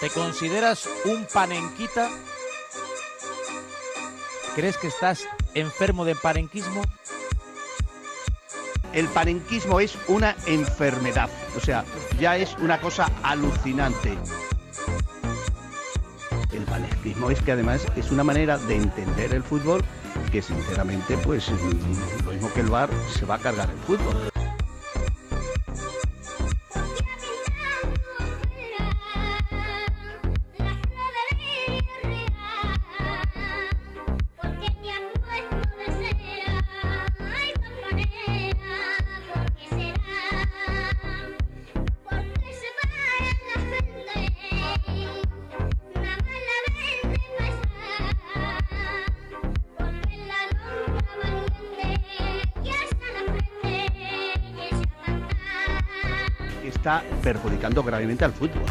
¿Te consideras un panenquita? ¿Crees que estás enfermo de panenquismo? El panenquismo es una enfermedad, o sea, ya es una cosa alucinante. El panenquismo es que además es una manera de entender el fútbol que sinceramente pues lo mismo que el bar se va a cargar el fútbol. Gravemente al fútbol.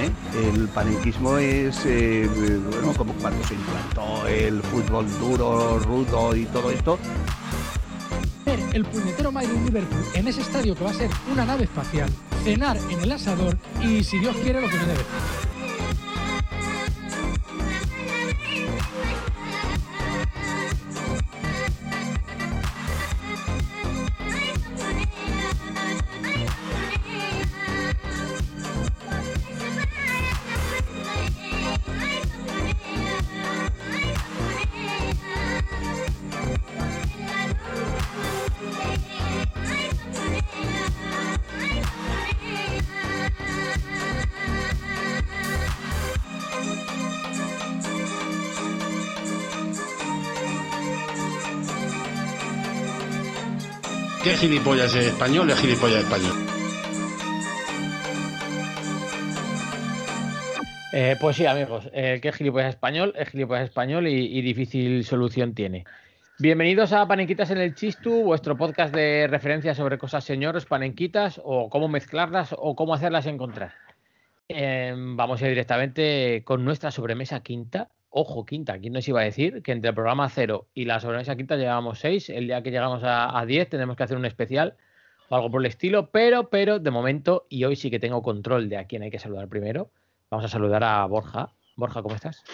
¿Eh? El panenquismo es eh, bueno, como cuando se implantó el fútbol duro, rudo y todo esto, el puñetero Madrid Liverpool en ese estadio que va a ser una nave espacial, cenar en el asador y si Dios quiere lo que viene después. Gilipollas es español? Es gilipollas español. Eh, pues sí, amigos, eh, ¿qué gilipollas español? Es gilipollas español y, difícil solución tiene. Bienvenidos a Panenquitas en el Chistu, vuestro podcast de referencia sobre cosas señores, panenquitas, o cómo mezclarlas o cómo hacerlas encontrar. Em, vamos a ir directamente con nuestra sobremesa quinta, Ojo, quinta, ¿quién nos iba a decir que entre el programa cero y la sobremesa quinta llegábamos seis? El día que llegamos a, diez tenemos que hacer un especial o algo por el estilo, pero, pero de momento, y hoy sí que tengo control de a quién hay que saludar primero, vamos a saludar a Borja. Borja, ¿cómo estás?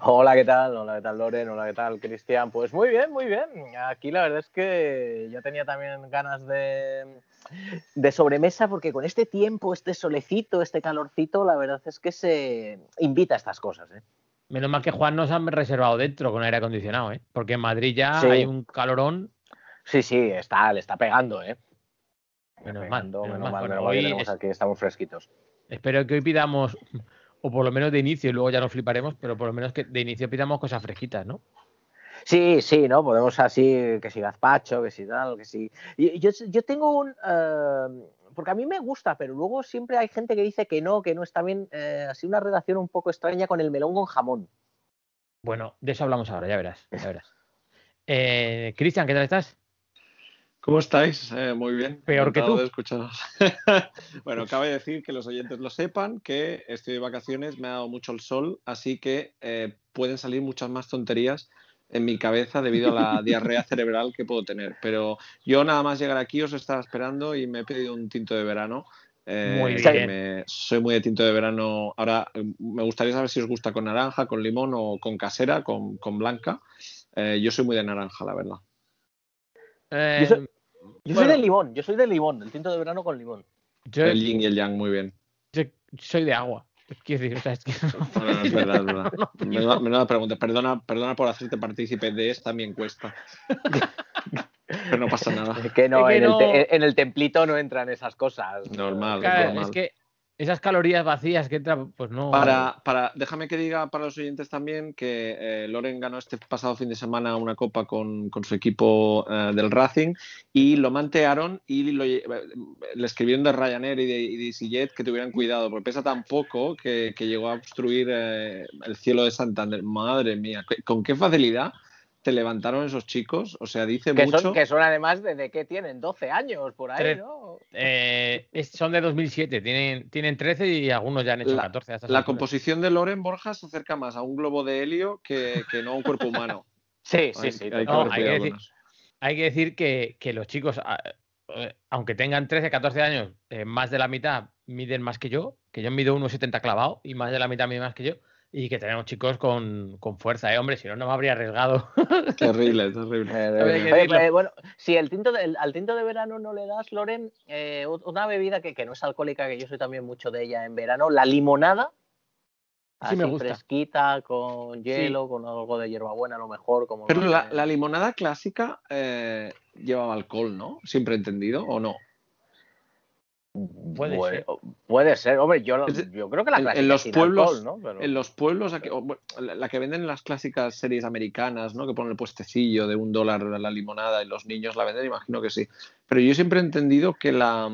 Hola, ¿qué tal? Hola, ¿qué tal, Loren? Hola, ¿qué tal, Cristian? Pues muy bien, muy bien. Aquí la verdad es que ya tenía también ganas de sobremesa porque con este tiempo, este solecito, este calorcito, la verdad es que se invita a estas cosas. ¿eh? Menos mal que Juan nos han reservado dentro con aire acondicionado, ¿eh? Porque en Madrid ya hay un calorón. Sí, sí, está, le está pegando, ¿eh? Menos mal. Menos, mal, hoy aquí, estamos fresquitos. Espero que hoy pidamos, o por lo menos de inicio, y luego ya nos fliparemos, pero por lo menos que de inicio pidamos cosas fresquitas, ¿no? Sí, sí, ¿no? Podemos así, que si gazpacho, que si tal, que si. Yo, yo tengo un. Eh, porque a mí me gusta, pero luego siempre hay gente que dice que no, que no está bien. Eh, así una relación un poco extraña con el melón con jamón. Bueno, de eso hablamos ahora, ya verás. Ya verás. Eh, Cristian, ¿qué tal estás? ¿Cómo estáis? Eh, muy bien. Peor que tú. De bueno, cabe decir que los oyentes lo sepan, que estoy de vacaciones, me ha dado mucho el sol, así que pueden salir muchas más tonterías en mi cabeza debido a la diarrea cerebral que puedo tener. Pero yo nada más llegar aquí os estaba esperando y me he pedido un tinto de verano. Eh, muy bien. soy muy de tinto de verano. Ahora me gustaría saber si os gusta con naranja, con limón o con casera, con, blanca. Eh, yo soy muy de naranja, la verdad. yo, soy, yo de limón, yo soy de limón, el tinto de verano con limón. el yin y el yang, muy bien. Yo soy de agua. Quiero decir, o sea, es que... No, es verdad, es verdad. Menuda, pregunta. Perdona, perdona por hacerte partícipe de esta mi encuesta. Pero no pasa nada. Es que no, en, El en, El templito no entran esas cosas. Normal, normal. Es que esas calorías vacías que entran, pues no. Para, para, déjame que diga para los oyentes también que eh, Loren ganó este pasado fin de semana una copa con, con su equipo eh, del Racing y lo mantearon y lo, eh, le escribieron de Ryanair y de, y EasyJet que tuvieran cuidado, porque pesa tan poco que, que llegó a obstruir el cielo de Santander. Madre mía, con qué facilidad te levantaron esos chicos. O sea, dice Que mucho. son, que son además de, de qué tienen, 12 años por ahí, Tres. ¿no? Eh, son de 2007, tienen, tienen 13 y algunos ya han hecho La- 14. a estas La alturas. composición de Loren Borja se acerca más a un globo de helio que, que no a un cuerpo humano. Sí, sí, Hay- sí. hay que No, ver hay que cuidado decir-. Hay que decir que, que los chicos, a- eh, aunque tengan 13, 14 años, eh, más de la mitad miden más que yo, que yo mido 1,70 clavado y más de la mitad mide más que yo, y que tenemos chicos con, con fuerza, ¿eh? Hombre, si no, no me habría arriesgado. Terrible, terrible. Eh, oye, eh, bueno, si el tinto de- el- al tinto de verano no le das, Loren, eh, una bebida que, que no es alcohólica, que yo soy también mucho de ella en verano, la limonada. Sí me así gusta. fresquita, con hielo, con algo de hierbabuena a lo mejor. Como Pero lo la, limonada clásica eh, llevaba alcohol, ¿no? Siempre he entendido, ¿o no? Puede Puede, ser. puede ser, hombre, yo, yo creo que la en- en clásica los sin pueblos- alcohol, ¿no? Pero- En los pueblos, aquí- la que venden en las clásicas series americanas, ¿no? Que ponen el puestecillo de un dólar la limonada y los niños la venden, imagino que sí. Pero yo siempre he entendido que la,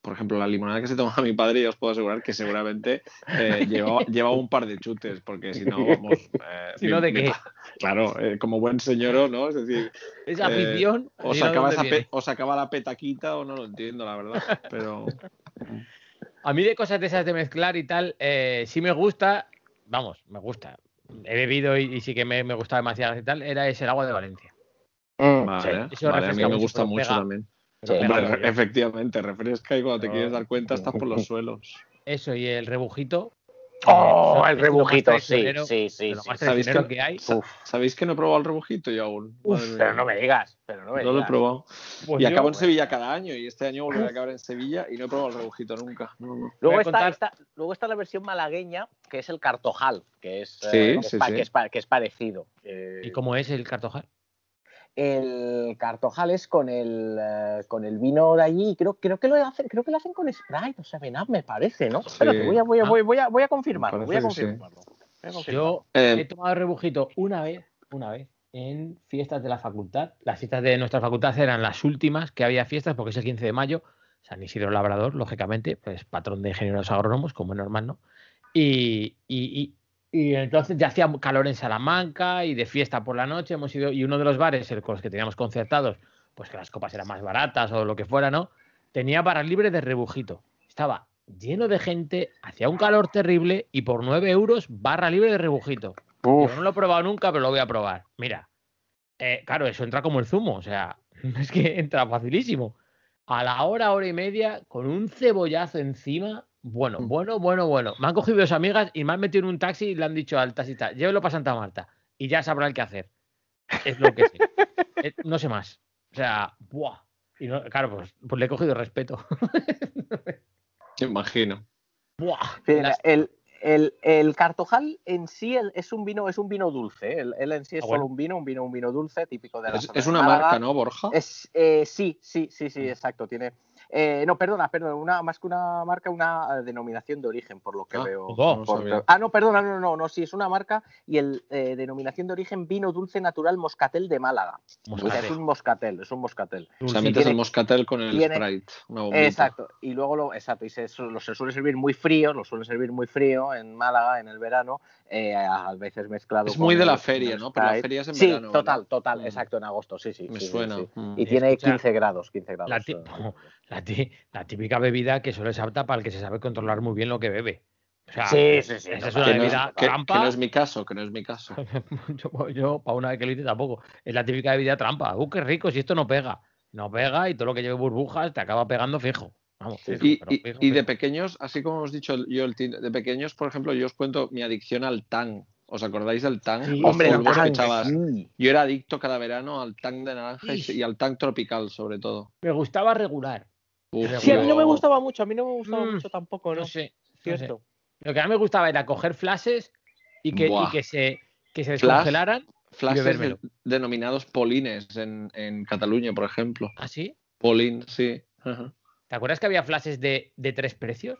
por ejemplo, la limonada que se toma mi padre, yo os puedo asegurar que seguramente eh, llevaba, llevaba un par de chutes, porque si no, vamos... eh, Si no, ¿de mi- qué? Claro, eh, como buen señor, ¿no? Es decir, Esa Eh, afición. o si no, ¿de sacaba, esa viene? pe- o sacaba la petaquita o no lo entiendo, la verdad. Pero A mí de cosas de esas de mezclar y tal, eh, sí me gusta, vamos, me gusta. He bebido y, y sí que me, me gusta demasiado y tal, era ese el agua de Valencia. Mm, vale, eso vale, a mí me gusta mucho pega. también. Sí, Hombre, efectivamente, refresca y cuando te quieres dar cuenta estás por los suelos. Eso y el rebujito. Oh, eh, el rebujito, sí, sí, sí. lo más. ¿Sabéis que- que hay. Uf, ¿Sabéis que no he probado el rebujito yo aún? uf, pero no me digas, pero no me No lo he probado. Pues y yo- acabo en Sevilla cada año y este año volveré a acabar en Sevilla y no he probado el rebujito nunca. No, no. Voy Luego está, contar- está- luego está la versión malagueña, que es el cartojal, que es, Sí, eh, que, sí, es pa- sí. que es pa- que es parecido. Eh, ¿Y cómo es el cartojal? El cartojal es con el, eh, con el vino de allí, y creo, creo, que lo hacen, creo que lo hacen con Sprite o Seven Up, me parece, ¿no? Espérate, voy a, voy a, Ah. voy, voy a, voy a confirmarlo, voy a sí. confirmarlo. voy a confirmarlo. Yo he Eh, tomado rebujito una vez, una vez, en fiestas de la facultad. Las fiestas de nuestra facultad eran las últimas que había fiestas, porque es el 15 de mayo. San Isidro Labrador, lógicamente, pues patrón de ingenieros agrónomos, como es normal, ¿no? Y, y- y- y entonces ya hacía calor en Salamanca y de fiesta por la noche hemos ido, y uno de los bares con los que teníamos concertados, pues que las copas eran más baratas o lo que fuera, ¿no? Tenía barra libre de rebujito. Estaba lleno de gente, hacía un calor terrible y por 9 euros barra libre de rebujito. Yo no lo he probado nunca, pero lo voy a probar. Mira, eh, claro, eso entra como el zumo, o sea, es que entra facilísimo. A la hora, hora y media, con un cebollazo encima, bueno, bueno, bueno, bueno. Me han cogido dos amigas y me han metido en un taxi y le han dicho al taxista, llévelo para Santa Marta y ya sabrá el qué hacer. Es lo que sé. Eh, no sé más. O sea, ¡buah! Y no- claro, pues, pues le he cogido respeto. imagino. ¡Buah! Las- el, el, el cartojal en sí es un vino, es un vino dulce. ¿eh? Él, él en sí es Ah, solo bueno. un vino, un vino, un vino dulce, típico de la Es, es una marca, ¿no, Borja? Es, eh, sí, sí, sí, sí, exacto. Tiene. Eh, no, perdona, perdona, una, más que una marca, una eh, denominación de origen, por lo que Ah, veo. oh, por- ah, no, perdona, no, no, no, sí, es una marca y el eh, denominación de origen vino dulce natural moscatel de Málaga. O sea, es Moscatel. un moscatel, es un moscatel. O sea, metes tiene- el moscatel con el tiene- Sprite. Una. Exacto, y luego lo, exacto, y se, se suele servir muy frío, lo suelen servir muy frío en Málaga en el verano, eh, a veces mezclado. Es muy de la el- feria, ¿no? Pero la feria es en sí, verano, total, ¿verdad? total, Mm. exacto, en agosto, sí, sí. Me sí, suena. sí. Mm. Y tiene Escucha, 15 grados, 15 grados. La. la ti- la típica bebida que solo es apta para el que se sabe controlar muy bien lo que bebe. O sea, Sí, sí, sí, esa es una Que no, es, bebida que- que trampa. no es mi caso, que no es mi caso. yo, yo, para una vez que lo hice tampoco. Es la típica bebida trampa. Uh, qué rico, si esto no pega. No pega y todo lo que lleve burbujas te acaba pegando fijo. Vamos, fijo, Y, pero y- fijo, y de fijo. pequeños, así como hemos dicho yo, el de pequeños, por ejemplo, yo os cuento mi adicción al tang. ¿Os acordáis del tang? Sí, Hombre, el echabas. sí. Yo era adicto cada verano al tang de naranja y, al tang tropical, sobre todo. Me gustaba regular. Uf, Sí, Sí, a mí no me gustaba mucho, a mí no me gustaba Mm, mucho tampoco, ¿no? No sé. no sé. Cierto. Lo que a mí me gustaba era coger flashes y que, y que se, que se Flash. descongelaran. Flashes de- denominados polines en, en Cataluña, por ejemplo. ¿Así? Polín, sí. Ajá. ¿Te acuerdas que había flashes de, de tres precios?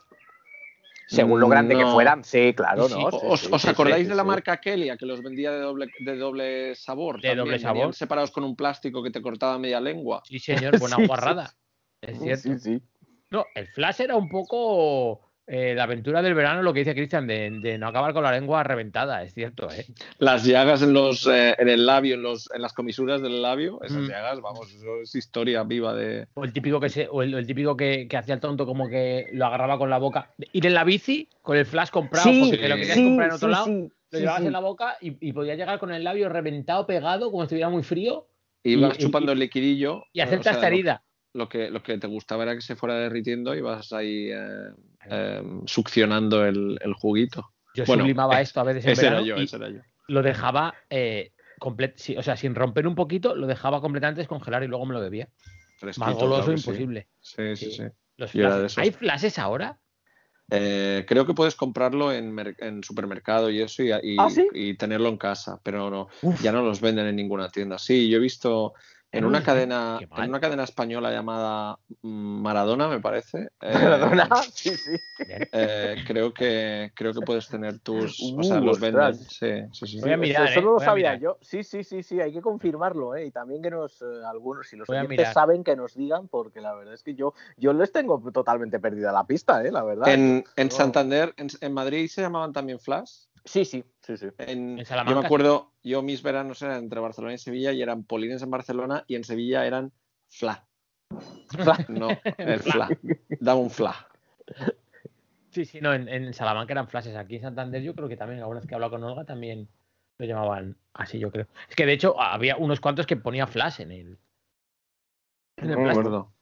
Según lo grande que fueran, sí, claro, Sí, ¿no? sí. Sí, ¿Os, sí, os sí, acordáis sí, de la sí. marca Kelia que los vendía de doble, de doble sabor? De doble sabor. Venían separados con un plástico que te cortaba media lengua. Sí, señor, buena Sí, sí, guarrada. Es cierto. Sí, sí. No, el flash era un poco eh, la aventura del verano, lo que dice Cristian, de, de no acabar con la lengua reventada, es cierto, ¿eh? Las llagas en los eh, en el labio, en los en las comisuras del labio, esas Mm. llagas, vamos, eso es historia viva de. O el típico que se, o el, el típico que, que hacía el tonto como que lo agarraba con la boca. Ir en la bici con el flash comprado Sí, porque te lo querías sí, comprar en otro sí, lado, sí, lo sí, llevabas sí. en la boca y, y podías llegar con el labio reventado, pegado, como si estuviera muy frío, Y vas Y- chupando el liquidillo. y hacerte o sea, esta herida. Lo, que, lo que te gustaba era que se fuera derritiendo y vas ahí eh, eh, succionando el, el juguito. Yo Bueno, sublimaba eh, esto a veces en Ese era verano yo, y ese era yo. lo dejaba eh, sí, o sea, sin romper un poquito, lo dejaba completamente descongelar y luego me lo bebía. Fresquito, Más goloso claro imposible. Sí, sí, Sí. Los era flashes. ¿Hay flashes ahora? Eh, creo que puedes comprarlo en, mer- en supermercado y eso y, y- ¿Ah, sí? y tenerlo en casa, pero no, Uf. ya no los venden en ninguna tienda. Sí, yo he visto en No una cadena, en una cadena española llamada mm, Maradona, me parece. eh, Perdona, sí, sí. Eh, creo que creo que puedes tener tus, o Uh, sea, los venden. Sí, sí, sí. Voy a Eso- mirar, eso eh, no lo sabía yo. Sí, sí, sí, sí, hay que confirmarlo, ¿eh? Y también que nos, eh, algunos, si los oyentes saben, que nos digan, porque la verdad es que yo, yo les tengo totalmente perdida la pista, ¿eh? La verdad. En, en No. Santander, en, en Madrid se llamaban también Flash. Sí, sí, sí, sí. En, En yo Salamanca, me acuerdo, yo mis veranos eran entre Barcelona y Sevilla y eran Polines en Barcelona y en Sevilla eran Fla. No, el Fla. Dame un Fla. Sí, sí, no, en, en Salamanca eran flashes. Aquí en Santander yo creo que también, alguna vez que he hablado con Olga, también lo llamaban así, yo creo. Es que de hecho había unos cuantos que ponía flash en el. En el No me acuerdo.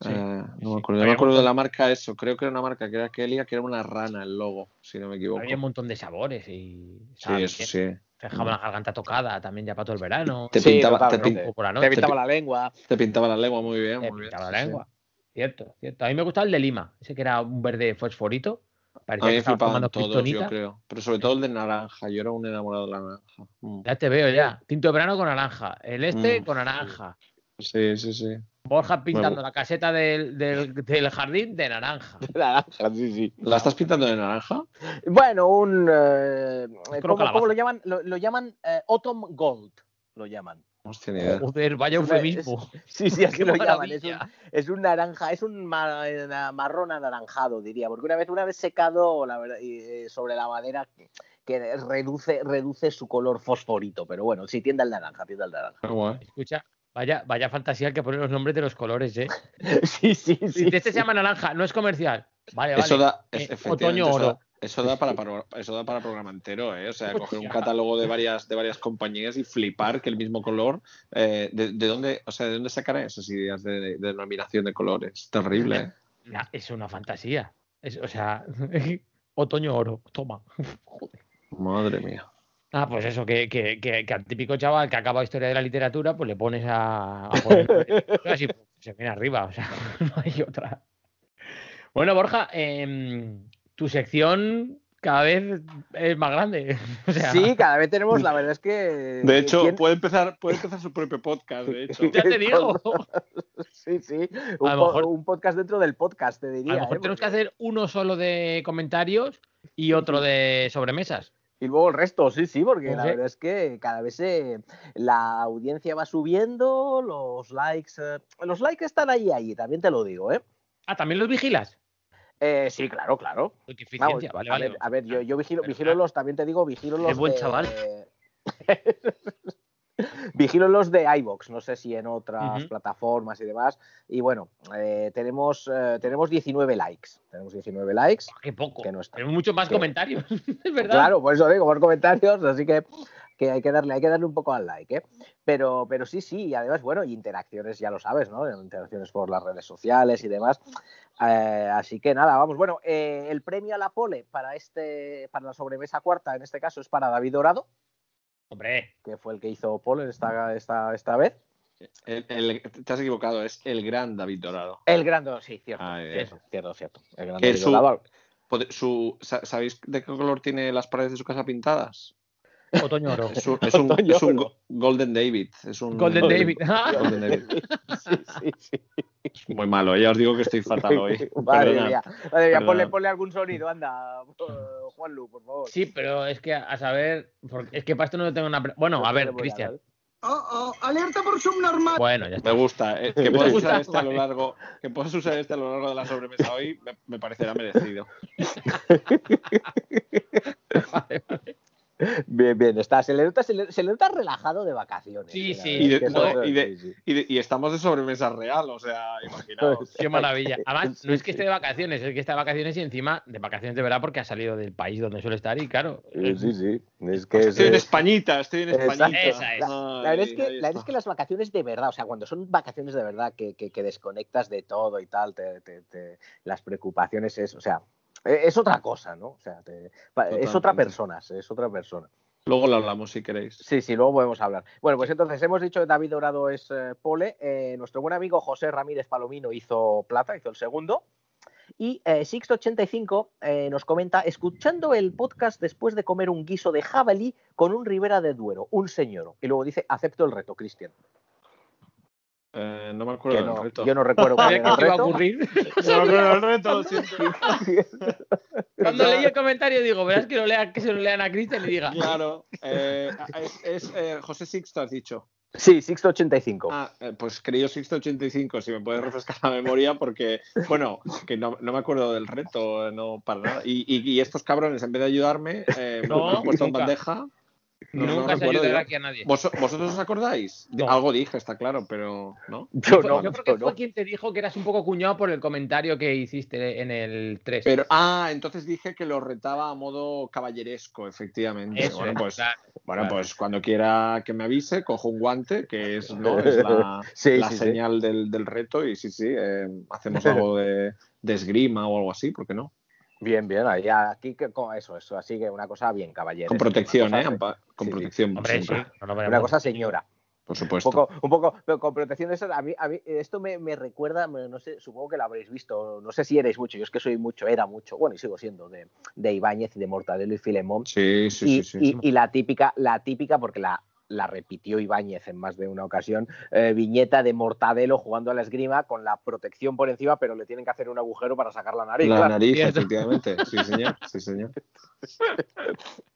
Sí, Eh, no sí. me acuerdo. Yo Había me acuerdo de la marca eso. Creo que era una marca que era Kelia, que era una rana el logo, si no me equivoco. Había un montón de sabores y. Sí, estaba eso sí. Te dejaba la garganta tocada también ya para todo el verano. Te Sí, pintaba, te, pin- por la Te pintaba la lengua. te pintaba la lengua muy bien. te muy pintaba sí, la sí. lengua. Cierto, cierto. A mí me gustaba el de Lima, ese que era un verde fosforito. A mí me flipaban todos, kriptonita. yo creo. Pero sobre todo el de naranja. Yo era un enamorado de la naranja. Mm. Ya te veo ya. Tinto de verano con naranja. El este Mm. con naranja. Sí, sí, sí. Borja pintando Bueno. la caseta del, del- del jardín de naranja. Naranja, sí, sí. ¿La estás pintando de naranja? Bueno, un. eh, ¿cómo, cómo lo llaman? Lo, lo llaman eh, Autumn Gold. Lo llaman. Hostia, ni idea. Joder, vaya eufemismo. Sí, sí, así lo llaman. Es un, maravilla. es un naranja, es un ma- marrón anaranjado, diría, porque una vez, una vez secado la verdad, eh, sobre la madera que reduce, reduce su color fosforito, pero bueno, sí tiende al naranja, tiende al naranja. Escucha, vaya, vaya fantasía el que pone los nombres de los colores, ¿eh? Sí, sí, sí. Este sí. se llama naranja, no es comercial. Vale, vale. Eso da, Eh, es- efectivamente, otoño eso oro. da- Eso da para, para- eso da para programa entero, ¿eh? O sea, coger un catálogo de varias, de varias compañías y flipar que el mismo color. eh, de, de dónde, o sea, ¿de dónde sacarán esas ideas de, de denominación de colores? Terrible, ¿eh? Ya, es una fantasía. Es- o sea, otoño oro, toma. Joder. Madre mía. Ah, pues eso, que, que, que, que al típico chaval que acaba historia de la literatura, pues le pones a, a poner así, pues, se viene arriba, o sea, no hay otra. Bueno, Borja, em, tu sección cada vez es más grande. O sea, Sí, cada vez tenemos, la verdad es que. De hecho, ¿quién- puede empezar, puede empezar su propio podcast, de hecho. ya te digo. Sí, sí. Un, A lo po- mejor- un podcast dentro del podcast, te A diría. lo mejor ¿eh? tenemos que hacer uno solo de comentarios y otro de sobremesas. Y luego el resto, sí, sí, porque la verdad es que cada vez eh, la audiencia va subiendo, los likes. eh, los likes están ahí, ahí, también te lo digo, ¿eh? Ah, ¿también los vigilas? Eh, sí, claro, claro. Uy, qué Vamos, eficiencia, vale, a, vale. Ver, a ver, yo, yo vigilo, vigilo los, también te digo, vigilo los. Eres buen de- chaval. vigilo los de iBox, no sé si en otras plataformas y demás. Y bueno, eh, tenemos, eh, tenemos 19 likes. Tenemos 19 likes. Ah, Qué poco. Que no está. Tenemos muchos más Que- comentarios, es verdad. Claro, por eso digo, por comentarios, así que, que hay que darle, hay que darle un poco al like, ¿eh? Pero, pero sí, sí, y además, bueno, interacciones, ya lo sabes, ¿no? Interacciones por las redes sociales y demás. Eh, así que nada, vamos. Bueno, eh, el premio a la pole para este, para la sobremesa cuarta, en este caso, es para David Dorado, Hombre, que fue el que hizo pole esta, esta, esta vez. El- el- te has equivocado, es el gran David Dorado. El gran Dorado, sí, cierto, Ah, bien. cierto, cierto, cierto. El gran David su- Dorado. ¿Sabéis de qué color tiene las paredes de su casa pintadas? Otoño oro. Es un, es un- Otoño es un oro. go- Golden David. Es un Golden David. Ah, Golden David. Sí, sí, sí. Es muy malo, ya os digo que estoy fatal hoy. Madre Perdonad. mía, madre mía, Perdonad. ponle, ponle algún sonido, anda, eh, Juanlu, por favor. Sí, pero es que a saber, porque- es que para esto no tengo una. pre- Bueno, a ver, Ponle Cristian, Oh, oh, alerta por subnormal. Bueno, ya está. Me gusta. eh, que, puedas usar este a lo vale. largo, que puedas usar este a lo largo de la sobremesa hoy me, me parecerá merecido. Vale, vale. Bien, bien, está. Se le nota, se le, se le nota relajado de vacaciones. Sí, eh, sí. Y de- no, y de- sí, sí. Y, de- y estamos de sobremesa real, o sea, imaginaos. Qué maravilla. Además, no es que esté de vacaciones, es que está de vacaciones y encima de vacaciones de verdad porque ha salido del país donde suele estar y claro. Sí, sí, sí. Es que es, Estoy en eh, Españita, estoy en Exacto. Españita. Esa es. La, la verdad es que, ahí la verdad es está. que las vacaciones de verdad, o sea, cuando son vacaciones de verdad que, que- que desconectas de todo y tal, te- te- te- las preocupaciones es, o sea, eh, es otra cosa, ¿no? O sea, te- es otra persona, es otra persona. Luego lo hablamos si queréis. Sí, sí, luego podemos hablar. Bueno, pues entonces hemos dicho que David Dorado es eh, pole. eh, nuestro buen amigo José Ramírez Palomino hizo plata, hizo el segundo. Y eh, Six85 eh, nos comenta, escuchando el podcast después de comer un guiso de jabalí con un Ribera de Duero, un señor. Y luego dice, acepto el reto, Cristian. Eh, no me acuerdo del no- reto. yo no recuerdo cuál ¿Sabía era que el se iba a reto. ocurrir? No me acuerdo del reto, lo siento. Cuando leí el comentario digo, verás que, lo lea, que se lo lean a Cristian y diga. Claro. eh, es es, eh, José Sixto, has dicho. Sí, Six85. Ah, eh, pues querido Sixto 85, si me puedes refrescar la memoria, porque, bueno, que no, no me acuerdo del reto, no para nada. Y, y- y estos cabrones, en vez de ayudarme, eh, me No, han puesto en bandeja. No, no Nunca se ayudará aquí a nadie. ¿Vos- ¿Vosotros os acordáis? No. Algo dije, está claro, pero no. yo no, yo creo que fue no. quien te dijo que eras un poco cuñado por el comentario que hiciste en el 3. Pero, ah, entonces dije que lo retaba a modo caballeresco, efectivamente. Eso bueno, es, pues, claro. bueno, claro. pues cuando quiera que me avise, cojo un guante, que es, ¿no? es la, Sí, la sí, sí. señal del, del reto, y sí, sí, eh, hacemos algo de, de esgrima o algo así, ¿por qué no? Bien, bien, ahí, aquí que, con eso, eso, así que una cosa bien, caballero. Con protección, ¿eh? Con sí, sí. protección, Hombre, sí. siempre, no, no, Una cosa señora. por Un supuesto. poco, un poco, pero con protección de eso, a mí, a mí esto me, me recuerda, no sé, supongo que lo habréis visto, no sé si erais mucho, yo es que soy mucho, era mucho, bueno, y sigo siendo de, de Ibáñez y de Mortadelo y Filemón. Sí, sí, y, sí, sí. y- y la típica, la típica, porque la, la repitió Ibáñez en más de una ocasión, eh, viñeta de Mortadelo jugando a la esgrima con la protección por encima, pero le tienen que hacer un agujero para sacar la nariz. La claro. nariz, Cierto. efectivamente. Sí, señor. Sí, señor.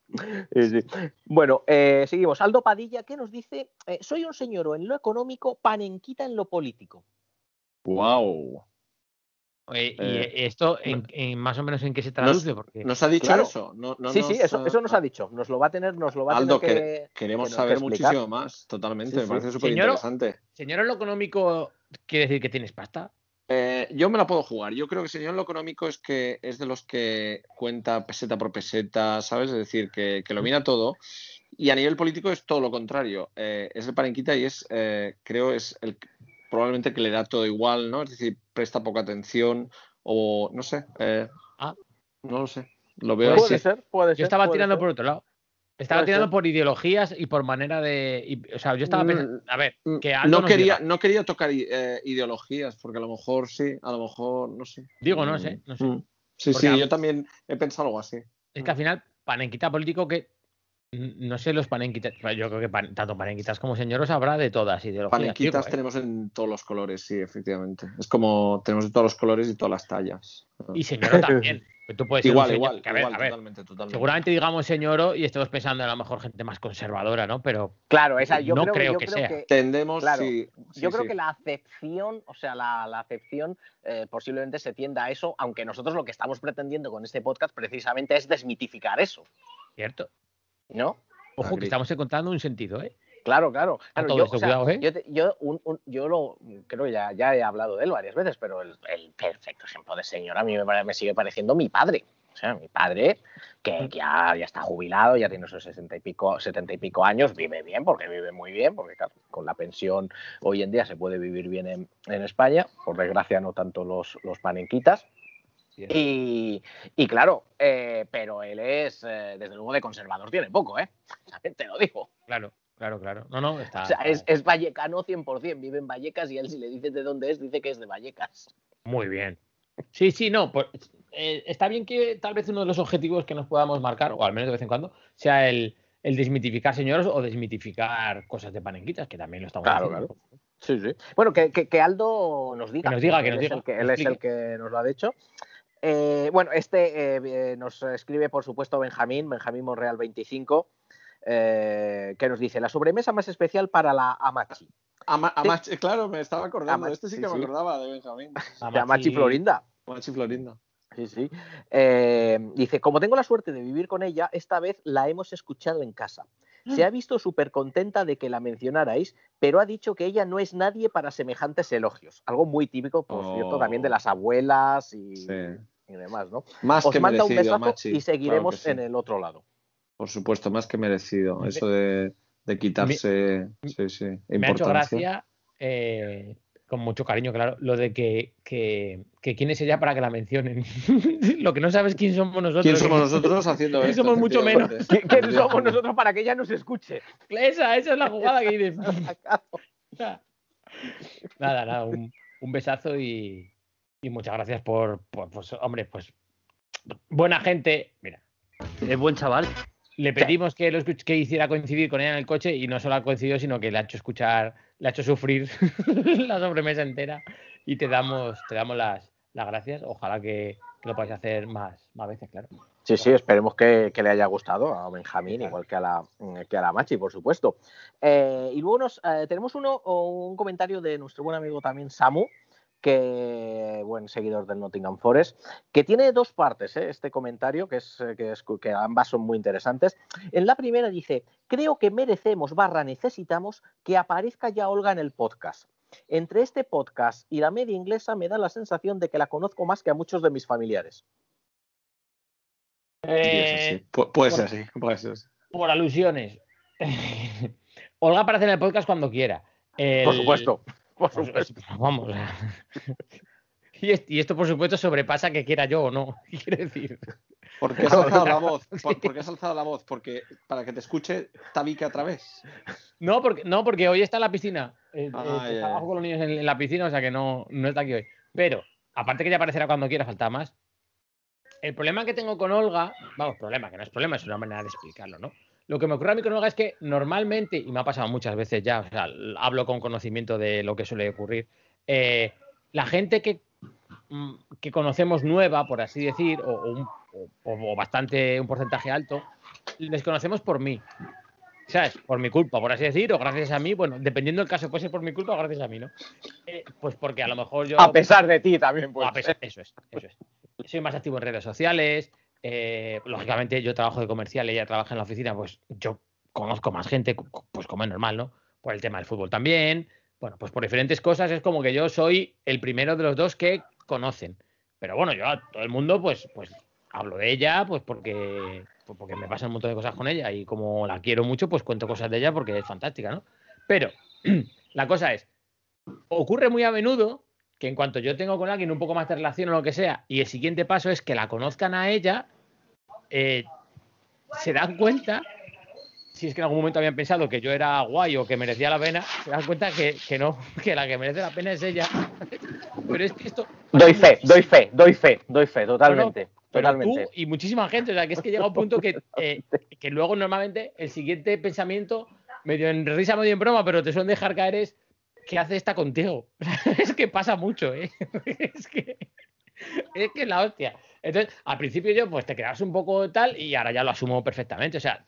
Sí, sí. Bueno, eh, seguimos. Aldo Padilla, ¿qué nos dice? Eh, soy un señor en lo económico, panenquita en lo político. Wow. Oye, ¿Y Eh, esto en, en más o menos en qué se traduce? Porque ¿Nos ha dicho Claro. eso? No, no sí, nos, sí, eso, eso nos ha dicho. Nos lo va a tener, nos lo va a tener que. que- queremos que saber muchísimo más, totalmente. Sí, me sí. parece súper Señor- interesante. señor en lo económico quiere decir que tienes pasta. Eh, yo me la puedo jugar. Yo creo que señor lo económico es que es de los que cuenta peseta por peseta, ¿sabes? Es decir, que, que lo mira todo. Y a nivel político es todo lo contrario. Eh, es el parenquita y es, eh, creo, es el probablemente que le da todo igual, ¿no? Es decir, presta poca atención o no sé. eh, Ah. No lo sé. Lo veo Puede Puede así. ser, puede ser. Yo estaba puede tirando ser. por otro lado. Estaba Puede tirando ser. por ideologías y por manera de. y- o sea, yo estaba pensando. A ver, que Aldo No quería, no quería tocar eh, ideologías, porque a lo mejor sí, a lo mejor no sé. Digo, no Mm, sé, no sé. mm. Sí, Porque sí, a- yo también he pensado algo así. Es que al final, panenquita político que. No sé los panenquitas. Yo creo que pan- tanto panenquitas como señoros habrá de todas ideologías. Panenquitas ¿eh? tenemos en todos los colores, sí, efectivamente. Es como tenemos de todos los colores y todas las tallas. Y señoro también. Tú puedes igual, señor- igual, que a ver, igual, a ver, totalmente, totalmente. Seguramente digamos señoro y estemos pensando en a lo mejor gente más conservadora, ¿no? Pero Claro, esa, yo No creo, creo yo que creo sea. que- Tendemos, Claro, sí, sí, yo creo sí. que la acepción, o sea, la, la acepción eh, posiblemente se tienda a eso, aunque nosotros lo que estamos pretendiendo con este podcast precisamente es desmitificar eso, cierto. ¿No? Ojo, que estamos encontrando un sentido, ¿eh? Claro, claro. Yo, esto, o sea, cuidado, ¿eh? yo, te- yo, un- un- yo lo creo que ya, ya he hablado de él varias veces, pero el, el perfecto ejemplo de señor a mí me, me sigue pareciendo mi padre. O sea, mi padre, que ya, ya está jubilado, ya tiene sus sesenta y pico, setenta y pico años, vive bien, porque vive muy bien, porque con la pensión hoy en día se puede vivir bien en, en España, por desgracia no tanto los, los panenquitas. Y, y claro, eh, pero él es, eh, desde luego, de conservador tiene poco, ¿eh? También te lo digo. Claro, claro, claro. No, no, está. O sea, es, es vallecano 100%, vive en Vallecas y él si le dices de dónde es, dice que es de Vallecas. Muy bien. Sí, sí, no. pues, eh, está bien que tal vez uno de los objetivos que nos podamos marcar, o al menos de vez en cuando, sea el, el desmitificar señores o desmitificar cosas de panenquitas, que también lo estamos Claro, haciendo. Sí, sí. Bueno, que, que- que Aldo nos diga. Que nos diga, que nos diga, él es el que nos lo ha dicho. Eh, bueno, este eh, eh, nos escribe, por supuesto, Benjamín, Benjamín Monreal 25. eh, que nos dice la sobremesa más especial para la Amachi. Ama- Amachi- claro, me estaba acordando. Amachi, este sí sí, que me sí. acordaba de Benjamín. De Amachi Florinda. Amachi Florinda. Sí, sí. Eh, dice, como tengo la suerte de vivir con ella, esta vez la hemos escuchado en casa. Se ha visto súper contenta de que la mencionarais, pero ha dicho que ella no es nadie para semejantes elogios. Algo muy típico, por cierto, también de Oh. las abuelas y, Sí. y demás, ¿no? Más Os que manda un merecido, besazo Amachi. y seguiremos Claro que sí. en el otro lado. Por supuesto, más que merecido. Eso de, de quitarse. Sí, sí. Me ha hecho importancia. gracia, eh, con mucho cariño, claro, lo de que, que, que quién es ella para que la mencionen. lo que no sabes quién somos nosotros. ¿Quién somos nosotros haciendo Que esto? somos mucho menos. ¿Quién somos nosotros para que ella nos escuche? Esa, esa es la jugada que dices. nada, nada, un, un besazo y, y muchas gracias por, por- pues, hombre, pues buena gente. Mira, Es buen chaval. Le pedimos que, lo que hiciera coincidir con ella en el coche y no solo ha coincidido, sino que le ha hecho escuchar, le ha hecho sufrir la sobremesa entera y te damos, te damos las, las gracias. Ojalá que, que lo podáis hacer más, más veces, claro. Sí, sí, esperemos que, que le haya gustado a Benjamín, igual que a la, que a la Machi, por supuesto. Eh, y luego nos, eh, tenemos uno, un comentario de nuestro buen amigo también Samu, que buen seguidor del Nottingham Forest, que tiene dos partes, ¿eh? este comentario, que, es, eh, que, es- que ambas son muy interesantes. En la primera dice, creo que merecemos barra necesitamos que aparezca ya Olga en el podcast. Entre este podcast y la media inglesa me da la sensación de que la conozco más que a muchos de mis familiares. Y es así. Eh, Pu- puede ser. Puede ser así. por alusiones. Olga aparece en el podcast cuando quiera. El- Por supuesto, por supuesto. es- vamos. Y, est- y esto, por supuesto, sobrepasa que quiera yo o no. Quiero decir. ¿Por qué has alzado la voz? ¿Por, por qué has alzado la voz? Porque para que te escuche Tabique otra vez. No, porque, no, porque hoy está en la piscina. Eh, Ah, eh, trabajo con los niños en, en la piscina, o sea que no, no está aquí hoy. Pero, aparte que ya aparecerá cuando quiera, falta más. El problema que tengo con Olga, vamos, problema, que no es problema, es una manera de explicarlo, ¿no? Lo que me ocurre a mí con Olga es que normalmente, y me ha pasado muchas veces ya, o sea, hablo con conocimiento de lo que suele ocurrir, eh, la gente que, mm, que conocemos nueva, por así decir, o, o un- o- o bastante, un porcentaje alto, les conocemos por mí. ¿Sabes? Por mi culpa, por así decir, o gracias a mí, bueno, dependiendo del caso, puede ser por mi culpa o gracias a mí, ¿no? Eh, pues porque a lo mejor yo... A pesar de ti también, pues. A pesar- eso es, eso es. Soy más activo en redes sociales. Eh, lógicamente, yo trabajo de comercial, ella trabaja en la oficina, pues yo conozco más gente, pues como es normal, ¿no? Por el tema del fútbol también. Bueno, pues por diferentes cosas es como que yo soy el primero de los dos que conocen. Pero bueno, yo a todo el mundo, pues, pues hablo de ella, pues porque, pues porque me pasan un montón de cosas con ella y como la quiero mucho, pues cuento cosas de ella porque es fantástica, ¿no? Pero la cosa es, ocurre muy a menudo que en cuanto yo tengo con alguien un poco más de relación o lo que sea, y el siguiente paso es que la conozcan a ella, eh, se dan cuenta, si es que en algún momento habían pensado que yo era guay o que merecía la pena, se dan cuenta que, que no, que la que merece la pena es ella. Pero es que esto... Doy fe, doy fe, doy fe, doy fe, totalmente. Pero totalmente. tú y muchísima gente, o sea, que es que llega un punto que, eh, que luego normalmente el siguiente pensamiento, medio en risa, medio en broma, pero te suelen dejar caer es ¿qué hace esta contigo? es que pasa mucho, ¿eh? es que es que la hostia. Entonces, al principio yo, pues te quedas un poco tal y ahora ya lo asumo perfectamente. O sea,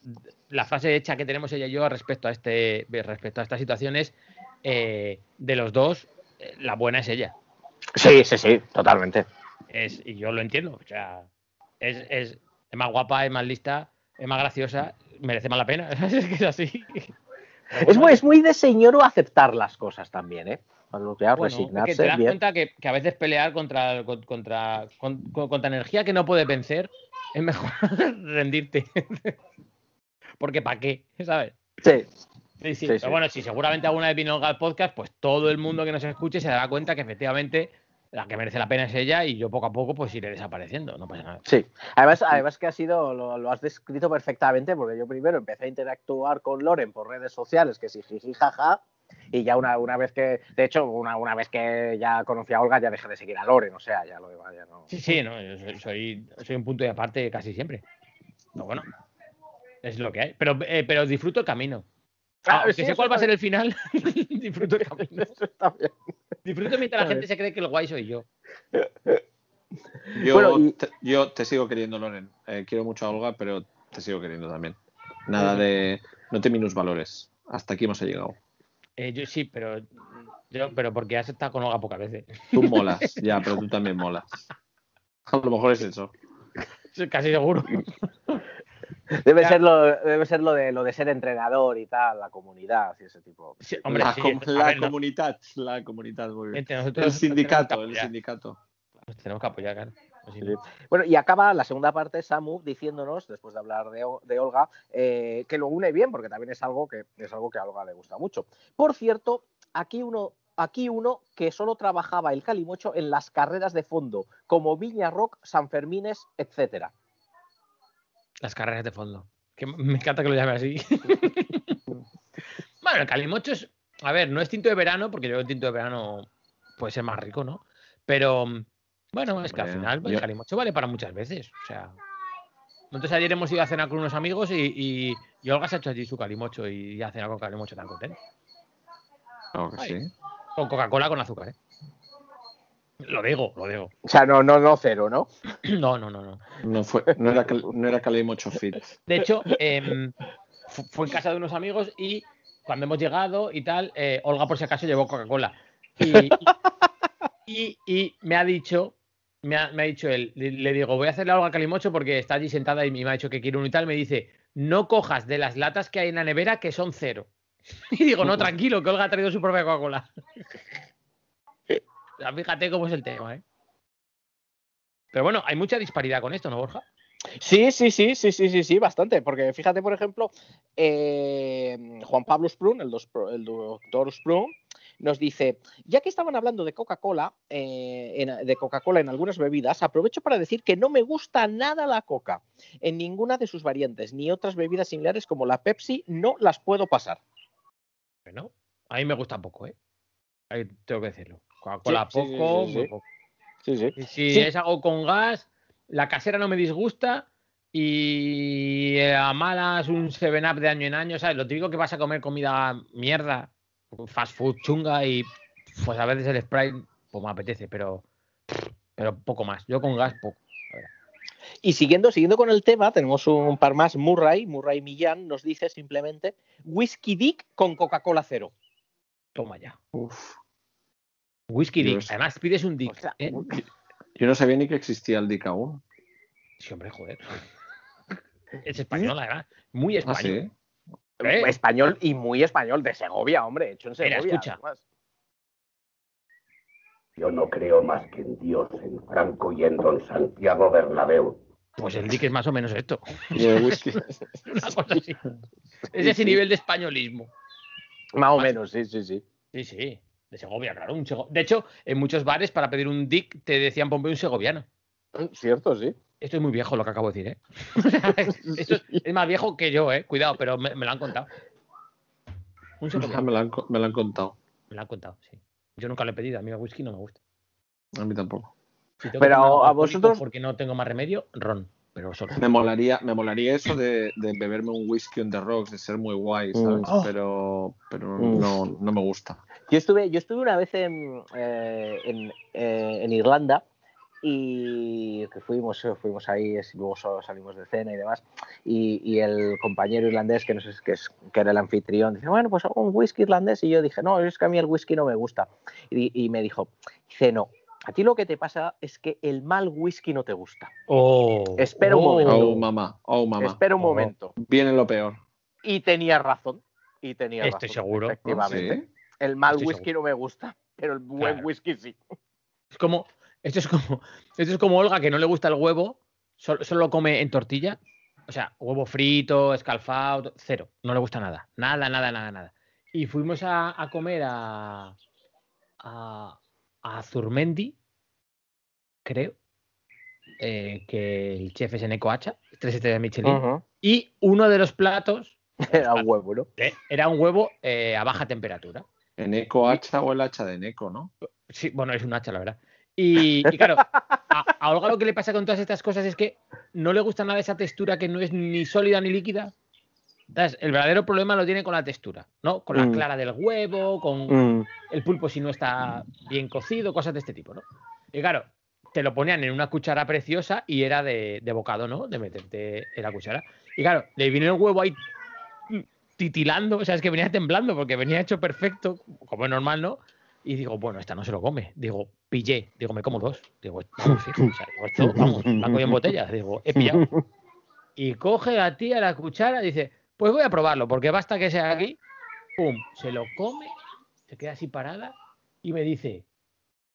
la frase hecha que tenemos ella y yo respecto a este, respecto a esta situación es eh, de los dos, eh, la buena es ella. Sí, sí, sí, totalmente. Es, y yo lo entiendo. O sea, es, es, es más guapa, es más lista, es más graciosa, merece más la pena. es que es así. Es muy, es muy de señor aceptar las cosas también, ¿eh? Bueno, es que resignarse te das bien. cuenta que, que a veces pelear contra, con- contra, con- con- contra energía que no puedes vencer es mejor rendirte. Porque ¿para qué? ¿Sabes? Sí, Sí, sí. Sí, Pero bueno, si seguramente alguna vez vino al podcast, pues todo el mundo que nos escuche se dará cuenta que efectivamente la que merece la pena es ella y yo poco a poco pues iré desapareciendo. No pasa nada. sí. Además, además que ha sido, lo, lo has descrito perfectamente, porque yo primero empecé a interactuar con Loren por redes sociales, que sí, jiji, jaja, y ya una, una vez que, de hecho, una, una vez que ya conocí a Olga, ya dejé de seguir a Loren, o sea, ya lo demás ya no. Sí, sí, no, yo soy, soy, soy un punto de aparte casi siempre. Pero bueno, es lo que hay. Pero, eh, pero disfruto el camino. Ah, Aunque sí, sé cuál va a ser el final, disfruto el camino. Eso está bien. Disfruto mientras la gente se cree que el guay soy yo. Yo, Bueno, y- te, yo te sigo queriendo, Loren. Eh, quiero mucho a Olga, pero te sigo queriendo también. Nada de. No te minusvalores. Hasta aquí hemos llegado. Eh, yo sí, pero yo, pero porque has estado con Olga pocas veces. Tú molas, ya, pero tú también molas. A lo mejor es eso. Casi seguro. Debe Ya. ser, lo, debe ser lo, de, lo de ser entrenador y tal, la comunidad y ese tipo. Sí, hombre, la sí, com- la ver, no, comunidad, la comunidad, muy bien. entre nosotros El sindicato, el sindicato. Nos tenemos que apoyar, claro. Pues sí. Bueno, y acaba la segunda parte, Samu, diciéndonos, después de hablar de, Olga, eh, que lo une bien, porque también es algo que es algo que a Olga le gusta mucho. Por cierto, aquí uno, aquí uno que solo trabajaba el calimocho en las carreras de fondo, como Viña Rock, San Fermines, etcétera. Las carreras de fondo. Que me encanta que lo llame así. bueno, el calimocho es. A ver, no es tinto de verano, porque yo creo que el tinto de verano puede ser más rico, ¿no? Pero bueno, es que al final el yo- calimocho vale para muchas veces. O sea. Entonces ayer hemos ido a cenar con unos amigos y, y, y Olga se ha hecho allí su calimocho y ha cenado con calimocho tan contento. Ay. sí. Con Coca-Cola con azúcar, ¿eh? Lo digo, lo digo. O sea, no, no, no cero, ¿no? No, no, no, no. No, fue, no era, no era Calimocho Fit. De hecho, em, fu- fue en casa de unos amigos y cuando hemos llegado y tal, eh, Olga por si acaso llevó Coca-Cola. Y, y- y me ha dicho, me ha, me ha dicho él, le, le digo, voy a hacerle a Olga Calimocho porque está allí sentada y me ha dicho que quiere uno y tal. Me dice, no cojas de las latas que hay en la nevera que son cero. Y digo, no, tranquilo, que Olga ha traído su propia Coca-Cola. Fíjate cómo es el tema, ¿eh? Pero bueno, hay mucha disparidad con esto, ¿no, Borja? Sí, sí, sí, sí, sí, sí, sí, bastante. Porque fíjate, por ejemplo, eh, Juan Pablo Sprun, el, doctor Sprun, nos dice, ya que estaban hablando de Coca-Cola, eh, de Coca-Cola en algunas bebidas, aprovecho para decir que no me gusta nada la Coca en ninguna de sus variantes, ni otras bebidas similares como la Pepsi, no las puedo pasar. Bueno, a mí me gusta poco, ¿eh? Ahí tengo que decirlo. Coca-Cola Sí, sí, sí, poco, sí, muy sí. poco. Y si es algo con gas, la casera no me disgusta y eh, a malas un 7-up de año en año, ¿sabes? Lo típico que vas a comer comida mierda, fast food chunga y pues a veces el Sprite pues me apetece, pero pero poco más. Yo con gas poco. Y siguiendo, siguiendo con el tema, tenemos un par más. Murray, Murray Millán, nos dice simplemente Whisky Dick con Coca-Cola cero. Toma ya. Uf. Whisky Dick. Además pides un Dick. O sea, ¿eh? Yo no sabía ni que existía el Dick aún. Sí, hombre, joder. Es español, además. Muy Ah, español. sí. ¿Eh? Español y muy español, de Segovia, hombre, hecho en Mira, Segovia. escucha. además. Yo no creo más que en Dios, en Franco y en don Santiago Bernabéu. Pues el Dick es más o menos esto. Y el whisky. Una cosa así. Es ese nivel de españolismo. Más o menos, sí, sí, sí. Sí, sí. De Segovia, claro. Un sego- De hecho, en muchos bares para pedir un Dick te decían ponme un segoviano. Cierto, sí. Esto es muy viejo lo que acabo de decir, ¿eh? Esto es, más viejo que yo, ¿eh? Cuidado, pero me, me lo han contado. Un Ah, segoviano. me, lo han, me lo han contado. Me lo han contado, sí. Yo nunca lo he pedido. A mí el whisky no me gusta. A mí tampoco. Si Pero a vosotros- Porque no tengo más remedio, ron. Pero. Me molaría, me molaría eso de, de beberme un whisky on the rocks, de ser muy guay, ¿sabes? Mm. Oh. Pero, pero Mm. no, no me gusta. Yo estuve, yo estuve una vez en, eh, en, eh, en Irlanda y que fuimos, eh, fuimos ahí, es- luego solo salimos de cena y demás. Y, y el compañero irlandés, que no sé que, es, que era el anfitrión, dice, bueno, pues un whisky irlandés. Y yo dije, no, es que a mí el whisky no me gusta. Y, y me dijo, dice, no, a ti lo que te pasa es que el mal whisky no te gusta. Oh, Espera un momento. Oh, mamá, oh, mamá. Espera un Oh. momento. Viene lo peor. Y tenía razón. Y tenía Estoy razón, seguro. Efectivamente. ¿Sí? El mal Estoy whisky no me gusta, pero el buen Claro. whisky sí. Es como, esto es como, esto es como Olga que no le gusta el huevo, solo, solo lo come en tortilla. O sea, huevo frito, escalfado, cero. No le gusta nada. Nada, nada, nada, nada. Y fuimos a, a comer a, a, a Zurmendi, creo, eh, que el chef es Eneco Hacha, tres estrellas Michelin. Y uno de los platos Era un huevo, ¿no? eh, era un huevo eh, a baja temperatura. En eco hacha o el hacha de Neko, ¿no? Sí, bueno, es un hacha, la verdad. Y, y claro, a, a Olga lo que le pasa con todas estas cosas es que no le gusta nada esa textura que no es ni sólida ni líquida. Entonces, el verdadero problema lo tiene con la textura, ¿no? Con la Mm. clara del huevo, con Mm. el pulpo si no está bien cocido, cosas de este tipo, ¿no? Y claro, te lo ponían en una cuchara preciosa y era de, de bocado, ¿no? De meterte en la cuchara. Y claro, le vino el huevo ahí titilando, o sea, es que venía temblando porque venía hecho perfecto, como es normal, ¿no? Y digo, bueno, esta no se lo come. Digo, pillé. Digo, me como dos. Digo, vamos, fijo, o sea, digo, esto, vamos, y en botella. Digo, he pillado. Y coge la tía la cuchara y dice, pues voy a probarlo, porque basta que sea aquí. Pum, se lo come, se queda así parada y me dice,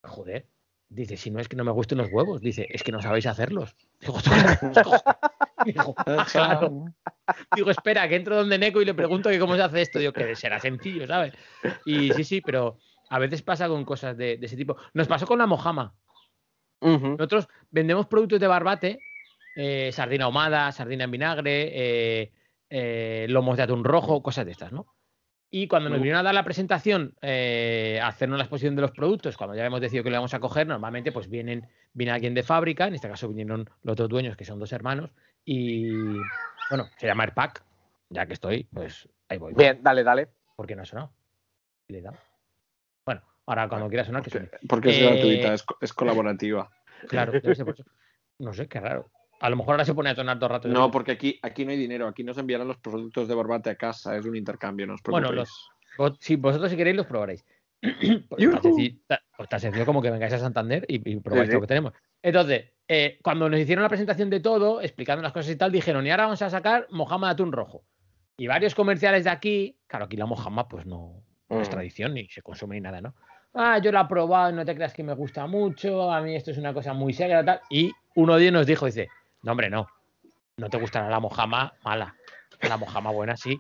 joder, dice, si no es que no me gusten los huevos, dice, es que no sabéis hacerlos. Digo, Digo, "Ah, claro". Digo, espera, que entro donde Neko y le pregunto que cómo se hace esto. Digo, que será sencillo, ¿sabes? Y sí, sí, pero a veces pasa con cosas de, de ese tipo. Nos pasó con la mojama. Nosotros vendemos productos de barbate, eh, sardina ahumada, sardina en vinagre, eh, eh, lomos de atún rojo, cosas de estas, ¿no? Y cuando nos vinieron a dar la presentación, eh, a hacernos la exposición de los productos, cuando ya hemos decidido que lo íbamos a coger, normalmente pues vienen, viene alguien de fábrica, en este caso vinieron los dos dueños, que son dos hermanos, y bueno, se llama Airpack, ya que estoy, pues ahí voy. Bien, dale, dale. ¿Por qué no ha sonado? Le he dado. Bueno, ahora cuando quiera sonar, que suene. Porque es Eh, gratuita, es, es colaborativa. Claro, debe ser por eso. No sé, qué raro. A lo mejor ahora se pone a todo el rato. No, porque aquí, aquí no hay dinero, aquí nos enviarán los productos de Barbate a casa, es un intercambio, no os Bueno. Vos- si vosotros si queréis los probaréis. Pues tan, sencillo, ta- pues tan sencillo como que vengáis a Santander y, y probáis Sí, sí. lo que tenemos. Entonces, eh, cuando nos hicieron la presentación de todo, explicando las cosas y tal, dijeron, y ahora vamos a sacar mojama de atún rojo. Y varios comerciales de aquí, claro, aquí la mojama pues no, no es Mm. tradición ni se consume ni nada, ¿no? Ah, yo la he probado no te creas que me gusta mucho, a mí esto es una cosa muy seria tal. Y uno de ellos nos dijo, dice, no hombre, no, no te gustará la mojama mala, la mojama buena sí.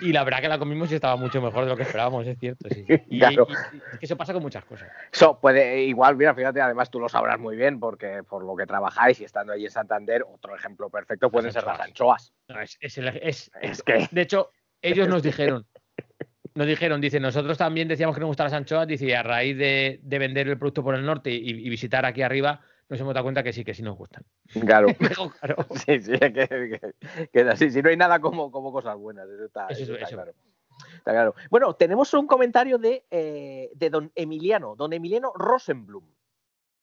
Y la verdad que la comimos y estaba mucho mejor de lo que esperábamos, es cierto. Sí. Y, Claro. y- y es que eso pasa con muchas cosas. Eso puede, igual, mira, fíjate, además tú lo sabrás muy bien, porque por lo que trabajáis y estando allí en Santander, otro ejemplo perfecto pueden ser las anchoas. No, es, es el- es- Es que. de hecho, ellos nos dijeron, nos dijeron, dice, nosotros también decíamos que nos gustan las anchoas, dice, y a raíz de, de vender el producto por el norte y, y visitar aquí arriba, nos hemos dado cuenta que sí, que sí nos gustan. Claro. Claro. Sí, sí, que, que- así. Si no hay nada como, como cosas buenas, eso está, Eso- eso está eso. claro. Está claro. Bueno, tenemos un comentario de, eh, de don Emiliano, don Emiliano Rosenblum.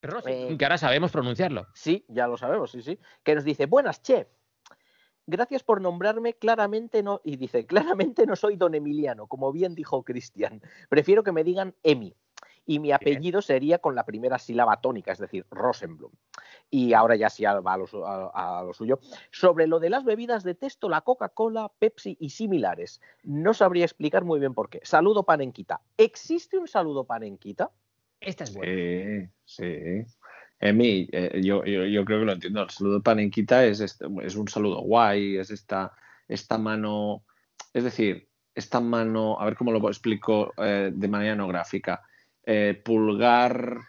Rosi, Eh, que ahora sabemos pronunciarlo. Sí, ya lo sabemos, sí, sí. Que nos dice, buenas, che. Gracias por nombrarme claramente no. Y dice, claramente no soy don Emiliano, como bien dijo Cristian. Prefiero que me digan Emi. Y mi apellido sería con la primera sílaba tónica, es decir, Rosenblum. Y ahora ya sí va a lo, su- a- a lo suyo. Sobre lo de las bebidas, detesto la Coca-Cola, Pepsi y similares. No sabría explicar muy bien por qué. Saludo panenquita. ¿Existe un saludo panenquita? Esta es buena. Sí, sí. Emi, eh, yo, yo, yo creo que lo entiendo. El saludo panenquita es, este- es un saludo guay, es esta, esta mano, es decir, esta mano, a ver cómo lo explico eh, de manera no gráfica. Eh, pulgar,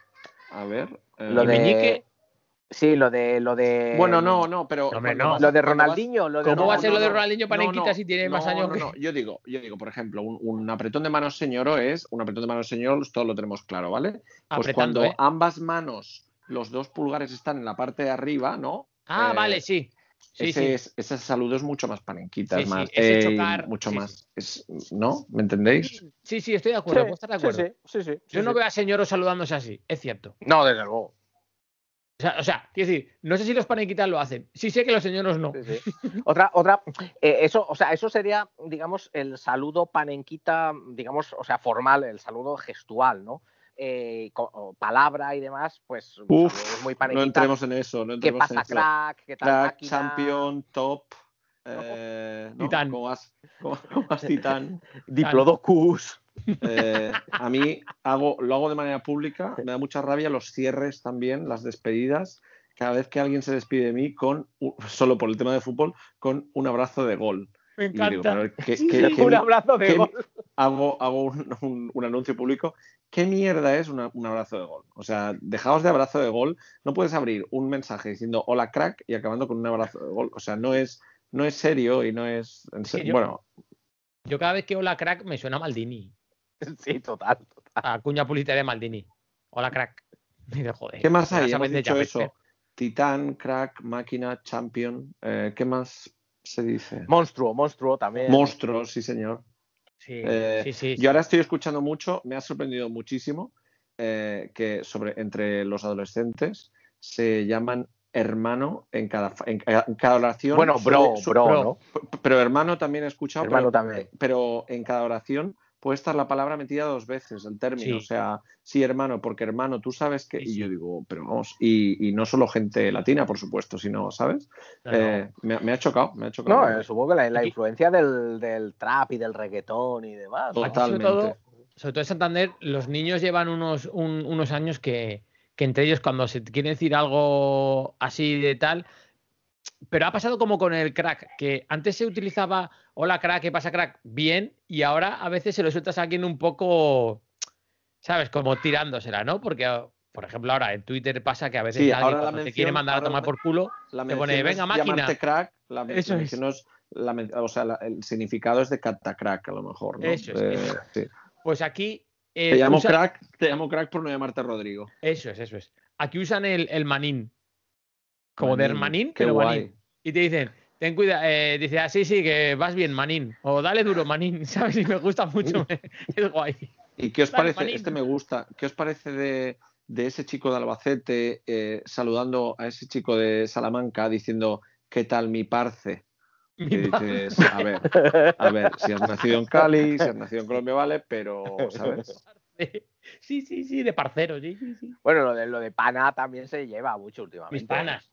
a ver. eh, Lo ¿Y de... meñique? Sí, lo de... Lo de... Bueno, no, no, pero. Hombre, cuando no. vas- Lo de Ronaldinho. Lo de ¿Cómo va a ser lo de Ronaldinho. Ronaldinho Panenquita si tiene más años no, que- no. Yo digo, yo digo, por ejemplo, un, un apretón de manos señoro es un apretón de manos señor, todos lo tenemos claro, ¿vale? Pues Apretando, cuando ¿eh? ambas manos, los dos pulgares están en la parte de arriba, ¿no? Ah, Eh, vale, sí. Sí, ese, sí. Es, ese saludo es mucho más panenquita, Sí, más, ese chocar, mucho sí, más, es, ¿no? ¿Me entendéis? Sí, sí, estoy de acuerdo. Sí, puedo estar de acuerdo. sí, sí, sí, Yo sí, no sí. veo a señoros saludándose así, es cierto. No, desde luego. O sea, o sea, quiero decir, no sé si los panenquitas lo hacen. Sí sé que los señoros no. Sí, sí. Otra, otra, eh, eso, o sea, eso sería, digamos, el saludo panenquita, digamos, o sea, formal, el saludo gestual, ¿no? Eh, palabra y demás, pues Uf, saludos muy no entremos en eso, no ¿Qué entremos en pasa, eso. crack? ¿Qué tal, Crack, máquina? champion, top, eh, ¿no? Titán. ¿Cómo vas, cómo- cómo vas, titán? Diplodocus. Eh, a mí hago, lo hago de manera pública, me da mucha rabia los cierres también, las despedidas, cada vez que alguien se despide de mí con, solo por el tema de fútbol, con un abrazo de gol. Me digo, encanta. ¿qué- qué- sí, qué un abrazo de qué- gol. Hago, hago un, un- un anuncio público. ¿Qué mierda es una- un abrazo de gol? O sea, dejaos de abrazo de gol. No puedes abrir un mensaje diciendo hola crack y acabando con un abrazo de gol. O sea, no es, no es serio y no es. en Sí, serio. yo- Bueno, Yo cada vez que hola crack me suena a Maldini. Sí, total. A cuña publicitaria de Maldini. Hola crack. Joder. ¿qué más hay? Hemos dicho eso. Titán, crack, máquina, champion. Eh, ¿Qué más se dice? Monstruo, monstruo también. Monstruos, sí, señor. Sí, Eh, sí, sí. Yo ahora estoy escuchando mucho, me ha sorprendido muchísimo eh, que sobre, entre los adolescentes se llaman hermano en cada, en, ca- en cada oración. Bueno, bro, su- bro, bro. ¿no? Pero hermano también he escuchado, Hermano pero, también. pero en cada oración puede estar la palabra metida dos veces, el término. Sí. O sea, sí, hermano, porque hermano, tú sabes que. Sí, Y yo digo, pero vamos, y, y no solo gente latina, por supuesto, sino, ¿sabes? Eh, me, me ha chocado, me ha chocado. No, eh, supongo que la, la influencia del, del trap y del reggaetón y demás. ¿no? Aquí, sobre Totalmente. todo, sobre todo en Santander, los niños llevan unos, un- unos años que, que entre ellos cuando se quieren decir algo así de tal, pero ha pasado como con el crack, que antes se utilizaba hola crack, ¿qué pasa crack? Bien, y ahora a veces se lo sueltas a alguien un poco, ¿sabes? Como tirándosela, ¿no? Porque, por ejemplo, ahora en Twitter pasa que a veces Sí, alguien cuando te quiere mandar a tomar por culo, La Te pone, "Venga, máquina". crack, la, Eso es. es la o sea, la- el significado es de catacrack, a lo mejor. ¿no? Eso es, Eh, sí. pues aquí... eh, Te llamo usa- crack, te llamo crack por no llamarte Rodrigo. Eso es, eso es. Aquí usan el, el manín. Como de Manín, hermanín, qué pero guay. manín. Y te dicen, ten cuidado, eh, dice, ah, sí, sí, que vas bien, manín. O dale duro, manín. ¿Sabes? Y me gusta mucho. es guay. ¿Y qué os Dale, parece? manín. Este me gusta. ¿Qué os parece de, de ese chico de Albacete eh, saludando a ese chico de Salamanca diciendo ¿qué tal mi parce? Pa- dices, a ver, a ver, si has nacido en Cali, si has nacido en Colombia, vale, pero, ¿sabes? Sí, sí, sí, de parcero, sí, sí, sí. Bueno, lo de, lo de pana también se lleva mucho últimamente. Mis panas.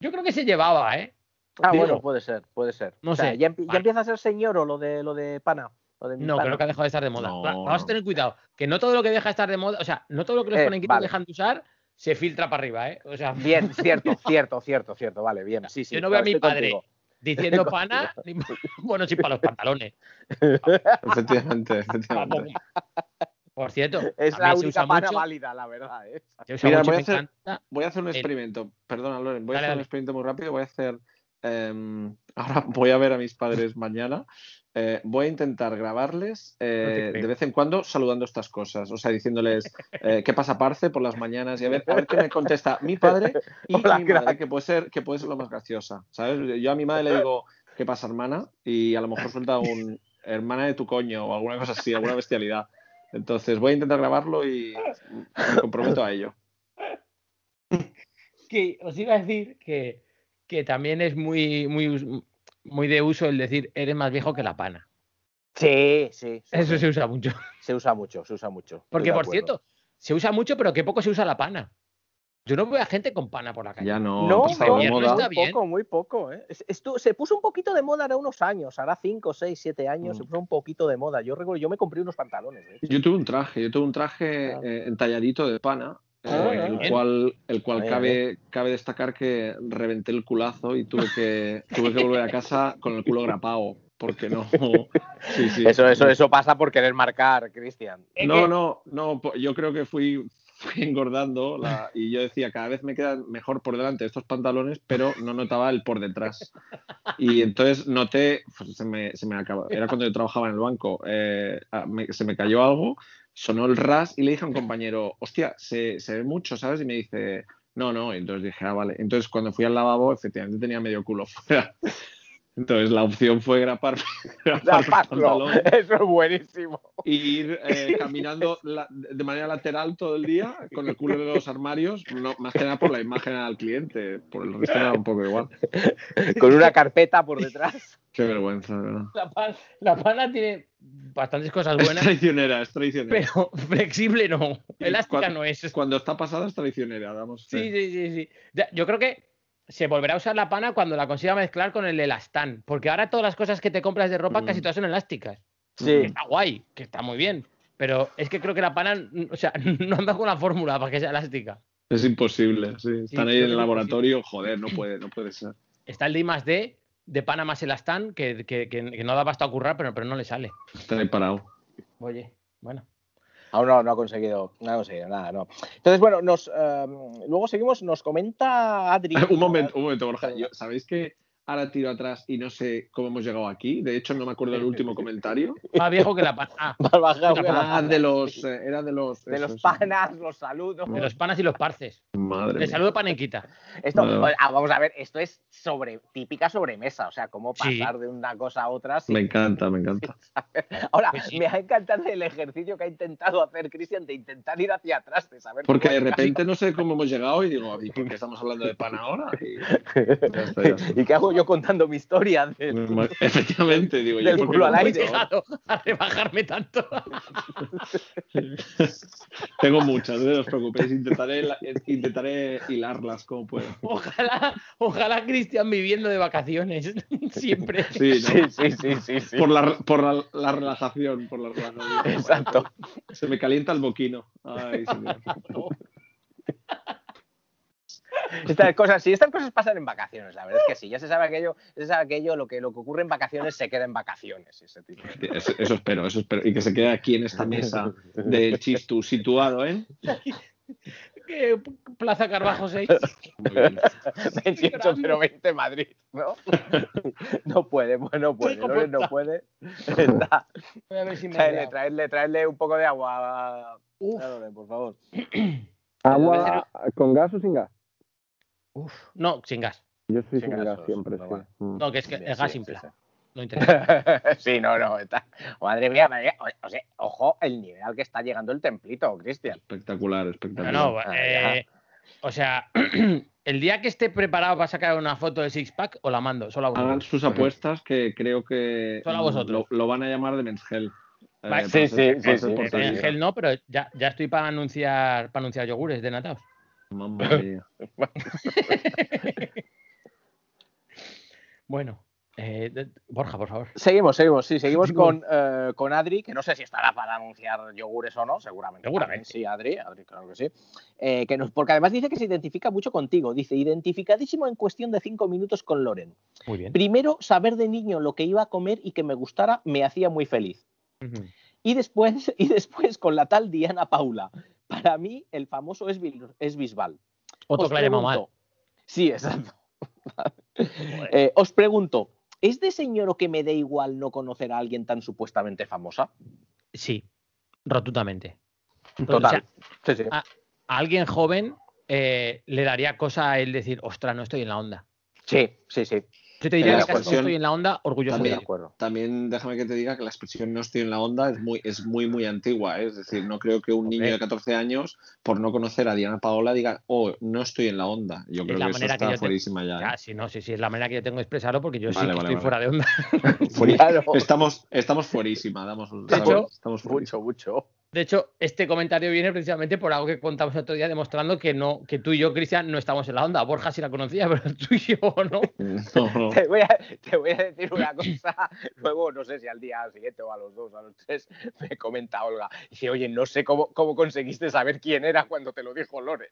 Yo creo que se llevaba, ¿eh? Ah, Digo, bueno, puede ser, puede ser. no O sea, sé. ¿ya, empieza a ser señor o lo de lo de pana? Lo de No, pana? creo que ha dejado de estar de moda. No, Vamos a tener cuidado. Que no todo lo que deja de estar de moda, o sea, no todo lo que los Eh, panenquitos vale. dejan de usar se filtra para arriba, ¿eh? O sea, Bien, cierto, cierto, cierto, cierto. Vale, bien. Sí, sí. yo no veo a mi padre contigo. diciendo pana, ni- bueno, sí, para los pantalones. Efectivamente, efectivamente. Por cierto, Es la única mucho, válida, la verdad. ¿eh? Mira, mucho, voy a hacer- encanta. Voy a hacer un El- experimento. Perdona, Loren, voy a Dale, hacer un experimento muy rápido. Voy a hacer. em, ahora voy a ver a mis padres mañana. Eh, voy a intentar grabarles eh, de vez en cuando saludando estas cosas. O sea, diciéndoles eh, qué pasa, parce, por las mañanas y a ver, a ver qué me contesta mi padre y Hola, mi madre, que puede, ser, que puede ser lo más graciosa. ¿Sabes? Yo a mi madre le digo, ¿qué pasa, hermana? Y a lo mejor suelta un hermana de tu coño o alguna cosa así, alguna bestialidad. Entonces voy a intentar grabarlo y me comprometo a ello. Que os iba a decir que, que también es muy, muy, muy de uso el decir eres más viejo que la pana. Sí, sí. sí, Eso sí. se usa mucho. Se usa mucho, se usa mucho. Porque, por acuerdo. cierto, se usa mucho, pero que poco se usa la pana. Yo no veo a gente con pana por la calle. Ya no, No, pasado no, de moda. está muy bien. poco, muy poco. ¿eh? Es- esto- se puso un poquito de moda ahora unos años, ahora 5, 6, 7 años, Mm. se puso un poquito de moda. Yo recuerdo, yo me compré unos pantalones. ¿eh? Yo tuve un traje, yo tuve un traje Ah. eh, entalladito de pana, eh, Ah, el bien. cual, el cual Bien, cabe, cabe destacar que reventé el culazo y tuve que, tuve que volver a casa con el culo grapado, porque no. Sí, sí. Eso, eso, eso pasa por querer marcar, Cristian. No, no, no, yo creo que fui, engordando y yo decía, cada vez me quedan mejor por delante estos pantalones, pero no notaba el por detrás. Y entonces noté, pues, se me, se me acabó, era cuando yo trabajaba en el banco, eh, se me cayó algo, sonó el ras y le dije a un compañero, hostia, se, se ve mucho, ¿sabes? Y me dice, no, no, y entonces dije, ah, vale. Entonces cuando fui al lavabo, efectivamente tenía medio culo fuera. Entonces la opción fue grapar, grapar Eso es buenísimo. y ir eh, caminando la- de manera lateral todo el día con el culo de los armarios, no, más que nada por la imagen al cliente, por el resto era un poco igual. Con una carpeta por detrás. Qué vergüenza, ¿verdad? La, pan- la pana tiene bastantes cosas Es buenas, traicionera, es traicionera. pero flexible no. Elástica no es. Cuando está pasada es traicionera, damos. Sí, sí, sí, sí. Ya, Yo creo que se volverá a usar la pana cuando la consiga mezclar con el elastán. Porque ahora todas las cosas que te compras de ropa Mm. casi todas son elásticas. Que Sí. está guay, que está muy bien. Pero es que creo que la pana, mm, o sea, no anda con la fórmula para que sea elástica. Es imposible, sí. Están ahí en el que laboratorio, joder, no puede, no puede ser. Está el D más D de pana más elastán, que, que, que- que no da basta a currar, pero, pero no le sale. Está ahí parado. Oye, bueno. Aún no, no ha conseguido, no ha conseguido nada, no. Entonces, bueno, nos, eh, luego seguimos, nos comenta Adri. un momento, un momento, Borja. ¿Sabéis que ahora tiro atrás y no sé cómo hemos llegado aquí. De hecho, no me acuerdo del último comentario. Más viejo que la pana. Ah, Más bajado que Ah, la- de los. eh, era de los. de eso, los panas, los saludos. de los panas y los parces. Madre Le mía. saludo panenquita. Esto, ah, vamos a ver, esto es sobre típica sobremesa, o sea, cómo Sí. pasar de una cosa a otra. sin Me encanta, me encanta. Ahora, Pues sí. me ha encantado el ejercicio que ha intentado hacer Cristian de intentar ir hacia atrás, de saber Porque de repente no sé cómo hemos llegado y digo, ¿y por qué estamos hablando de pan ahora? Y ya está, ya está. ¿Y qué hago yo contando mi historia? de- Efectivamente, digo, Del ¿y por qué culo al aire. llegado? llegado a rebajarme tanto. Tengo muchas, no os preocupéis, intentaré, la- intentaré hilarlas como pueda. Ojalá, ojalá Cristian viviendo de vacaciones. Siempre. Sí, ¿no? Sí, sí, sí, sí, sí. Por, la, por la, la relajación, por la relajación. Exacto. Se me calienta el boquino. Ay, señor. Estas cosas, sí, estas cosas pasan en vacaciones, la verdad es que sí, ya se sabe aquello, ya se sabe aquello, lo que, lo que ocurre en vacaciones se queda en vacaciones. Ese tipo. Eso, eso espero, eso espero. Y que se quede aquí en esta mesa del Chistu situado, ¿eh? ¿Qué? Plaza Carbajo 6. Muy bien. 28-0-20 Madrid, ¿no? No puede, pues no puede, Chico, Loren no puede. Está. Voy a ver si me. Traedle un poco de agua a por favor. ¿Agua con gas o sin gas? Uf. No, sin gas. Yo soy Sin sin, gas, gas siempre, sí. Mm. No, que es que Bien, el gas sí, sí, sí. No interesa. Sí, no, no, está. Madre mía, madre mía. O- o sea, ojo el nivel al que está llegando el templito, Cristian. Espectacular, espectacular. no, Ah, eh, o sea, el día que esté preparado para sacar una foto de Six Pack, os la mando, solo a Hagan vosotros. sus apuestas que creo que Solo a vosotros. Lo, lo van a llamar de Mensgel. Eh, sí, sí, sí, sí. no, pero ya, ya estoy para anunciar, para anunciar yogures de nataos. Mamma mía. Bueno, eh, Borja, por favor. Seguimos, seguimos, sí, seguimos con, eh, con Adri, que no sé si estará para anunciar yogures o no, seguramente. Seguramente. Sí, Adri, Adri, claro que sí. Eh, que nos, porque además dice que se identifica mucho contigo. Dice, identificadísimo en cuestión de cinco minutos con Loren. Muy bien. Primero, saber de niño lo que iba a comer y que me gustara me hacía muy feliz. Y después, y después con la tal Diana Paula. Para mí, el famoso es, es Bisbal. Otro llamado mal. pregunto- Sí, exacto. Eh, os pregunto, ¿es de señor o que me dé igual no conocer a alguien tan supuestamente famosa? Sí, rotundamente. Total. Sí, sí. a, a alguien joven eh, le daría cosa el decir, ostras, no estoy en la onda. Sí, sí, sí. Yo te diría la que casi no estoy en la onda, orgulloso de acuerdo. También déjame que te diga que la expresión no estoy en la onda es muy, es muy, muy antigua. ¿eh? Es decir, no creo que un niño de 14 años, por no conocer a Diana Paola, diga, oh, no estoy en la onda. Yo creo la que eso que está te- fuerísima ya. ¿eh? Ya, sí, no, sí, sí, es la manera que yo tengo de expresarlo porque yo sí que vale, estoy vale. fuera de onda. Estamos, estamos fuerísima, damos un De hecho, estamos fuerísima. Mucho, mucho. De hecho, este comentario viene precisamente por algo que contamos el otro día demostrando que no, que tú y yo, Cristian, no estamos en la onda. Borja sí la conocía, pero tú y yo no. No, no. Te voy, a, te voy a decir una cosa. Luego, no sé si al día siguiente o a los dos, a los tres, me comenta Olga. Dice, oye, no sé cómo, cómo conseguiste saber quién era cuando te lo dijo Lore.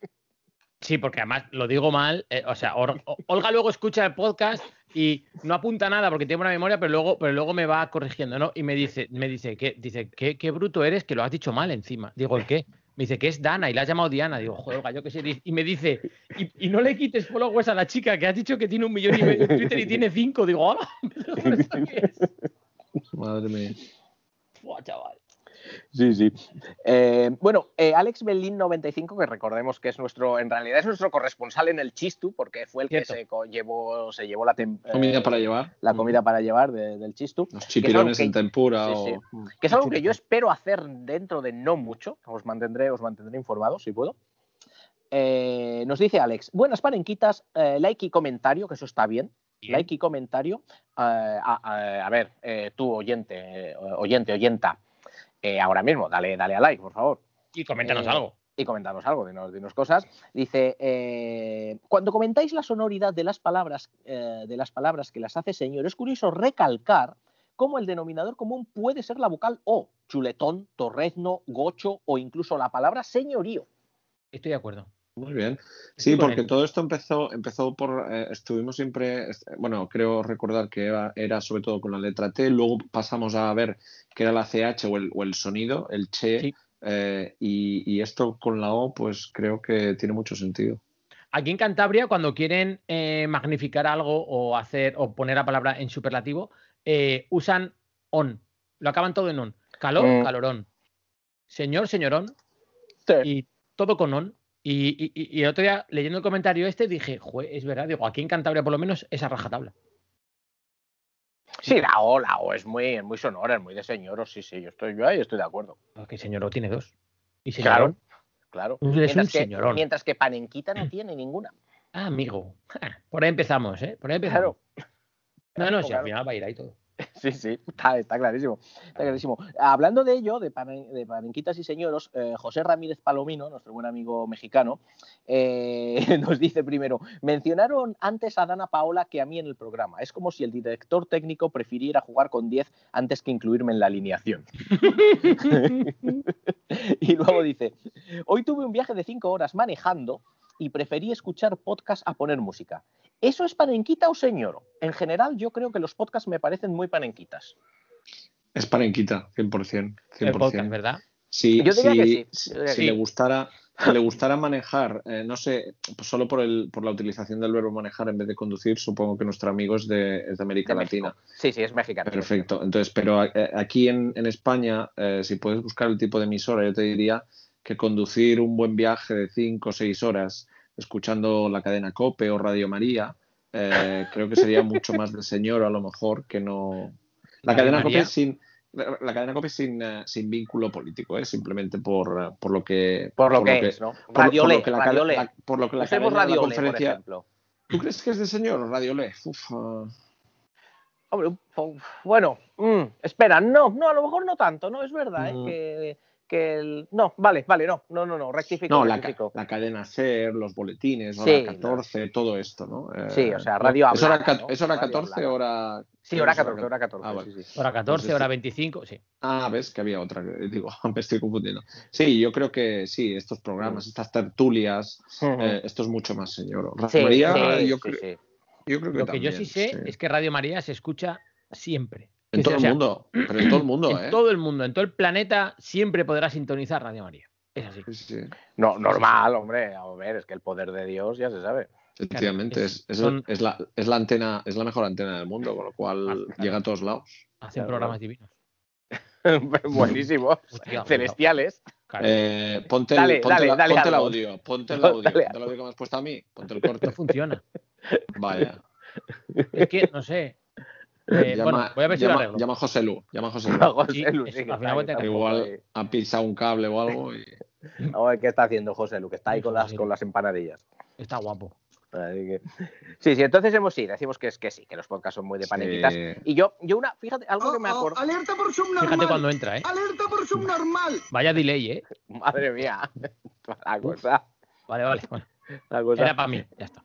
Sí, porque además lo digo mal. eh, o sea, Or- Olga luego escucha el podcast y no apunta nada porque tiene una memoria, pero luego, pero luego me va corrigiendo, ¿no? Y me dice, me dice, que dice, ¿qué, qué bruto eres que lo has dicho mal encima. Digo, ¿el qué? Me dice que es Dana y la has llamado Diana. Digo, joder, Olga, yo qué sé. Y me dice, y, y no le quites followers a la chica que has dicho que tiene un millón y medio en Twitter y tiene cinco. Digo, hola. Madre mía. Buah, chaval. Sí, sí. Eh, bueno, eh, Alex Belín 95, que recordemos que es nuestro, en realidad es nuestro corresponsal en el Chistu, porque fue el que se llevó, se llevó la, tem- Comida eh, para llevar. la comida para llevar de- del Chistu. Los chipirones en tempura sí, o. sí. que es algo que yo espero hacer dentro de no mucho. Os mantendré, os mantendré informados si puedo. Eh, nos dice Alex, buenas parenquitas, eh, like y comentario, que eso está bien. Like y comentario. Eh, a, a- a ver, eh, tú oyente, eh, oyente, oyenta, eh, ahora mismo, dale, dale a like, por favor. Y coméntanos Eh, algo. Y comentarnos algo, dinos, dinos cosas. Dice, eh, cuando comentáis la sonoridad de las palabras, eh, de las palabras que las hace señor, es curioso recalcar cómo el denominador común puede ser la vocal O, chuletón, torrezno, gocho o incluso la palabra señorío. Estoy de acuerdo. Muy bien. Sí, porque todo esto empezó, empezó por, eh, estuvimos siempre, bueno, creo recordar que era, era sobre todo con la letra T, luego pasamos a ver que era la CH o el, o el sonido, el che, Sí. eh, y, y esto con la O, pues creo que tiene mucho sentido. aquí en Cantabria, cuando quieren eh, magnificar algo o hacer o poner la palabra en superlativo, eh, usan on. Lo acaban todo en on. Calor, Mm. calorón. Señor, señorón. Sí. Y todo con on. Y, y- y- el otro día, leyendo el comentario este, dije, "Jue, es verdad, digo, aquí en Cantabria por lo menos es a rajatabla. Sí, la O, la O es muy, es muy sonora, es muy de señoros, sí, sí, yo estoy, yo ahí estoy de acuerdo. Porque señorón tiene dos. Y Claro, señorón. claro. Es un Mientras que, señorón. mientras que Panenquita no tiene ninguna. Ah, amigo. Por ahí empezamos, ¿eh? Por ahí empezamos. Claro. No, no, si Claro. al final va a ir ahí todo. Sí, sí, está, está clarísimo. Está clarísimo. Hablando de ello, de, panenquitas y señoros, eh, José Ramírez Palomino, nuestro buen amigo mexicano, eh, nos dice primero, mencionaron antes a Dana Paola que a mí en el programa. Es como si el director técnico prefiriera jugar con 10 antes que incluirme en la alineación. y luego dice, hoy tuve un viaje de 5 horas manejando y preferí escuchar podcast a poner música. ¿Eso es panenquita o señoro? En general, yo creo que los podcasts me parecen muy panenquitas. Es parenquita, 100%. 100%. El podcast, ¿verdad? Yo diría que sí, si- le sí. gustara, si le gustara manejar, eh, no sé, pues solo por, el, por la utilización del verbo manejar en vez de conducir, supongo que nuestro amigo es de, es de América De México. Latina. Sí, sí, es mexicano. Perfecto. Entonces, pero eh, aquí en, en España, eh, si puedes buscar el tipo de emisora, yo te diría que conducir un buen viaje de 5 o 6 horas escuchando la cadena Cope o Radio María, eh, creo que sería mucho más de señor a lo mejor que no. La cadena María. Cope sin. La, la cadena Cope sin, eh, sin vínculo político, ¿eh? simplemente por, por lo que. Por lo que es, ¿no? por lo- por Radio lo que la cadena de la Le, por conferencia. ejemplo. ¿Tú crees que es de señor Radio Le? Uf, ah. Hombre, bueno, mm, espera, no, no, a lo mejor no tanto, no, es verdad, ¿eh? Mm. que, que el- no, vale, vale, no, no, no, no, rectifico, No, la, ca- rectifico. la cadena SER, los boletines, hora Sí, 14, todo esto, ¿no? Eh, Sí, o sea, radio ¿Es hora, ¿no? ¿es hora Radio 14 hablada. hora...? Sí, hora que es 14, hora 14, Ah, vale. sí, sí. Hora 14, Pues hora este- 25, sí. Ah, ves que había otra, que- digo, me estoy confundiendo. Sí, yo creo que sí, estos programas, estas tertulias, eh, esto es mucho más señor. Radio Sí, María, sí, yo, sí, creo, sí. yo creo que Lo que yo sí sé sí. es que Radio María se escucha siempre. En todo el mundo, pero en todo el mundo, En ¿eh? todo el mundo, en todo el planeta, siempre podrás sintonizar Radio María. Es así. Sí, sí, No, normal, hombre, a ver, es que el poder de Dios ya se sabe. efectivamente, es- es, es- son- es la, es la antena, es la mejor antena del mundo, con lo cual Ah, claro. llega a todos lados. Hacen Claro, programas divinos. Buenísimos, Hostia, celestiales. Claro. Eh, ponte Dale, el, ponte dale, la- dale ponte el audio, ponte el audio, Dale ponte el audio que me has puesto a mí, ponte el corte. No funciona. Vaya. Es que, no sé. Eh, llama, bueno, voy a ver si lo llama- arreglo. llama a José Lu, llama a José Lu. José sí, al final que- Igual ha pisado un cable o algo y ver qué está haciendo José Lu, que está ahí con las, con las empanadillas. Está guapo. Que- Sí, sí, entonces hemos sí, decimos que es que sí, que los podcasts son muy de panenquitas. Sí. Y yo, yo una, fíjate, algo que me Oh, oh, acuerdo. alerta por subnormal. Fíjate cuando entra, ¿eh? Alerta por subnormal. Vaya delay, ¿eh? Madre mía, la cosa, Vale, vale. Bueno. Era para mí, ya está.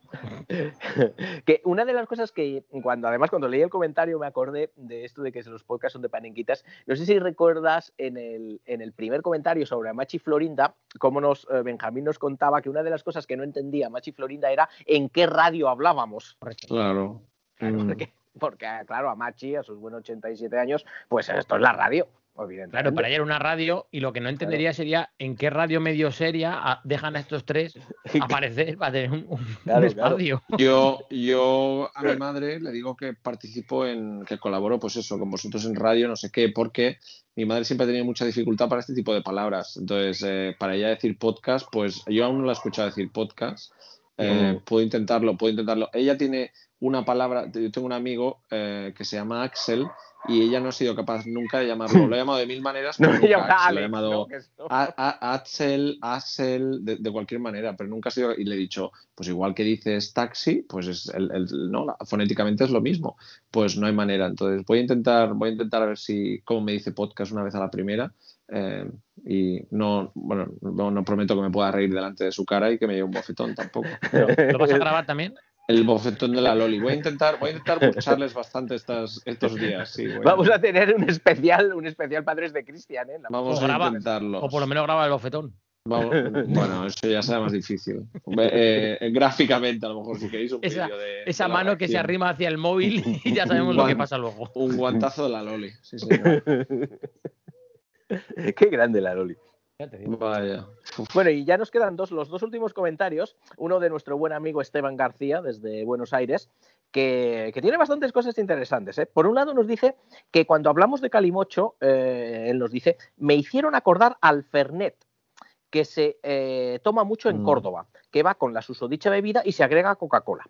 que una de las cosas que cuando además cuando leí el comentario me acordé de esto de que los podcasts son de panenquitas. No sé si recuerdas en el, en el primer comentario sobre Machi Florinda, cómo nos eh, Benjamín nos contaba que una de las cosas que no entendía Machi Florinda era en qué radio hablábamos. Claro. Mm. Porque, porque, claro, a Machi, a sus buenos 87 años, pues esto es la radio. Claro, para ella era una radio y lo que no entendería sería en qué radio medio seria dejan a estos tres aparecer para tener un, un- un Claro, espacio. Yo, yo a mi madre le digo que participo en, que colaboro, pues eso, con vosotros en radio, no sé qué, porque mi madre siempre ha tenido mucha dificultad para este tipo de palabras. Entonces, eh, para ella decir podcast, pues yo aún no la he escuchado decir podcast. Eh, Mm. Puedo intentarlo, puedo intentarlo. Ella tiene una palabra, yo tengo un amigo eh, que se llama Axel y ella no ha sido capaz nunca de llamarlo. Lo he llamado de mil maneras, No Axel, lo he llamado ¿no? Que eso- a- a- Axel, Axel, de, de cualquier manera, pero nunca ha sido. Y le he dicho, pues igual que dices taxi, pues es el, el- no, la- fonéticamente es lo mismo. Pues no hay manera. Entonces voy a intentar, voy a intentar a ver si, como me dice podcast una vez a la primera. eh, y no, bueno, no, no prometo que me pueda reír delante de su cara y que me lleve un bofetón tampoco. ¿Lo, lo vas a grabar también? El bofetón de la Loli. Voy a intentar, voy a intentar burcharles bastante estas, estos días. Sí, voy a- Vamos a tener un especial, un especial Padres de Cristian, ¿eh? La- vamos o a graba- intentarlo. O por lo menos graba el bofetón. Vamos- bueno, eso ya será más difícil. Eh, eh, gráficamente, a lo mejor, si queréis un Esa- vídeo de. Esa de mano que se arrima hacia el móvil y ya sabemos lo que pasa luego. Un guantazo de la Loli. Sí, señor. Qué grande la Loli. Ya te digo. Vaya. Bueno, y ya nos quedan dos, los dos últimos comentarios. Uno de nuestro buen amigo Esteban García, desde Buenos Aires, que, que tiene bastantes cosas interesantes. ¿eh? Por un lado, nos dice que cuando hablamos de Calimocho, eh, él nos dice, me hicieron acordar al Fernet, que se eh, toma mucho en Mm. Córdoba, que va con la susodicha bebida y se agrega Coca-Cola.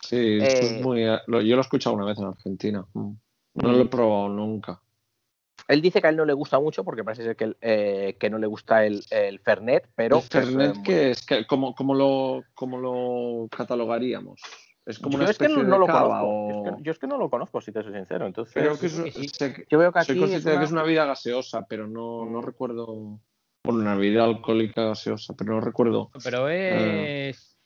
Sí, esto Eh, es muy. yo lo he escuchado una vez en Argentina. Mm. No lo he probado nunca. Él dice que a él no le gusta mucho porque parece ser que, eh, que no le gusta el, el Fernet, pero... ¿El Fernet pues, eh, qué es? ¿Qué- ¿Cómo, cómo lo, cómo lo catalogaríamos? ¿Es como yo una es que especie no, no de lo cava conozco. o- Es que- yo es que no lo conozco, si te soy sincero. Entonces, Creo que es, que sí. que- yo veo que soy aquí consciente es de que una- es una bebida gaseosa, pero no, no recuerdo. Bueno, una bebida alcohólica gaseosa, pero no recuerdo. Pero es.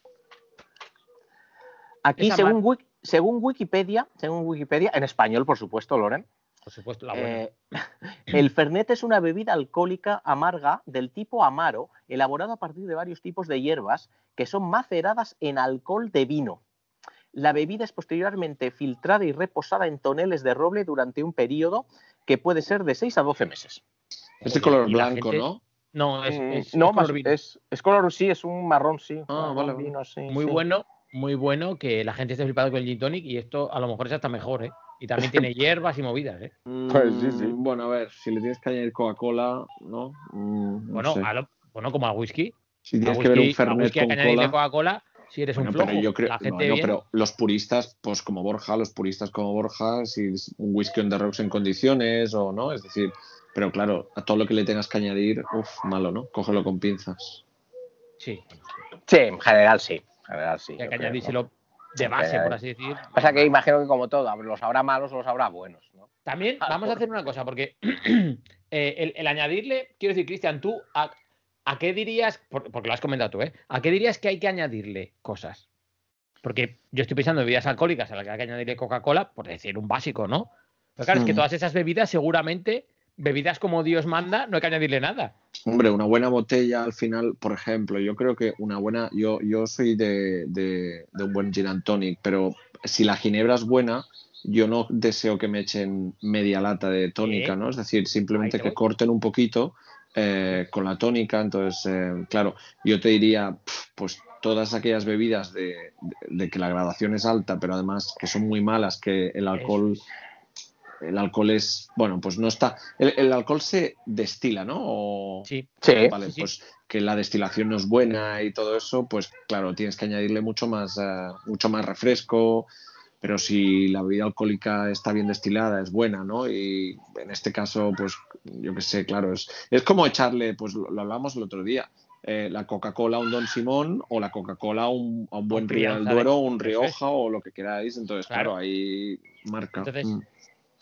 Aquí, Esa según, mar- Wik- según Wikipedia, según Wikipedia, en español, por supuesto, Loren, Por supuesto, la buena. eh, el Fernet es una bebida alcohólica amarga del tipo amaro, elaborado a partir de varios tipos de hierbas que son maceradas en alcohol de vino. La bebida es posteriormente filtrada y reposada en toneles de roble durante un periodo que puede ser de 6 a 12 meses. Es de color blanco, gente- ¿no? No, es, Mm, es- no, es color vino. es, es color, sí, es un marrón, sí. Ah, marrón vale, vale. vino, sí, muy sí. bueno, muy bueno que la gente esté flipado con el gin tonic y esto a lo mejor es hasta mejor, ¿eh? Y también tiene hierbas y movidas, ¿eh? Pues sí, sí. Mm, Bueno, a ver, si le tienes que añadir Coca-Cola, ¿no? Mm, no Bueno, sé. a lo- bueno, como al whisky. si tienes que ver un al Fernet con cola. Coca-Cola si eres Bueno, un flojo. pero yo creo la gente bien. pero los puristas, pues como Borja, los puristas como Borja, si es un whisky on the rocks en condiciones o no, es decir, pero claro, a todo lo que le tengas que añadir, uff, malo, ¿no? Cógelo con pinzas. Sí, Sí, en general sí. En general sí. hay que creo. añadírselo de base, por así decir. Pasa que imagino que como todo, los habrá malos o los habrá buenos, ¿no? También Ah, vamos a hacer una cosa, porque eh, el, el añadirle, quiero decir, Cristian, tú, a, a qué dirías, por- porque lo has comentado tú, ¿eh? ¿A qué dirías que hay que añadirle cosas? Porque yo estoy pensando en bebidas alcohólicas a las que hay que añadirle Coca-Cola, por decir un básico, ¿no? Pero claro, es que Mm. todas esas bebidas, seguramente, bebidas como Dios manda, no hay que añadirle nada. Hombre, una buena botella al final, por ejemplo, yo creo que una buena, yo, yo soy de, de- de un buen gin and tonic, pero si la ginebra es buena, yo no deseo que me echen media lata de tónica. ¿no? Es decir, simplemente que corten un poquito eh, con la tónica. Entonces, eh, claro, yo te diría, pues todas aquellas bebidas de, de- de que la gradación es alta, pero además que son muy malas, que el alcohol el alcohol es, bueno, pues no está, el, el alcohol se destila, ¿no? O- Sí. Sí. Vale, sí, sí. pues que la destilación no es buena y todo eso, pues claro, tienes que añadirle mucho más, eh, mucho más refresco, pero si la bebida alcohólica está bien destilada, es buena, ¿no? Y en este caso, pues yo qué sé, claro, es, es como echarle, pues lo, lo hablamos el otro día, eh, la Coca-Cola a un Don Simón o la Coca-Cola a un, a un buen Río del Duero, un Rioja es. o lo que queráis, entonces claro, Claro. ahí marca. Entonces, Mm.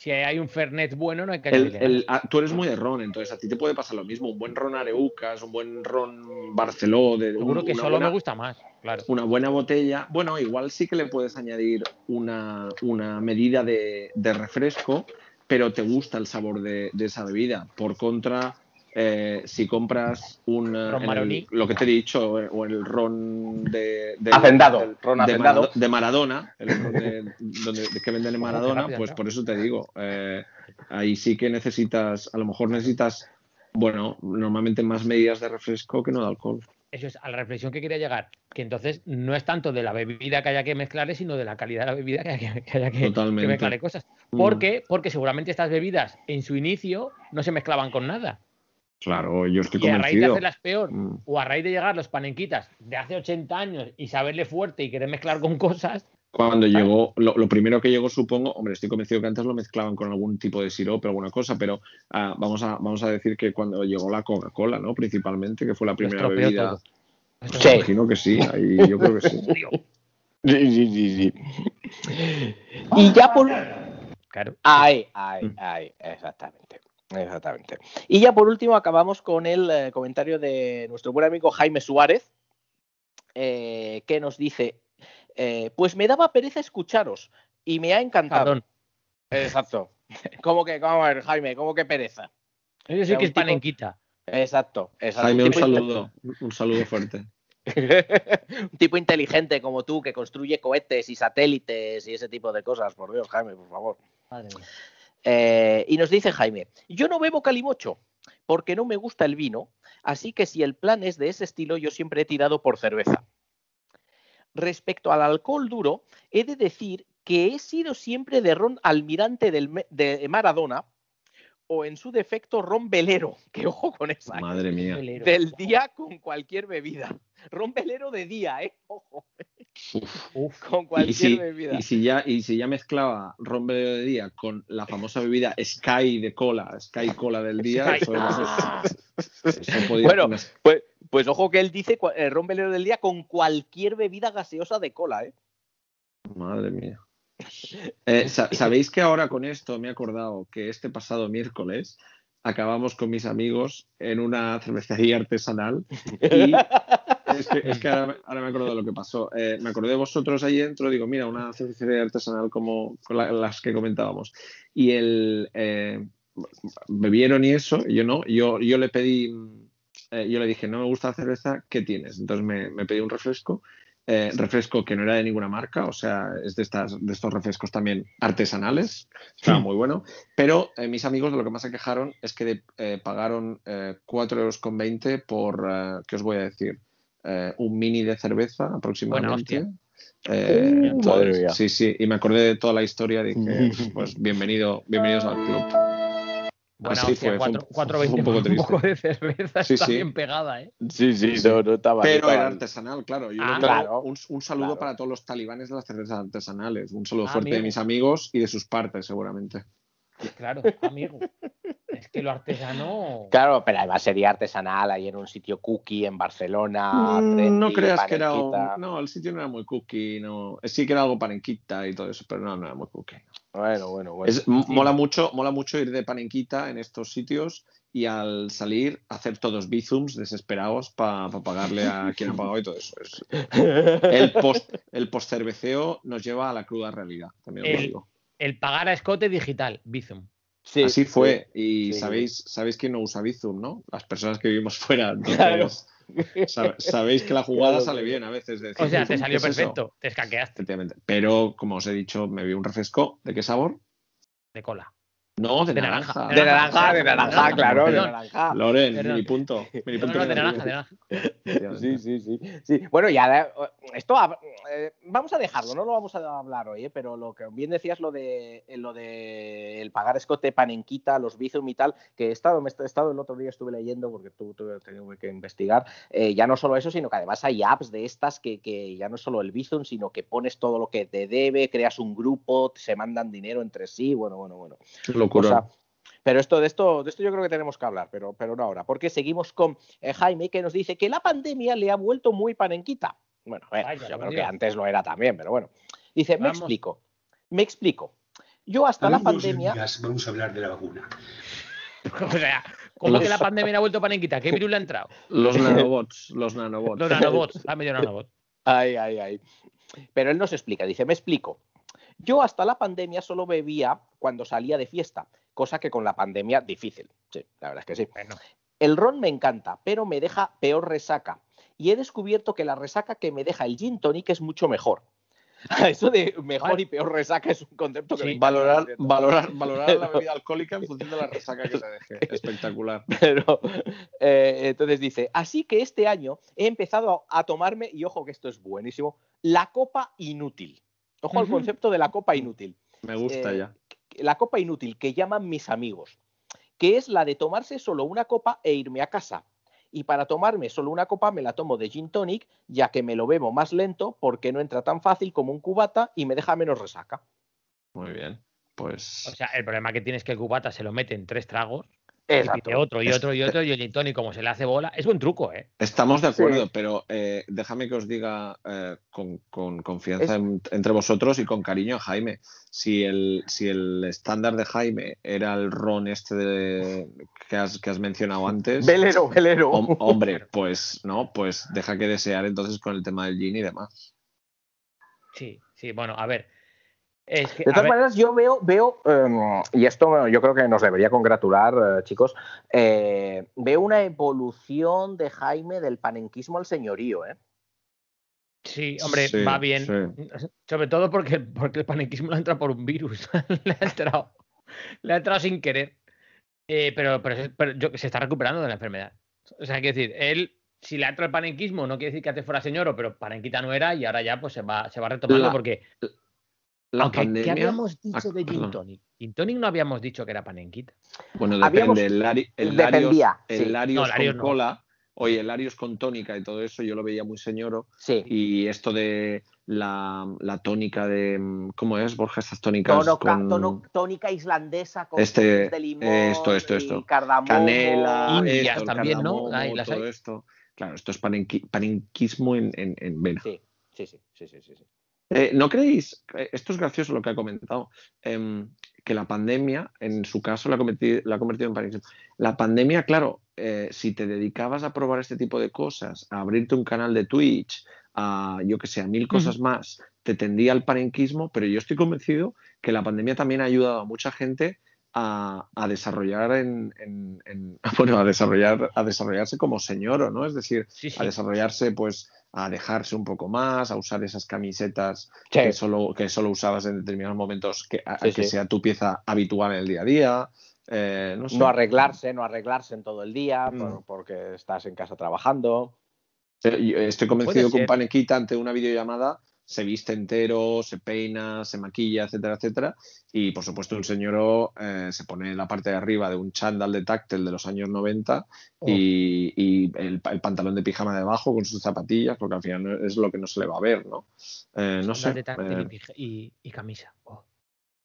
Si hay un Fernet bueno, no hay que El- el- nada. ah, tú eres muy de ron, entonces a ti te puede pasar lo mismo. Un buen ron Areucas, un buen ron Barceló, de Seguro un- que solo buena, me gusta más, claro. una buena botella. Bueno, igual sí que le puedes añadir una, una medida de, de refresco, pero te gusta el sabor de, de esa bebida. Por contra, eh, si compras un eh, lo que te he dicho, eh, o el ron de, de- Hacendado, ron de, hacendado. Marado- de Maradona, el ron de, donde- de que venden en Maradona, pues ¿no? por eso te digo, eh, ahí sí que necesitas, a lo mejor necesitas, bueno, normalmente más medidas de refresco que no de alcohol. Eso es a la reflexión que quería llegar. Que entonces no es tanto de la bebida que haya que mezclarle, sino de la calidad de la bebida que haya que, que haya que- que Totalmente. mezclarle cosas. Mm. ¿Por qué? Porque seguramente estas bebidas en su inicio no se mezclaban con nada. Claro, yo estoy Y a raíz de convencido. hacerlas peor, Mm. o a raíz de llegar los panenquitas de hace 80 años y saberle fuerte y querer mezclar con cosas, Cuando llegó, lo, lo primero que llegó, supongo, hombre, estoy convencido que antes lo mezclaban con algún tipo de sirope o alguna cosa, pero ah, vamos, a, vamos a decir que cuando llegó la Coca-Cola, ¿no? Principalmente, que fue la primera bebida. todo. Esto Sí. es Imagino que sí, ahí yo creo que sí. Sí, sí, sí, sí. Y ya por. Claro. Ahí, ahí, Mm. ahí, exactamente. Exactamente. Y ya por último acabamos con el eh, comentario de nuestro buen amigo Jaime Suárez, eh, que nos dice, eh, pues me daba pereza escucharos y me ha encantado. Perdón. Exacto. ¿Cómo que, vamos a ver, Jaime, cómo que pereza? Sea, sé que un es tipo- panenquita. Exacto, exacto. Jaime, un saludo, un saludo fuerte. un tipo inteligente como tú que construye cohetes y satélites y ese tipo de cosas, por Dios, Jaime, por favor. Madre mía. Eh, y nos dice Jaime, yo no bebo calimocho porque no me gusta el vino, así que si el plan es de ese estilo, yo siempre he tirado por cerveza. Respecto al alcohol duro, he de decir que he sido siempre de ron almirante del de Maradona o en su defecto ron velero, que ojo con esa, ¿eh? Madre mía. Del día con cualquier bebida. Ron velero de día, ¿eh? Ojo, Uf. con Y cualquier si, bebida. y si ya, y si ya mezclaba ron velero de día con la famosa bebida Sky de cola, Sky Cola del día, eso, eso- eso podía Bueno, Pues, pues ojo que él dice eh, ron velero del día con cualquier bebida gaseosa de cola, ¿eh? Madre mía. Eh, sa- ¿Sabéis que ahora con esto me he acordado que este pasado miércoles acabamos con mis amigos en una cervecería artesanal y es que, es que ahora, me- ahora me acuerdo de lo que pasó. Eh, me acordé de vosotros ahí dentro, digo, mira, una cervecería artesanal como la- las que comentábamos. Y el eh, bebieron y eso, y yo no, yo, yo le pedí, eh, yo le dije, no me gusta la cerveza, ¿qué tienes? Entonces me, me pedí un refresco eh, refresco que no era de ninguna marca, o sea, es de, estas, de estos refrescos también artesanales, estaba muy bueno, pero eh, mis amigos de lo que más se quejaron es que de- eh, pagaron eh, 4,20 euros por, eh, ¿qué os voy a decir? Eh, un mini de cerveza aproximadamente. hostia. Eh, Uh, entonces, mía. Sí, sí, y me acordé de toda la historia, dije, pues bienvenido, bienvenidos al club. Buena Así hostia, fue, fue un- 4, fue un 4.20 poco un de cerveza Sí, está sí. bien pegada, ¿eh? Sí, sí, no, no estaba. Pero era artesanal, claro. Yo Ah, le digo claro. un, un saludo Claro. para todos los talibanes de las cervezas artesanales. Un saludo Ah, fuerte de mis amigos y de sus partes, seguramente. Claro, amigo. Es que lo artesano. Claro, pero además sería artesanal ahí en un sitio cookie en Barcelona. Mm, trendy, no creas que era. un-. No, el sitio no era muy cookie. No. Sí que era algo panenquita y todo eso, pero no, no era muy cookie. Bueno, bueno, bueno. Es- mola, mucho, mola mucho ir de panenquita en estos sitios y al salir hacer todos bizums desesperados para pagarle a quien ha pagado y todo eso. Es- el post el post cerveceo nos lleva a la cruda realidad, también os lo El- digo. El pagar a escote digital, Bizum. Sí, Así fue. sí. Y sí. sabéis, sabéis quién no usa Bizum, ¿no? Las personas que vivimos fuera. Claro. Entonces, sab- sabéis que la jugada Claro, sale bien a veces. de decir, O sea, te "¿Qué salió es eso?". perfecto, te escaqueaste Efectivamente. Pero, como os he dicho, me vi un refresco. ¿De qué sabor? de cola. No, de, De naranja. naranja. De naranja, de naranja, claro, de naranja. Loren, Perdón. mini punto. Mini No, punto no, de naranja, de naranja. Sí, sí, sí, sí. Bueno, ya esto hab- eh, vamos a dejarlo, no lo vamos a hablar hoy, eh, pero lo que bien decías lo de eh, lo de el pagar escote, panenquita, los bizum y tal, que he estado, me he estado el otro día estuve leyendo porque tú, tú tengo que investigar, eh, ya no solo eso, sino que además hay apps de estas que, que ya no es solo el bizum, sino que pones todo lo que te debe, creas un grupo, se mandan dinero entre sí, bueno, bueno, bueno. Qué locura. cosa. Pero esto, de esto, de esto yo creo que tenemos que hablar, pero, pero no ahora, porque seguimos con eh, Jaime que nos dice que la pandemia le ha vuelto muy panenquita. Bueno, a ver, Vaya, yo creo que antes lo era también, pero bueno. Dice, me explico, me explico. Yo hasta la pandemia... vamos a hablar de la vacuna. O sea, ¿cómo que la pandemia le ha vuelto panenquita? ¿Qué virus le ha entrado? Los nanobots. Los nanobots. Los nanobots, ha medio nanobot. Ay, ay, ay. Pero él nos explica, dice, me explico. Yo hasta la pandemia solo bebía cuando salía de fiesta, cosa que con la pandemia difícil. Sí, la verdad es que sí. Bueno, El ron me encanta, pero me deja peor resaca. Y he descubierto que la resaca que me deja el gin tonic es mucho mejor. Eso de mejor y peor resaca es un concepto que Sí, me valorar, valorar la bebida alcohólica en función de la resaca que se deje. Espectacular. Pero, eh, entonces dice, así que este año he empezado a tomarme, y ojo que esto es buenísimo, la copa inútil. Ojo al concepto de la copa inútil. Me gusta Eh, ya. La copa inútil que llaman mis amigos, que es la de tomarse solo una copa e irme a casa. Y para tomarme solo una copa me la tomo de gin tonic, ya que me lo bebo más lento porque no entra tan fácil como un cubata y me deja menos resaca. Muy bien. Pues. o sea, el problema que tiene es que el cubata se lo mete en tres tragos, Exacto. pide otro y otro y otro, y el tonic, como se le hace bola, es buen truco, ¿eh? Estamos de acuerdo, Sí. pero eh, déjame que os diga eh, con, con confianza Es- en- entre vosotros y con cariño a Jaime. Si el, si el estándar de Jaime era el ron este de- que, has, que has mencionado antes, Velero, velero. hom- hombre, pues no, pues deja que desear entonces con el tema del gin y demás. Sí, sí, bueno, a ver. Es que, De todas ver, maneras, yo veo, veo em, y esto bueno, yo creo que nos debería congratular, eh, chicos, eh, veo una evolución de Jaime del panenquismo al señorío, ¿eh? sí, hombre, Sí, va bien. sí. Sobre todo porque, porque el panenquismo le ha entrado por un virus. le ha entrado, le ha entrado sin querer. Eh, pero, pero, se- pero yo- se está recuperando de la enfermedad. O sea, quiero decir, él, si le ha entrado el panenquismo, no quiere decir que antes fuera señoro, pero panenquita no era y ahora ya pues se va, se va retomando La- porque. La aunque, ¿qué pandemia. habíamos dicho Ah, de Gin. Tonic? Gin Tonic no habíamos dicho que era panenquita. Bueno, depende. El, Lari- el Dependía, Larios, sí. el Larios No, con no. cola. Oye, el Larios con tónica y todo eso, yo lo veía muy señoro. Sí. Y esto de la, la tónica de. ¿Cómo es, Borja? Estas tónicas. Con tono- tónica islandesa con Este- de limón esto, esto, y esto. cardamomo. canela, Indias esto, también, ¿no? Ahí las todo hay. esto. Claro, esto es panenqui- panenquismo en, en, en vena. Sí, sí, sí, sí, sí, sí. Eh, ¿No creéis? eh, Esto es gracioso lo que ha comentado. em, que la pandemia, en su caso, la ha convertido, la ha convertido en panenquismo. La pandemia, claro, eh, si te dedicabas a probar este tipo de cosas, a abrirte un canal de Twitch, a yo que sé, a mil cosas más, te tendía al panenquismo, pero yo estoy convencido que la pandemia también ha ayudado a mucha gente a, a desarrollar en, en- en- bueno, a desarrollar, a desarrollarse como señoro, ¿no? Es decir, Sí, sí. a desarrollarse, pues, a dejarse un poco más, a usar esas camisetas Sí. que solo, que solo usabas en determinados momentos, que, a- que sea tu pieza habitual en el día a día. eh, no sé. No arreglarse, no arreglarse en todo el día Mm. por- porque estás en casa trabajando. Eh, Estoy convencido que un panequita ante una videollamada se viste entero, se peina, se maquilla, etcétera, etcétera. Y por supuesto, un señor eh, se pone la parte de arriba de un chándal de táctil de los años 90 Oh. y, y el, el pantalón de pijama debajo con sus zapatillas, porque al final es lo que no se le va a ver, ¿no? Eh, no sé. De táctil eh, y, y camisa. Oh.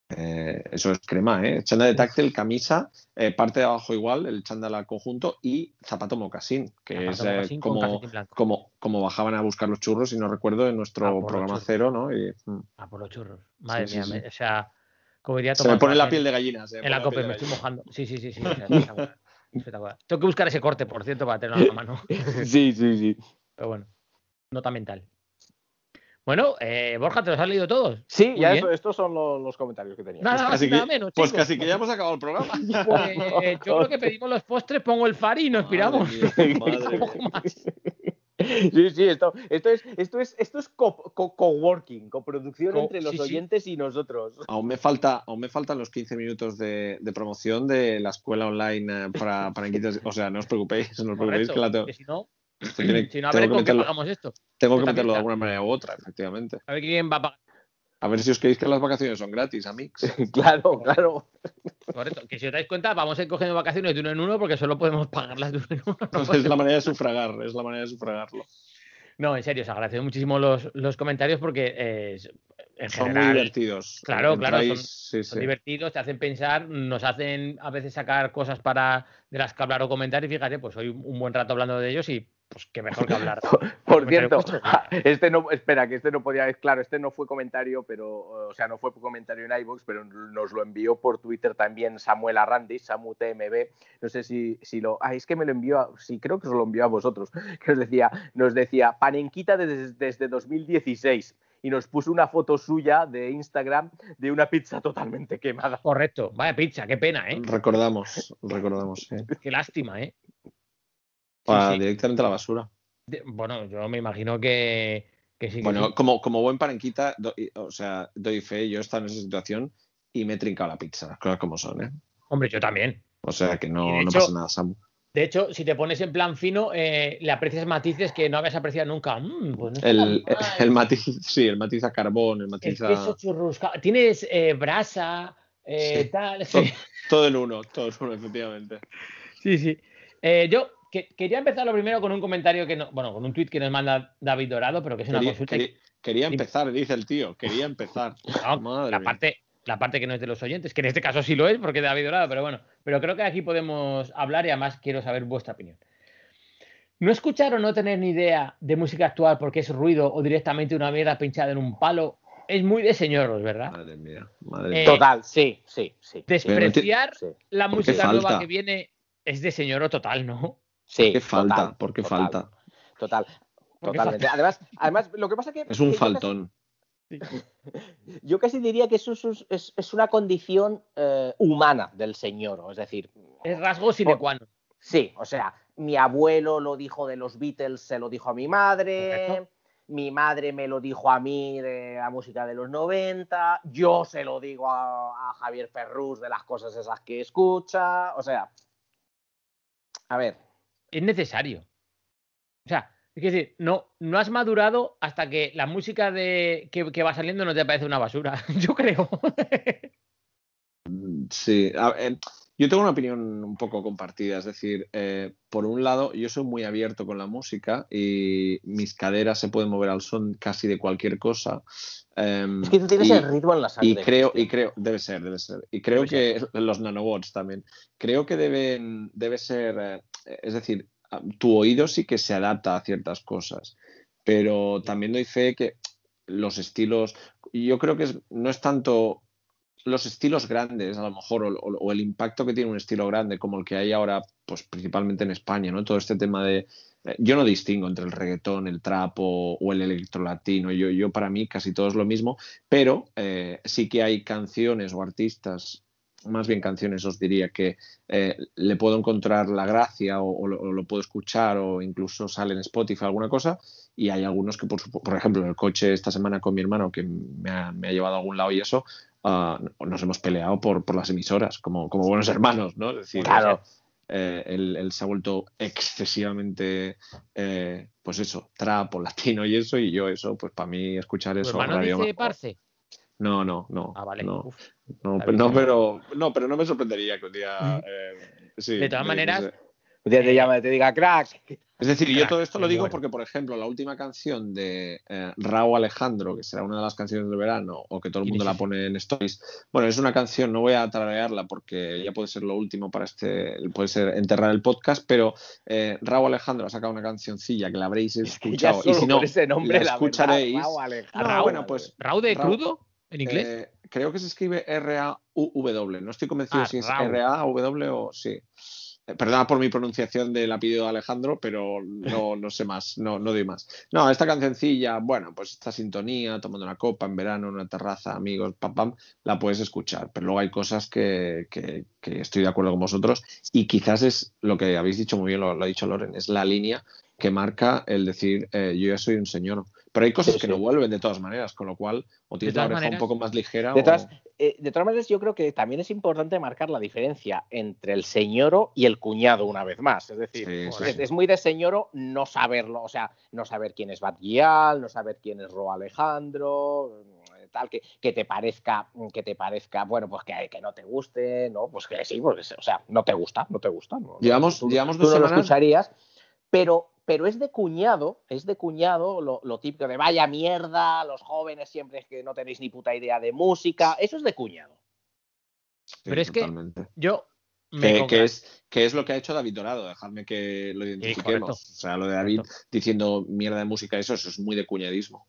Eh, eso es crema, ¿eh? Chándal de táctil, camisa, eh, parte de abajo igual, el chándal al conjunto y zapato mocasín, que Zapato es eh, mocasín con como, como, como bajaban a buscar los churros, si no recuerdo, en nuestro Ah, programa cero, ¿no? Y, mm, Ah, por los churros. Madre Sí, mía, sí, me- sí. o sea, como diría se me Tomás pone la piel de gallina. se me En la pone copa me estoy mojando. Sí, sí, sí, sí. espectacular. Espectacular. Tengo que buscar ese corte, por cierto, para tenerlo a la mano. Sí, sí, sí. Pero bueno, nota mental. Bueno, eh, Borja, ¿te los has leído todos? Sí, Muy ya eso- estos son los, los comentarios que tenía. Nada más Casi nada que- menos. Pues chicos. casi que ya hemos acabado el programa. Pues, yo creo que pedimos los postres, pongo el fari y nos piramos. Mía, madre más. Sí, sí, esto, esto es, esto es, esto es co- co- coworking, coproducción Co- entre los sí, sí. oyentes y nosotros. Aún me, falta, aún me faltan los 15 minutos de, de promoción de la escuela online eh, para, para. O sea, no os preocupéis, no os preocupéis Correcto, que la tengo, que si no, si no a tengo ver que con qué pagamos esto. tengo que meterlo de alguna manera u otra, efectivamente. A ver quién va a pagar. A ver si os creéis que las vacaciones son gratis, amigos. Claro, claro. Correcto. Que si os dais cuenta, vamos a ir cogiendo vacaciones de uno en uno porque solo podemos pagarlas de uno en uno. No, es la manera de sufragar, es la manera de sufragarlo. No, en serio, os agradezco muchísimo los, los comentarios porque eh, es- en Son muy general divertidos. Claro, claro, son- sí, son sí. divertidos, te hacen pensar, nos hacen a veces sacar cosas para de las que hablar o comentar y fíjate, pues hoy un buen rato hablando de ellos y pues qué mejor que hablar. Por cierto, este no, espera, que este no podía, claro, este no fue comentario, pero, o sea, no fue comentario en iVoox, pero nos lo envió por Twitter también Samuel Arrandis, Samu TMB, no sé si, si lo, ah, es que me lo envió, a- sí, creo que os lo envió a vosotros, que nos decía, nos decía, panenquita desde, desde 2016, y nos puso una foto suya de Instagram de una pizza totalmente quemada. Correcto, vaya pizza, qué pena, ¿eh? Recordamos, recordamos. Qué lástima, ¿eh? Sí. directamente a la basura. Bueno, yo me imagino que, que sí. que Bueno, como, como buen parenquita, o sea, doy fe, yo he estado en esa situación y me he trincado la pizza, las cosas como son, ¿eh? Hombre, yo también. O sea que no, no hecho- pasa nada, Samu. De hecho, si te pones en plan fino, eh, le aprecias matices que no habías apreciado nunca. Mm, pues no El, el matiz, sí, el matiz a carbón, el El matiz a... queso churruscado. Tienes eh, brasa, eh, Sí. tal. Sí. Todo en uno, todo en uno, efectivamente. Sí, sí. Yo que- quería empezar lo primero con un comentario que no, bueno, con un tuit que nos manda David Dorado, pero que es una Quería, consulta. quería- empezar, dice el tío, quería empezar. No, Madre la mía. parte, la parte que no es de los oyentes, que en este caso sí lo es, porque es David Dorado, pero bueno, pero creo que aquí podemos hablar y además quiero saber vuestra opinión. No escuchar o no tener ni idea de música actual porque es ruido o directamente una mierda pinchada en un palo es muy de señoros, ¿verdad? Madre mía, madre Eh, mía. Total, sí, sí, sí. Despreciar sí. la ¿por qué música nueva que viene es de señoro total, ¿no? Sí, ¿Qué falta? total, ¿Por qué total, falta? Total. ¿Por qué Totalmente. Además, además, lo que pasa que. Es un que yo faltón. casi- Yo casi diría que eso es, es- es una condición eh, humana del señor. Es decir, Es rasgo sine qua non. sí, o sea, mi abuelo lo dijo de los Beatles, se lo dijo a mi madre. Correcto. mi madre me lo dijo a mí de la música de los 90, yo se lo digo a, a Javier Ferrus de las cosas esas que escucha, o sea, a ver. Es necesario. O sea, es decir, no, no has madurado hasta que la música de, que, que va saliendo no te parece una basura, yo creo. Sí, a ver, yo tengo una opinión un poco compartida, es decir, eh, por un lado, yo soy muy abierto con la música y mis caderas se pueden mover al son casi de cualquier cosa. em, Es que tú tienes y- el ritmo en la sangre. y creo, y creo, debe ser, debe ser. Y creo que los nanobots también. Creo que deben, debe ser, eh, es decir, tu oído sí que se adapta a ciertas cosas, pero también doy fe que los estilos, yo creo que es- no es tanto los estilos grandes, a lo mejor, o, el impacto que tiene un estilo grande como el que hay ahora, pues principalmente en España, ¿no? Todo este tema de... eh, Yo no distingo entre el reggaetón, el trap o, o el electrolatino. Yo, yo para mí casi todo es lo mismo, pero eh, sí que hay canciones o artistas, más bien canciones os diría, que eh, le puedo encontrar la gracia o, o lo, o lo puedo escuchar o incluso sale en Spotify alguna cosa y hay algunos que, por, ejemplo, en el coche esta semana con mi hermano que me ha, me ha llevado a algún lado y eso, ah, nos hemos peleado por, por las emisoras, como, como buenos hermanos, ¿no? Es decir, Claro. eh, él, él se ha vuelto excesivamente, eh, pues eso, trap o latino y eso, y yo eso, pues para mí escuchar ¿Tu eso... hermano Radio dice parce? No, no, no. Ah, vale. No, Uf. no, Está pe- bien, no, pero, no, pero no me sorprendería que un día... eh, sí, De todas me maneras, Un día te llama y te diga, crack. es decir, yo todo esto lo digo bueno. porque, por ejemplo, la última canción de eh, Raúl Alejandro, que será una de las canciones del verano, o que todo el ¿Quién mundo la pone en stories, bueno, es una canción, no voy a tararearla porque ya puede ser lo último para este, puede ser enterrar el podcast, pero eh, Raúl Alejandro ha sacado una cancioncilla que la habréis Es que ya escuchado, y si no, ese nombre, la la escucharéis. verdad, Raúl Alejandro. No, bueno, pues ¿Rau de crudo? ¿En inglés? eh, creo que se escribe R-A-U-W. No estoy convencido Ah, si es. R-A-W o sí. Eh, Perdona por mi pronunciación del apellido de Alejandro, pero no, no sé más, no, no doy más. No, esta cancioncilla, bueno, pues esta sintonía, tomando una copa en verano, en una terraza, amigos, pam, pam, la puedes escuchar. Pero luego hay cosas que, que- que estoy de acuerdo con vosotros y quizás es lo que habéis dicho muy bien, lo, lo ha dicho Loren, es la línea que marca el decir eh, yo ya soy un señor. Pero hay cosas Sí, que sí. no vuelven de todas maneras, con lo cual o tienes la oreja maneras- un poco más ligera De o... todas, eh, de todas maneras, yo creo que también es importante marcar la diferencia entre el señoro y el cuñado una vez más. Es decir, Sí, sí, es, sí. es muy de señoro no saberlo, o sea, no saber quién es Bad Gyal, no saber quién es Ro Alejandro, eh, tal, que, que te parezca, que te parezca, bueno, pues que, que no te guste, no, pues que sí, pues, o sea, no te gusta, no te gusta. no- Llevamos- tú- llevamos tú dos no lo semanas- escucharías, pero, pero es de cuñado, es de cuñado lo, lo típico de vaya mierda, los jóvenes siempre es que no tenéis ni puta idea de música, eso es de cuñado. Sí, Pero es que-. Yo me Que, es, que es lo que ha hecho David Dorado, dejadme que lo identifiquemos. o sea, lo de David Correcto. diciendo mierda de música, eso, eso es muy de cuñadismo.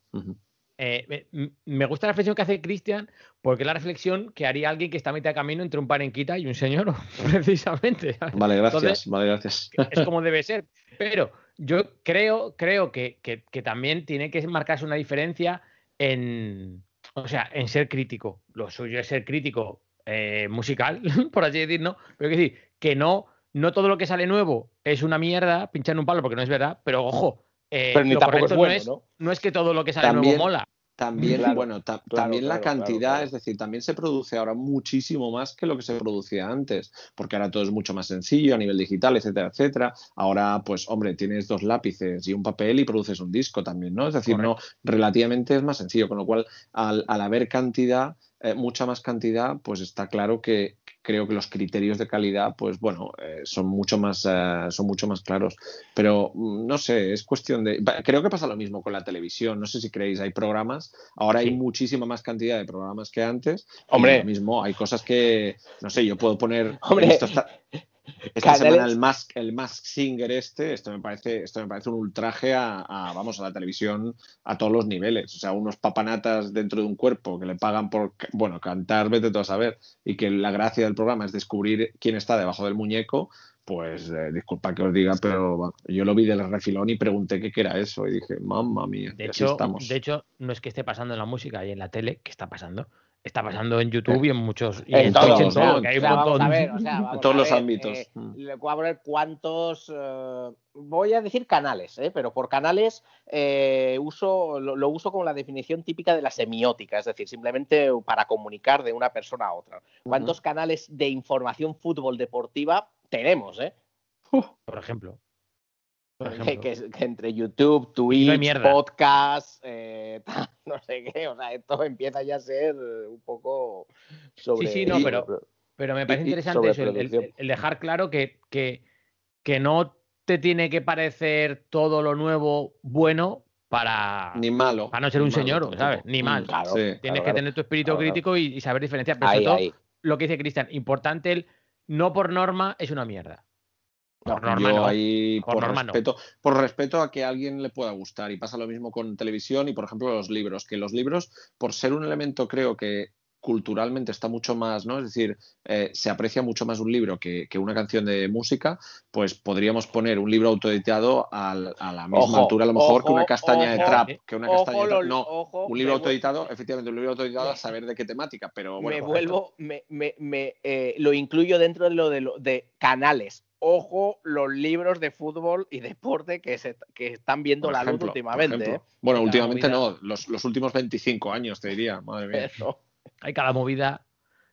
Eh, me- gusta la reflexión que hace Cristian, porque es la reflexión que haría alguien que está a mitad de camino entre un panenquita y un señor, precisamente. Vale, gracias, Entonces, vale, gracias. es como debe ser. Pero yo creo, creo que, que- que también tiene que marcarse una diferencia en, o sea, en ser crítico. Lo suyo es ser crítico eh, musical, por así decir, ¿no? Pero decir que no, no todo lo que sale nuevo es una mierda, pinchar en un palo, porque no es verdad, pero ojo. Eh, Pero ni lo tampoco es bueno, no, es, ¿no? no es que todo lo que sale También- nuevo mola. También, Claro, bueno, ta- claro, también la claro, cantidad, claro. es decir, también se produce ahora muchísimo más que lo que se producía antes, porque ahora todo es mucho más sencillo a nivel digital, etcétera, etcétera. Ahora, pues, hombre, tienes dos lápices y un papel y produces un disco también, ¿no? Es decir, no, relativamente es más sencillo, con lo cual, al, al haber cantidad, eh, mucha más cantidad, pues está claro que creo que los criterios de calidad, pues bueno, eh, son mucho más, eh, son mucho más claros. Pero mm, no sé, es cuestión de. Creo que pasa lo mismo con la televisión. No sé si creéis, hay programas. Ahora hay muchísima más cantidad de programas que antes. y Hombre. lo mismo, hay cosas que. No sé, yo puedo poner. Hombre. he visto esta, Canales- semana el Mask, el Mask Singer este, esto me parece, esto me parece un ultraje a, a, vamos, a la televisión a todos los niveles. O sea, unos papanatas dentro de un cuerpo que le pagan por, bueno, cantar, vete tú a saber, y que la gracia del programa es descubrir quién está debajo del muñeco, pues eh, disculpa que os diga, pero yo lo vi del refilón y pregunté qué, era eso y dije, mamma mía, De hecho, estamos. de hecho, no es que esté pasando en la música y en la tele, que está pasando. Está pasando en YouTube y en muchos. Y En en todos, Twitch, en ¿no? todo, En que hay un O sea, vamos montón. a ver, o sea, vamos todos a los ámbitos. eh, le voy a poner cuántos, eh, voy a decir canales, ¿eh? pero por canales eh, uso, lo, lo uso como la definición típica de la semiótica, es decir, simplemente para comunicar de una persona a otra. ¿Cuántos canales de información fútbol deportiva tenemos? Eh? Por ejemplo. Por Que, ejemplo. que- que entre YouTube, Twitch, podcast, eh, no sé qué, o sea, esto empieza ya a ser un poco sobre... sí, no, pero- Pero me parece interesante eso, el, el- sobreproducción. el dejar claro que, que, que no te tiene que parecer todo lo nuevo bueno para, Ni malo. para no ser un malo señor. ¿sabes? Ni mal. Claro. sí. Tienes claro, que claro. tener tu espíritu claro. crítico y, y saber diferenciar. Pero Ahí, sobre todo, ahí. lo que dice Cristian, importante el no por norma es una mierda. Por No, norma yo no. ahí, Por por, norma no. respeto, por respeto a que a alguien le pueda gustar. Y pasa lo mismo con televisión y, por ejemplo, los libros. Que los libros, por ser un elemento, creo que culturalmente está mucho más, ¿no? Es decir, eh, se aprecia mucho más un libro que, que una canción de música, pues podríamos poner un libro autoeditado al- a la misma Ojo, altura, a lo mejor, que una ojo, castaña de trap, que una castaña de trap. No, ojo, un libro autoeditado, efectivamente, un libro autoeditado a saber de qué temática, pero bueno. me vuelvo, me, me- me, eh, lo incluyo dentro de lo de, lo- de canales. Ojo, los libros de fútbol y deporte que, se, que están viendo Por la ejemplo, luz últimamente. ¿eh? Bueno, La últimamente movida. no, los, los últimos 25 años, te diría, madre mía. Eso. Hay cada movida.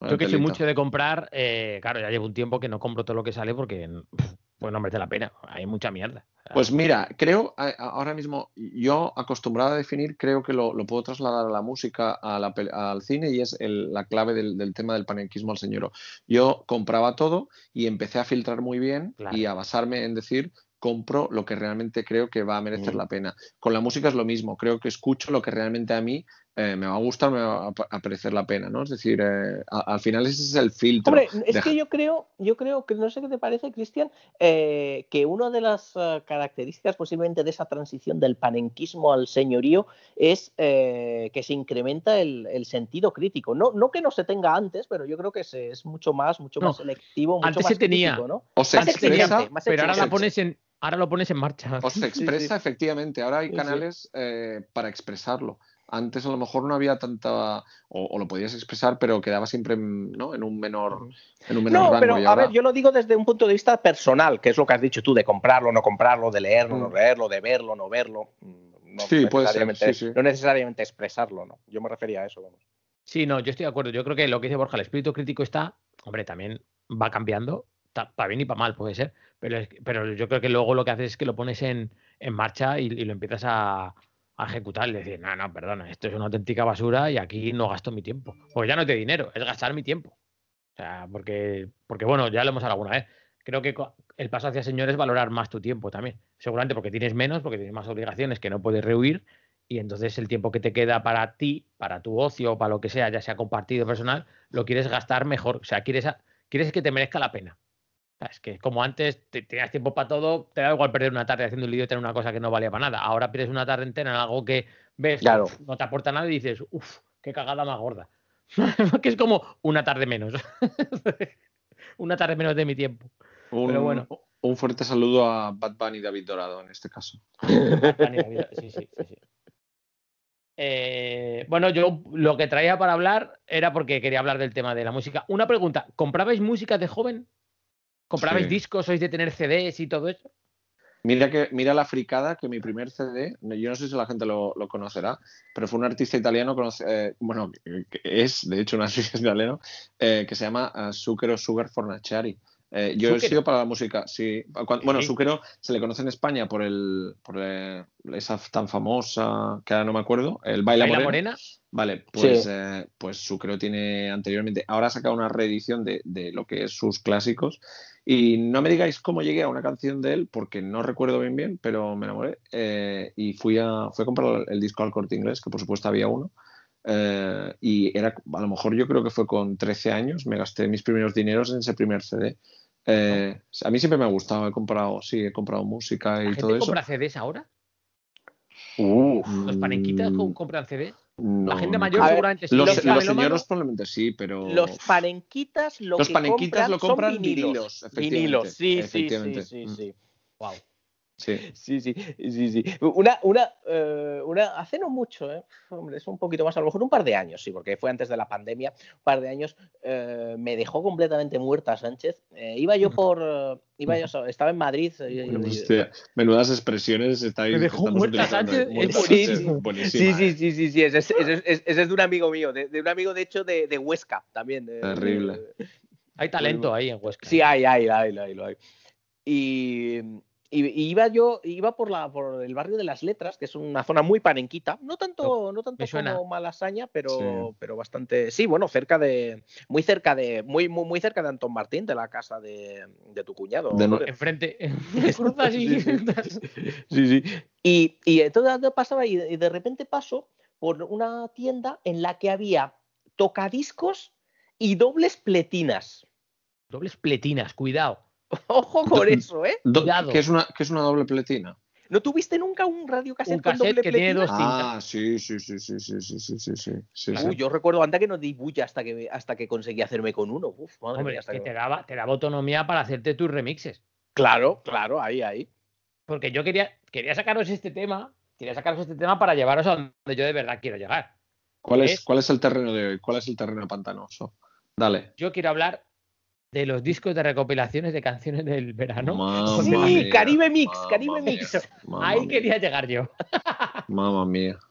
Yo que soy mucho de comprar, eh, claro, ya llevo un tiempo que no compro todo lo que sale porque pff, pues no merece la pena. Hay mucha mierda. Pues mira, creo, ahora mismo, yo acostumbrado a definir, creo que lo, lo puedo trasladar a la música, a la pel- al cine, y es el- la clave del, del tema del panenquismo al señor. Yo compraba todo y empecé a filtrar muy bien Claro. y a basarme en decir, compro lo que realmente creo que va a merecer Mm. la pena. Con la música es lo mismo, creo que escucho lo que realmente a mí eh, me va a gustar, me va a, pa- a parecer la pena, ¿no? Es decir, eh, a- al final ese es el filtro. Hombre, es que yo creo, yo creo que no sé qué te parece, Cristian, eh, que una de las eh, características posiblemente de esa transición del panenquismo al señorío es eh, que se incrementa el, el sentido crítico. No, no que no se tenga antes, pero yo creo que se, es mucho más, mucho No, más selectivo, mucho antes más se tenía. crítico, ¿no? o se Más expresa, exigente, más pero ahora la pones en, ahora lo pones en marcha. O se expresa, sí. efectivamente. Ahora hay Sí, sí. canales eh, para expresarlo. Antes a lo mejor no había tanta, o, o lo podías expresar, pero quedaba siempre en, ¿no? en un menor, en un menor No, rango. pero a ver, yo lo digo desde un punto de vista personal, que es lo que has dicho tú, de comprarlo, no comprarlo, de leerlo, no Mm. leerlo, de verlo, no verlo. Mm, No Sí, puede ser, necesariamente- sí, sí. no necesariamente expresarlo, ¿no? Yo me refería a eso, vamos. Sí, no, yo estoy de acuerdo. Yo creo que lo que dice Borja, el espíritu crítico está, hombre, también va cambiando, para bien y para mal puede ser, pero, es- pero yo creo que luego lo que haces es que lo pones en, en marcha y, y lo empiezas a, a ejecutar y decir, no, no, perdona, esto es una auténtica basura y aquí no gasto mi tiempo. Porque ya no es de dinero, es gastar mi tiempo. O sea, porque, porque bueno, ya lo hemos hablado alguna vez. Creo que el paso hacia señor es valorar más tu tiempo también. Seguramente porque tienes menos, porque tienes más obligaciones que no puedes rehuir y entonces el tiempo que te queda para ti, para tu ocio, para lo que sea, ya sea compartido personal, lo quieres gastar mejor. O sea, quieres, quieres que te merezca la pena. Sea, Es que como antes te, tenías tiempo para todo, te da igual perder una tarde haciendo un idiota en una cosa que no valía para nada. Ahora pierdes una tarde entera en algo que ves, que Claro. no te aporta nada y dices, uff, qué cagada más gorda. que es como una tarde menos. una tarde menos de mi tiempo. un, pero bueno. un fuerte saludo a Bad Bunny y David Dorado en este caso. Sí, sí, sí, sí. Eh, bueno, yo lo que traía para hablar era porque quería hablar del tema de la música. Una pregunta, ¿comprabais música de joven? ¿Comprabais Sí. discos? ¿Sois de tener CDs y todo eso? Mira que mira la fricada que mi primer CD, yo no sé si la gente lo, lo conocerá, pero fue un artista italiano, conoce- eh, bueno, que- es de hecho un artista italiano, eh, que se llama uh, Zucchero Sugar Fornaciari. Eh, yo he sido para la música, sí. Bueno. Zucchero se le conoce en España por el por esa tan famosa, que ahora no me acuerdo, el Baila, ¿Baila Morena. Morena? Vale, pues, Sí. pues Zucchero tiene anteriormente, ahora ha sacado una reedición de, de lo que es sus clásicos. Y no me digáis cómo llegué a una canción de él, porque no recuerdo bien bien, pero me enamoré. eh, y fui a, fui a comprar el disco al corte inglés, que por supuesto había uno. eh, y era, a lo mejor yo creo que fue con 13 años, me gasté mis primeros dineros en ese primer CD. Eh, a mí siempre me ha gustado, he comprado, sí, he comprado música ¿La y gente todo eso. compra CDs ahora? Uf. ¿Los panenquitas Mm, co- compran CDs? no, La gente mayor ver, seguramente sí. Los, Los los señores probablemente sí, pero... Los panenquitas lo Los que panenquitas compran lo compran son vinilos. vinilos, efectivamente, Vinilos, sí, sí, sí, sí, Mm. sí. Guau. Sí. Sí, sí, sí, sí. Una, una, eh, una, hace no mucho, ¿eh? Hombre, es un poquito más, a lo mejor un par de años, sí, porque fue antes de la pandemia, un par de años, eh, me dejó completamente muerta Sánchez. Eh, iba yo por, eh, iba yo, estaba en Madrid. y- y- Hostia, menudas expresiones estáis Me dejó muerta. Sánchez, Muerta es buenísimo. Sánchez, Sí, sí, ¿eh? sí, sí, sí, ese es, ese es- ese es de un amigo mío, de, de un amigo de hecho de, de Huesca también. de- Terrible. de- Hay talento ahí en Huesca. Sí, hay, hay, hay, hay, lo hay. Y, y- y iba yo, iba por, la, por el barrio de las letras, que es una zona muy panenquita, no tanto, no tanto como Malasaña, pero, Sí. pero bastante, sí, bueno, cerca de, muy cerca de, muy, muy, muy cerca de Antón Martín, de la casa de, de tu cuñado. De no-. Enfrente. Cruzas y. Sí, sí. Sí. Y, y entonces pasaba y de, y de repente paso por una tienda en la que había tocadiscos y dobles pletinas. Dobles pletinas, cuidado. Ojo con eso, ¿eh? Do-. ¿Qué es, una, ¿Qué es una doble pletina? ¿No tuviste nunca un Un con cassette doble que tiene pletina? dos cintas. Ah, sí, sí, sí, sí, sí, sí, sí, sí, sí, sí, Uy, sí. yo recuerdo antes que no di bulla hasta que, hasta que conseguí hacerme con uno. Uf, madre Hombre, mía, es hasta que que- te daba, te daba autonomía para hacerte tus remixes. Claro, claro, ahí, ahí. Porque yo quería, quería sacaros este tema, quería sacaros este tema para llevaros a donde yo de verdad quiero llegar. ¿Cuál es, es- ¿Cuál es el terreno de hoy? ¿Cuál es el terreno pantanoso? Dale. Yo quiero hablar de los discos de recopilaciones de canciones del verano. Mamma Sí, mía, Caribe Mix, Caribe mía, Mix. Ahí mía, quería llegar yo. Mamma mía.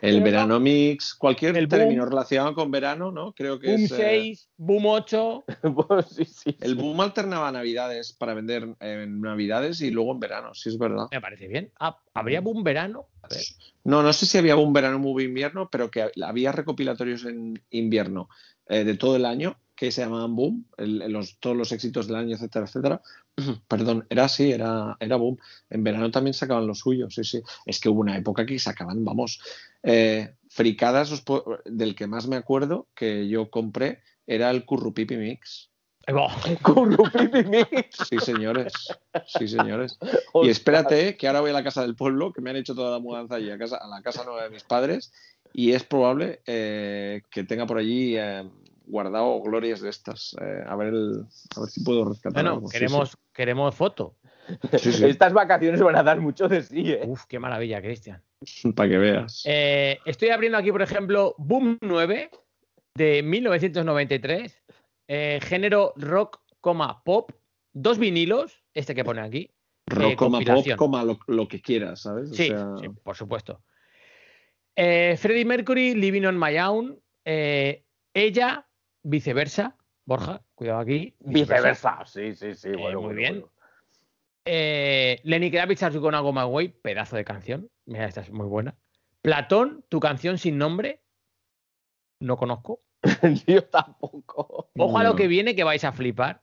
El Pero verano mix, cualquier El término boom. relacionado con verano, ¿no? Creo que Boom es. eh, 6, Boom 8. Pues sí, sí. el boom alternaba navidades para vender en navidades y luego en verano, sí es verdad. Me parece bien. Ah, ¿Habría Boom verano? A ver. No, no sé si había boom verano, boom invierno, pero que había recopilatorios en invierno eh, de todo el año que se llamaban boom, el- los, todos los éxitos del año, etcétera, etcétera. Perdón, era así, era, era boom. En verano también sacaban los suyos, sí, sí. Es que hubo una época que sacaban, vamos, eh, fricadas, os puedo- del que más me acuerdo que yo compré era el Currupipi Mix. Currupipi Mix. Sí, señores. Sí, señores. Y espérate, que ahora voy a la casa del pueblo, que me han hecho toda la mudanza allí a, casa, a la casa nueva de mis padres, y es probable eh, que tenga por allí eh, guardado glorias de estas. Eh, a, ver el- a ver si puedo rescatar. Bueno, algo. Sí, queremos, queremos foto. Sí, sí, Estas vacaciones van a dar mucho de sí, ¿eh? Uf, qué maravilla, Cristian. para que veas. Eh, estoy abriendo aquí, por ejemplo, Boom 9 de 1993. eh, género rock, coma, pop. Dos vinilos, este que pone aquí. Rock, coma, pop, coma lo, lo que quieras, ¿sabes? O Sí, sea, sí, por supuesto. Eh, Freddie Mercury, Living on My Own. eh, ella, viceversa. Borja, cuidado aquí. Viceversa. Sí, sí, sí. Eh, bueno, muy bueno, bien. bueno. Eh, Lenny Kravitz, As You Gonna Go My Way, pedazo de canción. Mira, esta es muy buena. Platón, tu canción sin nombre. No conozco. Yo tampoco. Ojo a lo que viene que vais a flipar.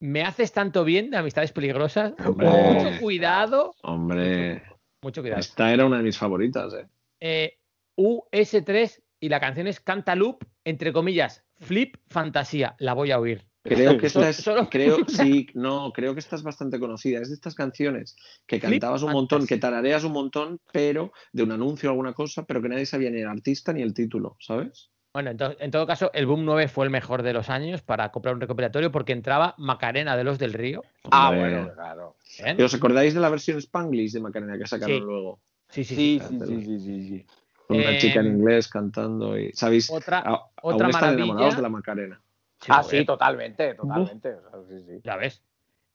Me haces tanto bien de amistades peligrosas. Hombre. Mucho cuidado. Hombre, Mucho cuidado. esta era una de mis favoritas, ¿eh? Eh, US3 y la canción es Cantaloupe, entre comillas, Flip Fantasía. La voy a oír. Creo que esta Solo- es, solo- creo, sí, no, creo que esta es bastante conocida. Es de estas canciones que Flip cantabas un montón, que tarareas un montón, pero de un anuncio o alguna cosa, pero que nadie sabía ni el artista ni el título, ¿sabes? Bueno, en, to- en todo caso, el Boom 9 fue el mejor de los años para comprar un recopilatorio porque entraba Macarena de los del Río. Ah, bueno, claro. ¿Y ¿Os acordáis de la versión Spanglish de Macarena que sacaron Sí. luego? Sí, sí, sí. Sí, sí, sí, sí, sí, sí. Con una Eh, chica en inglés cantando y. ¿Sabéis? Otra, A- otra aún están maravilla. enamorados de la Macarena. Sí, Ah, sí, totalmente, totalmente. o sea, sí, sí. Ya ves.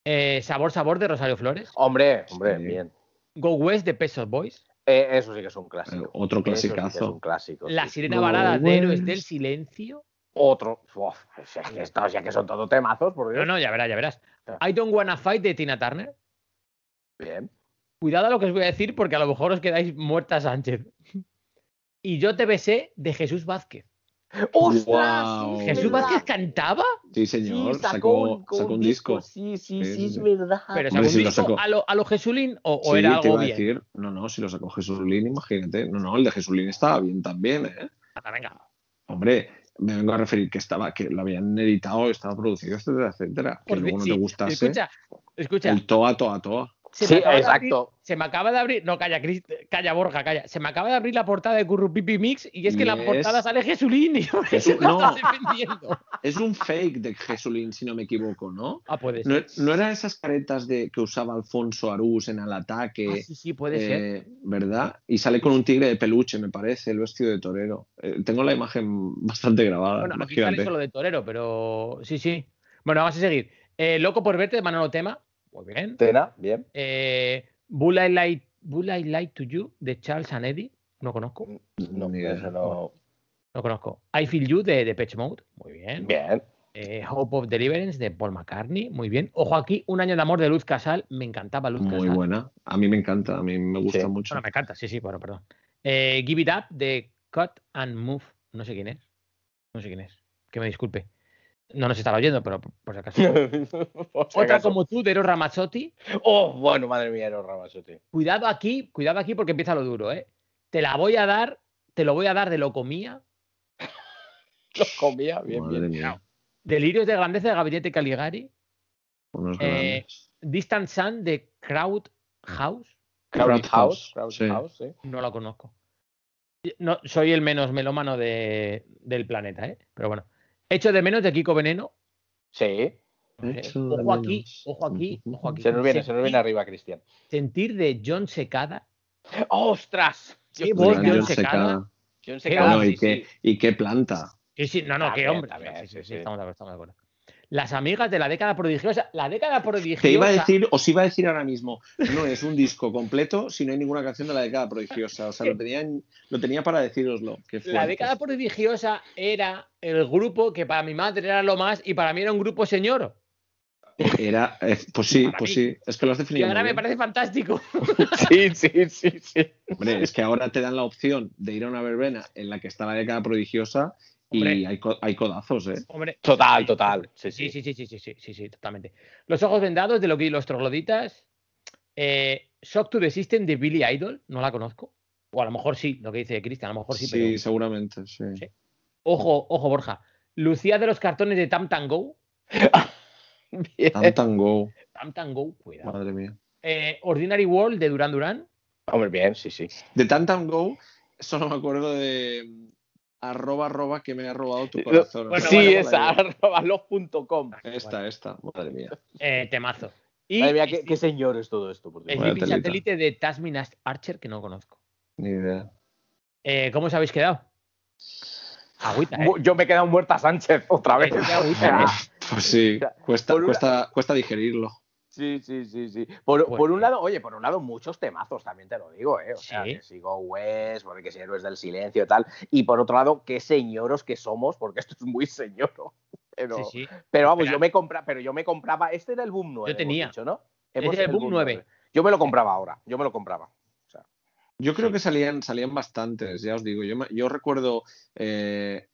Eh, sabor, sabor de Rosario Flores. Hombre, hombre, Sí. bien. Go West de Pesos Boys. Eh, eso sí que es un clásico. Eh, otro es clasicazo. un clásico. La sí. sirena varada de. Héroes del Silencio. Otro. Uf, es que estos ya que son todo temazos, por No, Dios. no, ya verás, ya verás. I Don't Wanna Fight de Tina Turner. Bien. Cuidado a lo que os voy a decir porque a lo mejor os quedáis muerta Sánchez. Y yo te besé de Jesús Vázquez. ¡Ostras! ¿Jesús! Vázquez cantaba? Sí, señor. Sí, sacó, sacó un disco. Sí, sí, Sí, sí, sí, es verdad. Pero Hombre, sacó un disco sacó. a lo, a lo Jesulín o, era te algo bien. decir. No, no, si lo sacó Jesulín, imagínate. No, no, el de Jesulín estaba bien también, ¿eh? Anda, venga. Hombre, me vengo a referir que estaba, que lo habían editado, estaba producido, etcétera, etcétera. Que luego no sí, te gustase. Escucha, escucha. El toa, toa, toa. Se Sí, exacto. abrir- se me acaba de abrir. No, calla, Cris- calla, Borja, calla. Se me acaba de abrir la portada de Currupipi Mix y es que la portada sale Jesulín y por eso no. estás defendiendo. es un fake de Jesulín, si no me equivoco, ¿no? Ah, puede No, ser. no eran esas caretas de, que usaba Alfonso Arús en el ataque, Ah, sí, sí, puede ser. eh, ¿verdad? Y sale con un tigre de peluche, me parece, el vestido de torero. Eh, tengo la imagen bastante grabada. Bueno, aquí sale solo de torero, pero sí, sí. Bueno, vamos a seguir. Eh, Loco por verte de Manolo Tema. Muy bien. Tena, bien. Eh, Bull I Light, Bull I Light to You de Charles and Eddie. No conozco. No, Ni idea. eso no. No conozco. I Feel You de Depeche Mode. Muy bien. Bien. Eh, Hope of Deliverance de Paul McCartney. Muy bien. Ojo aquí, Un año de amor de Luz Casal. Me encantaba Luz Muy Casal. buena. A mí me encanta, a mí me gusta Sí. mucho. Bueno, me encanta. Sí, sí, bueno, perdón. Eh, Give It Up de Cut and Move. No sé quién es. No sé quién es. Que me disculpe. No nos estaba oyendo, pero por si acaso. Por si Otra acaso. como tú, de Eros Ramazzotti. Oh, bueno, madre mía, era Ramazotti. Cuidado aquí, cuidado aquí porque empieza lo duro, ¿eh? Te la voy a dar, te lo voy a dar de locomía. Lo comía, bien, Madre bien. mía, Delirios de grandeza de Gabinete Caligari. Eh. Distant Sun de Crowd House. Crowd House. House, Crowd sí. House, sí. No la conozco. No, soy el menos melómano de- del planeta, ¿eh? Pero bueno. Hecho de menos de Kiko Veneno. Sí. De Ojo aquí, ojo aquí, ojo aquí. Se nos viene, se nos viene Sentir- arriba, Cristian. Sentir de John Secada. ¡Ostras! Qué Dios voz. John John Secada. Secada. John Qué Secada, Bueno, sí, y, qué, sí. y qué planta. Sí, sí, no, no, qué También, hombre. sí, sí. estamos de acuerdo, estamos de acuerdo. Las amigas de la década prodigiosa. La década prodigiosa. Te iba a decir, os iba a decir ahora mismo, no es un disco completo si no hay ninguna canción de la década prodigiosa. O sea, lo tenía, en- lo tenía para deciroslo. La década prodigiosa era el grupo que para mi madre era lo más y para mí era un grupo señor. Era, eh, pues sí, Para pues mí. sí. Es que lo has Y definido. ahora muy me parece fantástico. Sí, sí, sí, sí. Hombre, es que ahora te dan la opción de ir a una verbena en la que está la década prodigiosa y Hombre. hay, co- hay codazos, ¿eh? Hombre, Total, total. Sí, Sí, sí. sí, sí, sí, sí, sí, totalmente. Los ojos vendados de Loki y los trogloditas. Eh, Shock to the System de Billy Idol, no la conozco. O a lo mejor sí, lo que dice Cristian, a lo mejor sí, Sí, pero. seguramente, sí. Sí. Ojo, ojo, Borja. Lucía de los cartones de Tam Tam Go. Bien. Tam Tam Go, Tam Tam Go, cuidado. madre mía. Eh, Ordinary World de Duran Duran. Hombre, bien, sí, sí. De Tam Tam Go, solo me acuerdo de arroba arroba que me ha robado tu corazón. Bueno, sí, bueno, es arroba log.com. Esta, esta, madre mía. Eh, temazo. Y Madre mía, qué, qué señor es todo esto, por Dios. el. Satélite de Tasmin Archer, que no conozco. Ni idea. Eh, ¿Cómo os habéis quedado? Agüita, ¿eh? Yo me he quedado muerta Sánchez otra vez. Agüita, ¿eh? Pues sí, cuesta, cuesta, cuesta digerirlo. Sí, sí, sí, sí. Por, Pues por un sí. lado, oye, por un lado, muchos temazos, también te lo digo, ¿eh? O sea, Sí. que sigo West, porque si Héroes del Silencio y tal. Y por otro lado, qué señoros que somos, porque esto es muy señoro. Pero, Sí, sí. pero vamos, Espera. yo me compra, pero yo me compraba. Este era el boom 9. Yo tenía. hemos dicho, ¿no? Hemos- era el boom 9. Yo me lo compraba ahora, yo me lo compraba. Yo creo que salían, salían bastantes, ya os digo. Yo, me- yo recuerdo eh,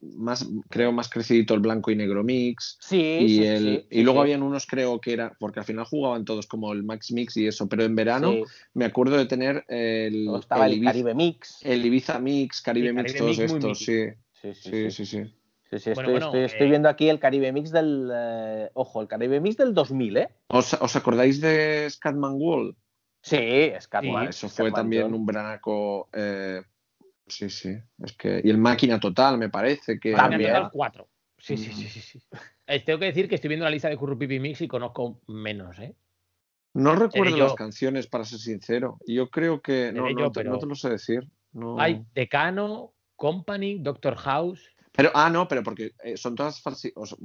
más, creo, más crecidito el blanco y negro mix. Sí, Y, sí, el, sí, y luego sí. habían unos, creo que era, porque al final jugaban todos como el Max Mix y eso, pero en verano Sí. me acuerdo de tener el, estaba el, Ibiza, Caribe Mix. el Ibiza Mix, Caribe Sí, Mix, Caribe todos Mix estos, sí. Sí, sí, Sí, sí. sí, sí. Sí, sí, Bueno, estoy, bueno, estoy- eh, estoy viendo aquí el Caribe Mix del. eh, ojo, el Caribe Mix del 2000, ¿eh? ¿Os, os acordáis de Scatman Wall? Sí. Sí, Buah, eso fue también John. un veranaco. eh, sí, sí. Es que, y el Máquina Total, me parece que. Máquina Total 4. Sí, sí, Mm. sí, sí, sí. Eh, tengo que decir que estoy viendo la lista de Currupipi Mix y conozco menos, ¿eh? No recuerdo yo. las canciones, para ser sincero. Yo creo que. No, yo, te, pero- no te lo sé decir. No. Hay Decano, Company, Doctor House. Pero, ah, no, pero porque eh, son todas falsi o sea,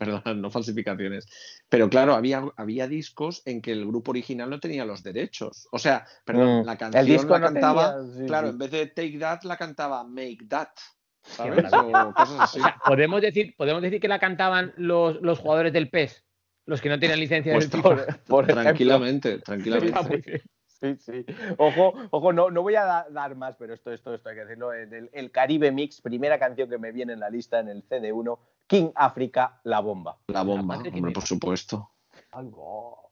perdón, no falsificaciones. Pero claro, había, había discos en que el grupo original no tenía los derechos. O sea, perdón, Mm. la canción El disco la no cantaba. tenía, sí, claro, sí. en vez de Take That, la cantaba Make That. ¿Sabes? O cosas así. O sea, ¿podemos decir, podemos decir que la cantaban los, los jugadores del PES, los que no tienen licencia Pues Por, FIFA. por ejemplo. tranquilamente, tranquilamente. Sí, sí. Ojo, ojo, no, no voy a da- dar más, pero esto, esto, esto hay que decirlo. El, el- el Caribe Mix, primera canción que me viene en la lista en el CD1, King África, La Bomba. La bomba, hombre, por supuesto. Algo.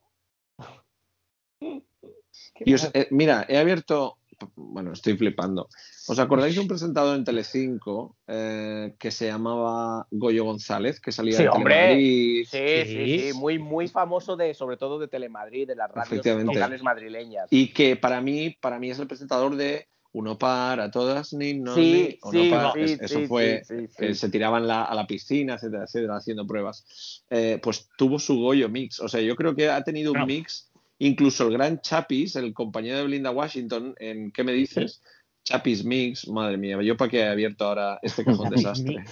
Y os- eh, mira, he abierto. Bueno, estoy flipando. ¿Os acordáis de un presentador en Telecinco eh, que se llamaba Goyo González, que salía Sí, de hombre. Telemadrid? Sí, sí, Sí. sí, muy, muy famoso de, sobre todo de Telemadrid, de las radios locales madrileñas. Y que para mí, para mí es el presentador de uno para todas, ni no, Sí, ni, uno sí, para. sí, Es- eso sí, fue, sí, sí, eh, se tiraban la- a la piscina, etcétera, etcétera, haciendo pruebas. Eh, pues tuvo su Goyo mix. O sea, yo creo que ha tenido un Claro. mix, incluso el gran Chapis, el compañero de Belinda Washington, en ¿Qué me dices? Chapis Mix, madre mía, yo para qué he abierto ahora este cajón desastre.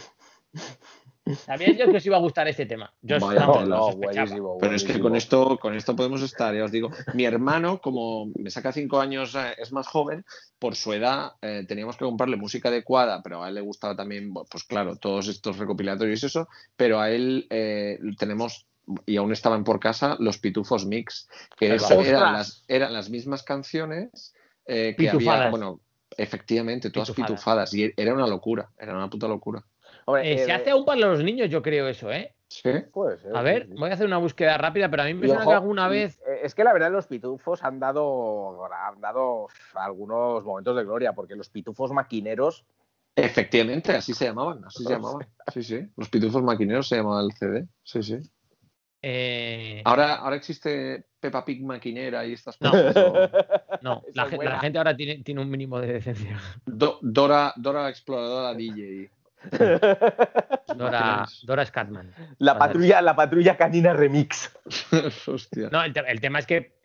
Sabía yo que os iba a gustar este tema. Yo Vaya no, buenísimo. Pero es que con esto, con esto podemos estar, ya os digo. Mi hermano, como me saca cinco años, eh, es más joven, por su edad eh, teníamos que comprarle música adecuada, pero a él le gustaba también, pues claro, todos estos recopilatorios y eso, pero a él eh, tenemos, y aún estaban por casa, los Pitufos Mix, que eran, las, eran las mismas canciones eh, que había, bueno, efectivamente, todas Pitufadas. pitufadas, y era una locura, era una puta locura. Hombre, Eh, eh, se hace aún para los niños, yo creo eso, ¿eh? ¿Sí? puede ser, A ver, sí. voy a hacer una búsqueda rápida, pero a mí me suena que alguna vez. eh, Es que la verdad los pitufos han dado, han dado algunos momentos de gloria, porque los pitufos maquineros. Efectivamente, así se llamaban, así se llamaban. Sí, sí. Los pitufos maquineros se llamaba el CD. Sí, sí. Eh, Ahora, ahora existe Peppa Pig maquinera y estas No. cosas. no, la, gente ahora tiene, tiene un mínimo de decencia. Do- Dora, Dora la exploradora DJ. Dora. Dora Scatman. La patrulla, la patrulla canina remix. Hostia. No, el, te- el tema es que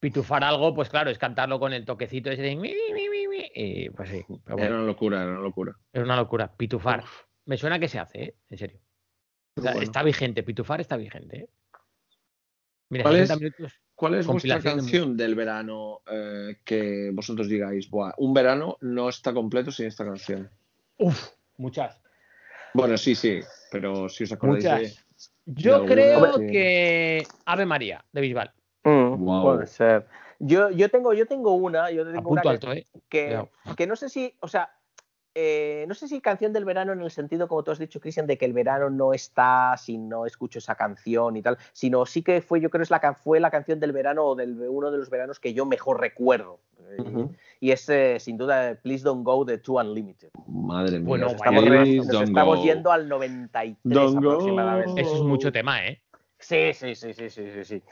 pitufar algo, pues claro, es cantarlo con el toquecito ese de mi, mi, mi, mi, mi, y pues sí, pero bueno, Era una locura, era una locura. es una locura. Pitufar. Me suena que se hace, ¿eh? En serio. O sea, Bueno. Está vigente, pitufar está vigente. ¿eh? Mira, ¿Cuál 60 es? minutos. ¿Cuál es vuestra canción del verano eh, que vosotros digáis, Buah, un verano no está completo sin esta canción? Uf, muchas. Bueno, sí, sí, pero si os acordáis Muchas. de... Yo creo que Ave María, de Bisbal. Mm. Puede ser. Yo, yo tengo, yo tengo una, yo A tengo una punto que, alto, ¿eh? que, que no sé si, o sea, eh, no sé si canción del verano en el sentido, como tú has dicho, Cristian, de que el verano no está si no escucho esa canción y tal, sino sí que fue, yo creo, es la, can- fue la canción del verano o del uno de los veranos que yo mejor recuerdo. Eh, Ujú. Y es, eh, sin duda, Please Don't Go de Two Unlimited. Madre mía. Bueno, Nos estamos, vaya. re- Please nos don't estamos go. yendo al 93 Don't go. aproximadamente. Eso es mucho tema, ¿eh? Sí, sí, sí, sí, sí, sí. sí.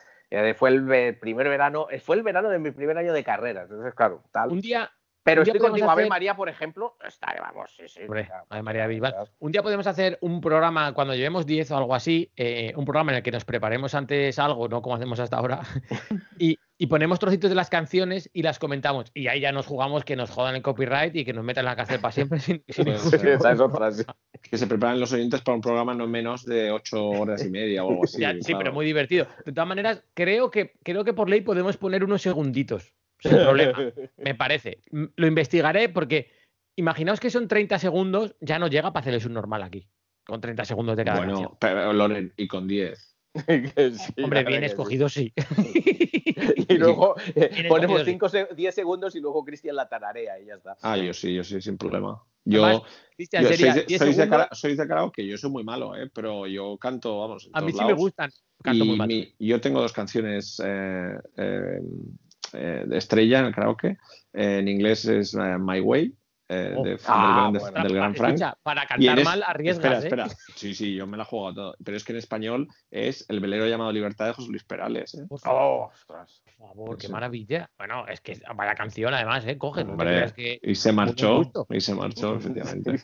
Fue el primer verano, fue el verano de mi primer año de carrera, entonces claro, tal. Un día, Pero estoy contigo, Ave hacer- María, por ejemplo, está, vamos, sí, sí. Hombre, Ave María claro. Un día podemos hacer un programa, cuando llevemos 10 o algo así, eh, un programa en el que nos preparemos antes algo, no como hacemos hasta ahora, y, y ponemos trocitos de las canciones y las comentamos. Y ahí ya nos jugamos que nos jodan el copyright y que nos metan en la cárcel para siempre sin, sin. Sí, esa es otra, sí. Que se preparen los oyentes para un programa no menos de ocho horas y media o algo así. Ya, sí, claro. pero muy divertido. De todas maneras, creo que, creo que por ley podemos poner unos segunditos, sin problema, me parece. Lo investigaré porque imaginaos que son 30 segundos, ya no llega para hacerles un normal aquí, con 30 segundos de cada Bueno, canción. pero Loren, y con 10. Que sí, la Hombre, bien sí. escogido, sí. Y luego eh, ponemos escogido, sí. 5 10 segundos y luego Cristian la tararea y ya está. Ah, yo sí, yo sí, sin problema. Yo, Además, Cristian, yo sería sois, de, 10 sois de cara- sois de karaoke, yo soy muy malo, ¿eh? pero yo canto, vamos. en A mí sí me gustan. Canto y muy mal. mi- yo tengo dos canciones eh, eh, estrella en el karaoke. Eh, en inglés es eh, My Way, eh, Oh. de- Ah, del, gran, bueno. del gran Frank. Escucha, para cantar mal arriesgas, espera, ¿eh? espera. Sí, sí, yo me la juego todo. Pero es que en español es El velero llamado Libertad de José Luis Perales. ¿eh? Por favor, ostras. por favor, qué Sí. maravilla. Bueno, es que vaya canción, además, ¿eh? Coge, Hombre, que... y se marchó, y se marchó, efectivamente.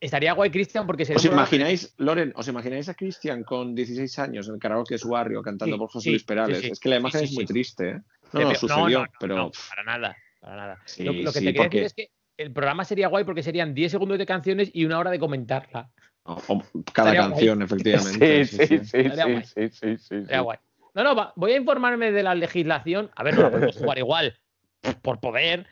Estaría guay, Cristian, porque sería ¿Os imagináis, Loren, os imagináis a Cristian con 16 años en el karaoke de su barrio cantando Sí, por José sí, Luis Perales? sí, sí. Es que la imagen Sí, es muy sí. triste, ¿eh? No, no, sucedió, no, no, pero... no, para nada, para nada. Sí, lo, lo que sí, te quería porque- decir es que el programa sería guay porque serían 10 segundos de canciones y una hora de comentarla. o- cada Estaría canción, efectivamente. Sí, sí, sí, sí, sí, sí, sí, Sería sí. guay. No, no, va, voy a informarme de la legislación. A ver, no la podemos jugar igual, por poder,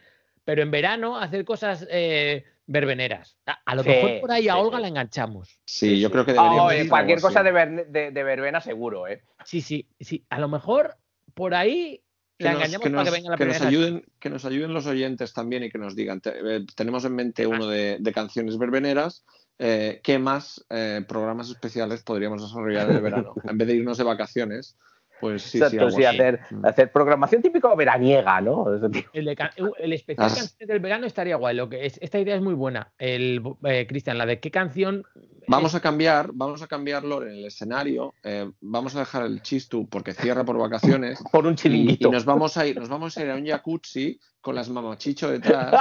pero en verano hacer cosas eh, verbeneras. A, a lo Sí, mejor por ahí a sí, Olga sí. la enganchamos. Sí, yo creo que Ah, deberíamos hacer cualquier cosa de, ver- de, de verbena seguro, ¿eh? Sí, sí, sí. A lo mejor por ahí la nos, engañamos que para que nos- venga la que nos primera. ayuden, que nos ayuden los oyentes también y que nos digan. Te- eh, tenemos en mente uno de, de canciones verbeneras. eh, ¿Qué más eh, programas especiales podríamos desarrollar en el verano? En vez de irnos de vacaciones, pues sí, sí, Exacto, hacer, Mm. hacer programación típico veraniega, ¿no? El, de can- el especial canciones del verano estaría guay. Lo que es, esta idea es muy buena. El eh, Cristian, la de qué canción. Vamos a cambiar, vamos a cambiarlo en el escenario. eh, vamos a dejar el chistu porque cierra por vacaciones. Por un Y, y chiringuito. nos vamos a ir, nos vamos a ir a un jacuzzi con las mamachicho detrás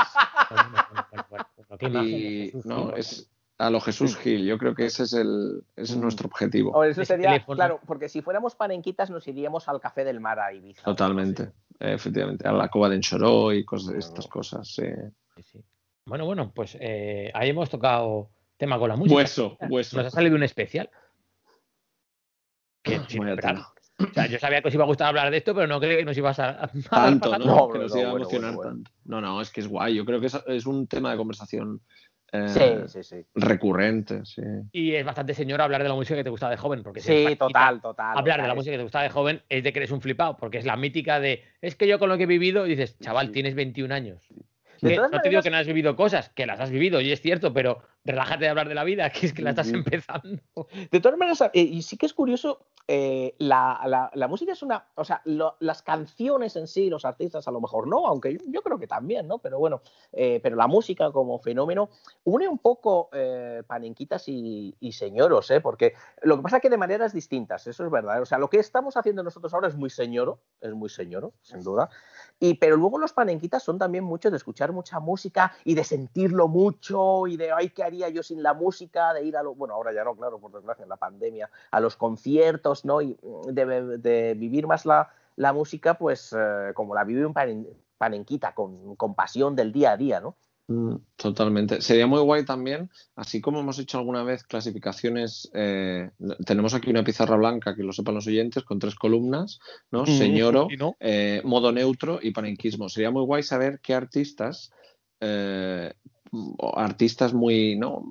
Y no, es a lo Jesús Gil. Yo creo que ese es el ese es Mm. nuestro objetivo. Eso sería, claro, porque si fuéramos panenquitas nos iríamos al café del mar a Ibiza. Totalmente. Efectivamente. A la cova de Enchoró y cosas, estas cosas. sí. Sí, sí. Bueno, bueno, pues eh, ahí hemos tocado tema con la música. Hueso, hueso. Nos ha salido un especial. Tela. O sea, yo sabía que os iba a gustar hablar de esto, pero no creía que nos ibas a, Tanto, ¿no? No, que no, nos no, iba a bueno, emocionar bueno, bueno. tanto. No, no, es que es guay. Yo creo que es, es un tema de conversación eh, Sí, sí, sí. recurrente. Sí. Y es bastante señor hablar de la música que te gustaba de joven, porque si Sí, total, total. Hablar de la es- música que te gustaba de joven es de que eres un flipado, porque es la mítica de es que yo con lo que he vivido, dices, chaval, Sí. tienes 21 años. Que no te digo que no has vivido cosas, que las has vivido y es cierto, pero relájate de hablar de la vida, que es que la estás empezando. De todas maneras, eh, y sí que es curioso, eh, la, la- la música es una. O sea, lo- las canciones en sí, los artistas a lo mejor no, aunque yo, yo creo que también, ¿no? Pero bueno, eh, pero la música como fenómeno une un poco eh, panenquitas y, y señoros, ¿eh? Porque lo que pasa es que de maneras distintas, eso es verdad. ¿eh? O sea, lo que estamos haciendo nosotros ahora es muy señoro, es muy señoro, sin duda. Y, pero luego los panenquitas son también muchos de escuchar mucha música y de sentirlo mucho y de, ay, ¿qué haría yo sin la música? De ir a lo, bueno, ahora ya no, claro, por desgracia, en la pandemia, a los conciertos, ¿no? Y mm, de, de vivir más la, la música, pues eh, como la vive un panen- panenquita, con, con pasión del día a día, ¿no? Mm, Totalmente. Sería muy guay también, así como hemos hecho alguna vez clasificaciones, eh, tenemos aquí una pizarra blanca, que lo sepan los oyentes, con tres columnas, ¿no? Señoro, ¿Y no? eh, modo neutro y panenquismo. Sería muy guay saber qué artistas, eh, artistas muy, ¿no?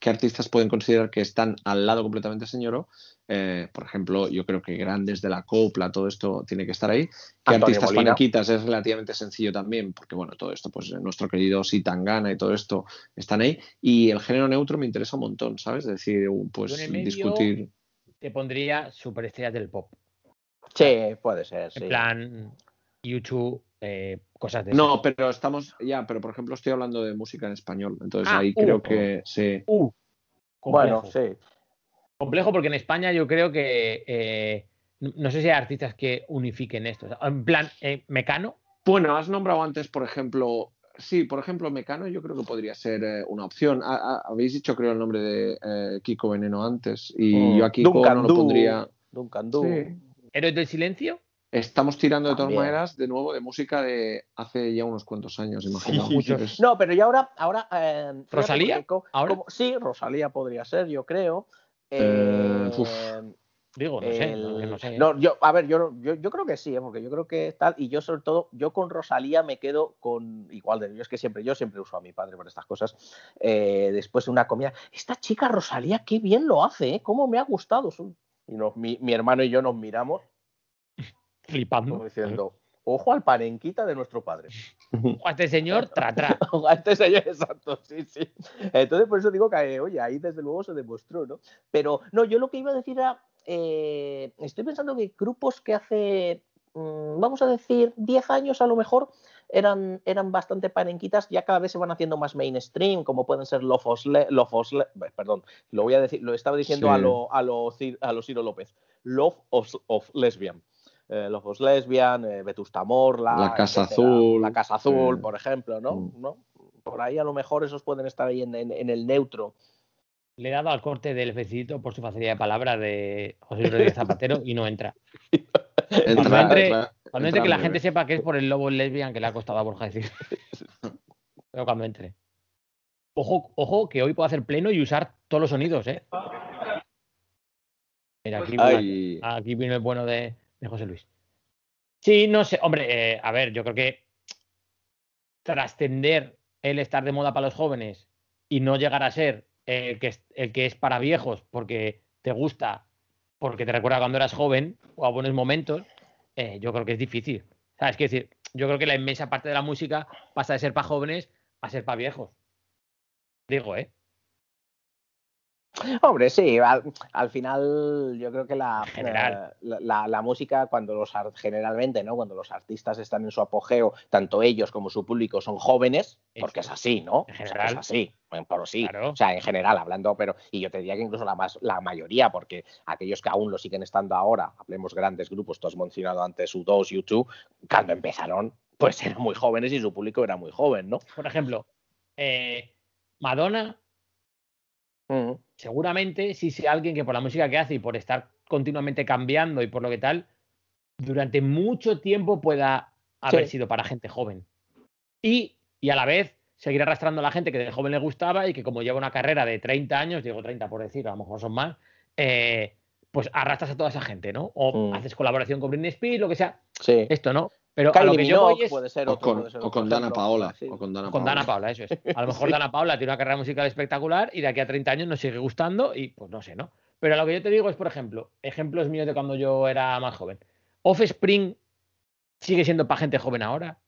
¿Qué artistas pueden considerar que están al lado completamente señoro? Eh, por ejemplo, yo creo que grandes de la copla, todo esto tiene que estar ahí. ¿Qué Antonio artistas Molina. es relativamente sencillo también? Porque, bueno, todo esto, pues nuestro querido Sitangana y todo esto están ahí. Y el género neutro me interesa un montón, ¿sabes? Es decir, pues medio- discutir. Te pondría superestrellas del pop. Sí, puede ser, sí. En plan, YouTube, eh, cosas de No, esas. pero estamos, ya, pero por ejemplo estoy hablando de música en español, entonces Ah, ahí uh. creo que sí. Uh, complejo. bueno, sí. Complejo porque en España yo creo que eh, no sé si hay artistas que unifiquen esto. O sea, En plan, eh, Mecano, Bueno, has nombrado antes, por ejemplo, sí, por ejemplo, Mecano yo creo que podría ser eh, una opción. Ha- ha- habéis dicho, creo, el nombre de eh, Kiko Veneno antes y Mm, yo a Kiko Duncan no lo pondría. Duncan Du. Sí. Héroes del Silencio. Estamos tirando de todas maneras de nuevo de música de hace ya unos cuantos años, imagino. muchos. Es- No, pero yo ahora, ahora eh, ¿Rosalía? ¿Ahora? como- sí, Rosalía podría ser, yo creo. Eh, Eh, uf. Digo, no sé, el- no, sé. no, yo, a ver, yo, yo, yo creo que sí, ¿eh? porque yo creo que tal, y yo sobre todo, yo con Rosalía me quedo con, igual de, yo es que siempre, yo siempre uso a mi padre por estas cosas, eh, después de una comida, esta chica Rosalía, qué bien lo hace, ¿eh? ¿Cómo me ha gustado? su-". Y nos- mi, mi hermano y yo nos miramos Flipando. como diciendo, ojo al panenquita de nuestro padre. A este señor, tra, tra. Antes ella, exacto, sí, sí. Entonces, por eso digo que, eh, oye, ahí desde luego se demostró, ¿no? Pero, no, yo lo que iba a decir era, eh, estoy pensando que grupos que hace, mm, vamos a decir, 10 años a lo mejor, eran, eran bastante panenquitas, ya cada vez se van haciendo más mainstream, como pueden ser Love of, Le- Love of Le- perdón, lo voy a decir, lo estaba diciendo Sí. a lo, a lo, a lo Ciro López, Love of, of Lesbian. Eh, of Lesbian, eh, Vetusta Morla, La Casa etcétera. Azul. La Casa Azul, Sí. por ejemplo, ¿no? Mm. ¿no? Por ahí a lo mejor esos pueden estar ahí en, en- en el neutro. Le he dado al corte del fecito por su facilidad de palabra de José Luis Rodríguez Zapatero y no entra. Entra- Cuando entre- entra- Cuando entra entre que la en gente sepa que es por el lobo lesbian que le ha costado a Borja decir. Pero cuando entre. Ojo, ojo, que hoy puedo hacer pleno y usar todos los sonidos, ¿eh? Mira, aquí, Ay. aquí viene el bueno de, de José Luis. Sí, no sé, hombre, eh, a ver, yo creo que trascender el estar de moda para los jóvenes y no llegar a ser el que es, el que es para viejos porque te gusta, porque te recuerda cuando eras joven o a buenos momentos, eh, yo creo que es difícil. ¿Sabes? Es decir, yo creo que la inmensa parte de la música pasa de ser para jóvenes a ser para viejos. Digo, ¿eh? Hombre, sí, al, al final yo creo que la, General. eh, la, la- la música, cuando los generalmente, ¿no? Cuando los artistas están en su apogeo, tanto ellos como su público son jóvenes, porque es así, ¿no? En O sea, general. es así, pero sí. Claro. O sea, en general, hablando, pero, y yo te diría que incluso la más, la mayoría, porque aquellos que aún lo siguen estando ahora, hablemos grandes grupos, tú has mencionado antes U2, U2, cuando empezaron, pues eran muy jóvenes y su público era muy joven, ¿no? Por ejemplo, eh, Madonna, Mm. seguramente sí sea alguien que por la música que hace y por estar continuamente cambiando y por lo que tal, durante mucho tiempo pueda haber Sí. sido para gente joven. Y, y a la vez seguir arrastrando a la gente que de joven le gustaba y que como lleva una carrera de 30 años, digo 30 por decir, a lo mejor son más, eh, pues arrastras a toda esa gente, ¿no? O Mm. haces colaboración con Britney Spears, lo que sea, Sí. esto, ¿no? Pero a lo que yo voy es puede ser O otro, con, puede ser o con Dana. Paola. Sí. O con Dana con Paola. Dana eso es. A lo mejor Dana Paula tiene una carrera musical espectacular y de aquí a 30 años nos sigue gustando y pues no sé, ¿no? Pero lo que yo te digo es, por ejemplo, ejemplos míos de cuando yo era más joven. Offspring sigue siendo para gente joven ahora.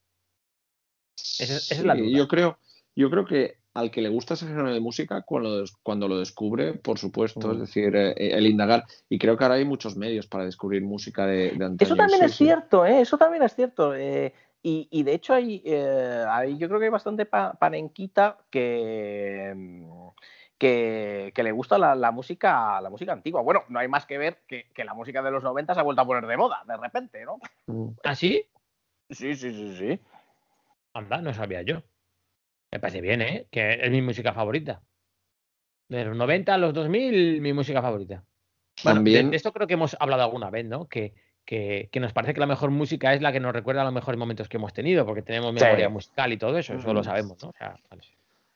Esa es- la duda. Yo creo, yo creo que al que le gusta ese género de música, cuando, lo cuando lo descubre, por supuesto, es Mm. decir, eh, el indagar. Y creo que ahora hay muchos medios para descubrir música de, de antaño. Eso también Sí, es sí. cierto, ¿eh? Eso también es cierto. eh, y, y de hecho hay, eh, hay- yo creo que hay bastante pa- panenquita que, mm, que, que le gusta la, la música la música antigua. Bueno, no hay más que ver que, que la música de los 90 se ha vuelto a poner de moda, de repente, ¿no? Mm. ¿Ah, sí? Sí, sí, sí, sí. Anda, no sabía yo. Me parece bien, ¿eh? Que es mi música favorita. De los 90 a los 2000, mi música favorita. Bueno, de- También, de, esto creo que hemos hablado alguna vez, ¿no? Que, que, que nos parece que la mejor música es la que nos recuerda a los mejores momentos que hemos tenido, porque tenemos Sí. memoria musical y todo eso, eso lo Mm. sabemos, ¿no? O sea, vale.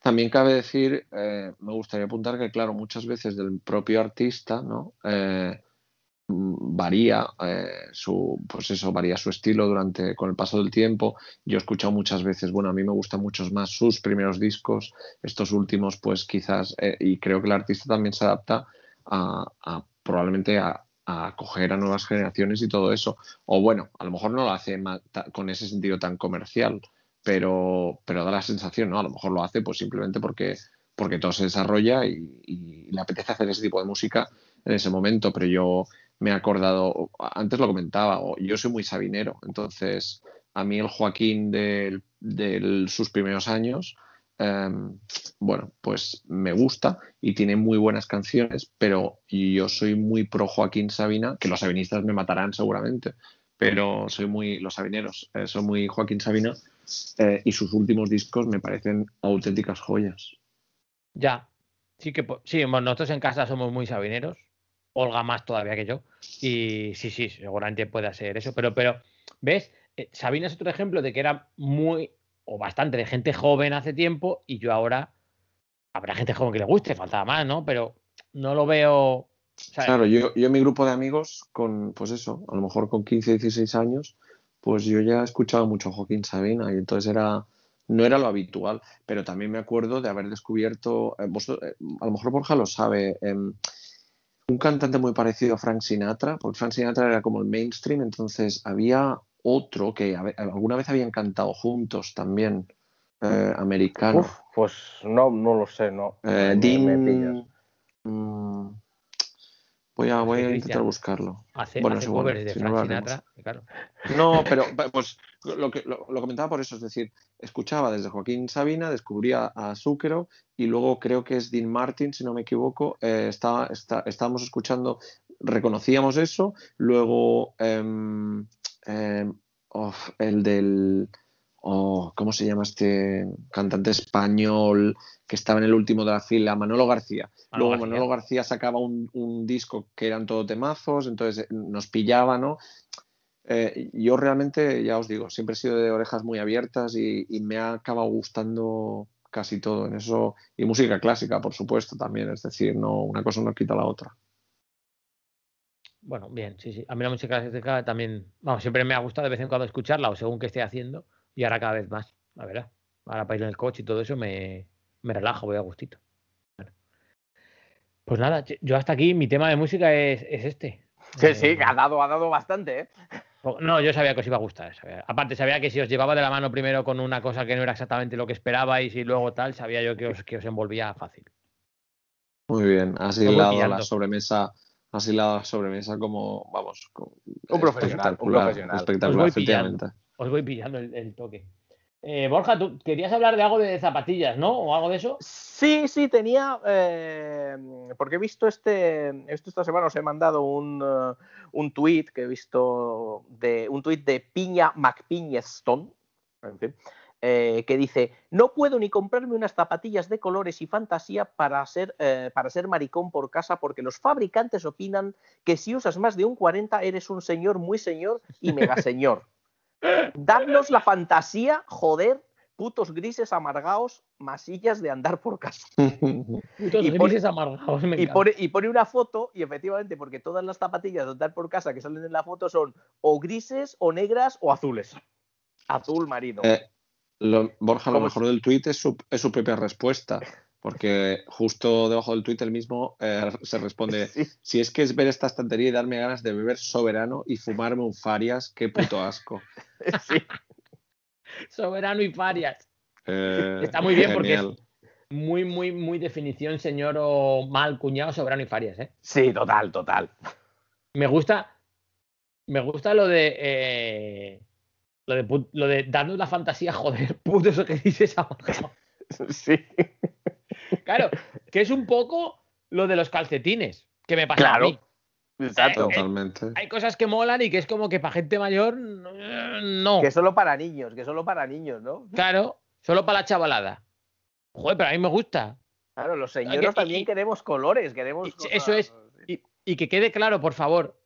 también cabe decir, eh, me gustaría apuntar que, claro, muchas veces del propio artista, ¿no? Eh, varía eh, su, pues eso, varía su estilo durante, con el paso del tiempo. Yo he escuchado muchas veces, bueno, a mí me gustan muchos más sus primeros discos, estos últimos, pues quizás, eh, y creo que el artista también se adapta a, probablemente a, acoger a nuevas generaciones y todo eso. O bueno, a lo mejor no lo hace con ese sentido tan comercial, pero, pero da la sensación, ¿no? A lo mejor lo hace pues simplemente porque, porque todo se desarrolla y, y le apetece hacer ese tipo de música en ese momento, pero yo me he acordado, antes lo comentaba, yo soy muy sabinero, entonces a mí el Joaquín de sus primeros años, em, bueno, pues me gusta y tiene muy buenas canciones, pero yo soy muy pro Joaquín Sabina, que los sabinistas me matarán seguramente, pero soy muy, los sabineros, eh, soy muy Joaquín Sabina eh, y sus últimos discos me parecen auténticas joyas. Ya. Sí que sí, nosotros en casa somos muy sabineros. Olga más todavía que yo. Y sí, sí, seguramente puede ser eso. Pero, pero, ¿ves? Eh, Sabina es otro ejemplo de que era muy o bastante de gente joven hace tiempo y yo ahora habrá gente joven que le guste, faltaba más, ¿no? Pero no lo veo. Claro, yo, yo mi grupo de amigos, con, pues eso, a lo mejor con 15, 16 años, pues yo ya he escuchado mucho Joaquín Sabina y entonces era, no era lo habitual, pero también me acuerdo de haber descubierto, eh, eh, a lo mejor Borja lo sabe, em, un cantante muy parecido a Frank Sinatra, porque Frank Sinatra era como el mainstream, entonces había otro que alguna vez habían cantado juntos también, eh, americano. Uf, pues no, no lo sé, no. Eh, me Dean- voy a, voy a intentar buscarlo. hace, bueno, hace es igual, covers de si no. Sinatra. Claro. Pero pues lo, que, lo, lo comentaba por eso, es decir, escuchaba desde Joaquín Sabina, descubría a Zúquero y luego creo que es Dean Martin, si no me equivoco, eh, está, está- estábamos escuchando, reconocíamos eso, luego em, em, el del, oh, ¿cómo se llama este cantante español que estaba en el último de la fila? Manolo García. Manolo Luego García. Manolo García sacaba un, un disco que eran todo temazos, entonces eh, nos pillaba, ¿no? Eh, yo realmente, ya os digo, siempre he sido de orejas muy abiertas y, y me ha acabado gustando casi todo en eso. Y música clásica, por supuesto, también. Es decir, no, una cosa no quita la otra. Bueno, bien, sí, sí. A mí la música clásica también, vamos, siempre me ha gustado de vez en cuando escucharla o según qué esté haciendo y ahora cada vez más, la verdad. Ahora para ir en el coche y todo eso me, me relajo, voy a gustito. Bueno. Pues nada, yo hasta aquí mi tema de música es, es este. Sí, sí, Eh, ha dado, ha dado bastante, ¿eh? No, yo sabía que os iba a gustar. sabía- Aparte, sabía que si os llevaba de la mano primero con una cosa que no era exactamente lo que esperabais y luego tal, sabía yo que os, que os envolvía fácil. Muy bien. Has hilado la sobremesa. Has hilado la sobremesa como, vamos, como- Un profesional, un profesional. Espectacular, pillando. Os voy pillando el, el toque. Eh, Borja, tú querías hablar de algo de zapatillas, ¿no? ¿O algo de eso? Sí, sí, tenía. eh, porque he visto este. Esto esta semana os he mandado un, eh, un tweet que he visto de. Un tweet de Piña McPiñeston. En fin. Eh, que dice, no puedo ni comprarme unas zapatillas de colores y fantasía para ser, para ser maricón por casa porque los fabricantes opinan que si usas más de un 40 eres un señor muy señor y mega señor. Dadnos la fantasía, joder, putos grises amargaos, masillas de andar por casa. Putos Y pone- grises amargados, me Y pone, y pone una foto, y efectivamente, porque todas las zapatillas de andar por casa que salen en la foto son o grises, o negras, o azules. Azul marino. Eh, lo- Borja, lo ¿Cómo mejor del tuit es su, es su propia respuesta, porque justo debajo del tuit el mismo eh, se responde, Sí. si es que es ver esta estantería y darme ganas de beber soberano y fumarme un Farias, qué puto asco. Sí. Soberano y Farias. Eh, Está muy bien porque es-. Muy, muy, muy definición, señor o mal cuñado, soberano y Farias, ¿eh? Sí, total, total. Me gusta. Me gusta lo de. eh, lo de, lo de darnos la fantasía, joder, puto, eso que dices abajo. Sí. Claro, que es un poco lo de los calcetines, que me pasa Claro. a mí. Exacto. Eh, Totalmente. Hay cosas que molan y que es como que para gente mayor, eh, no. Que solo para niños, que solo para niños, ¿no? Claro, solo para la chavalada. Joder, pero a mí me gusta. Claro, los que- y- también y- queremos colores, queremos. y- cosas- eso es. Y, y que quede claro, por favor,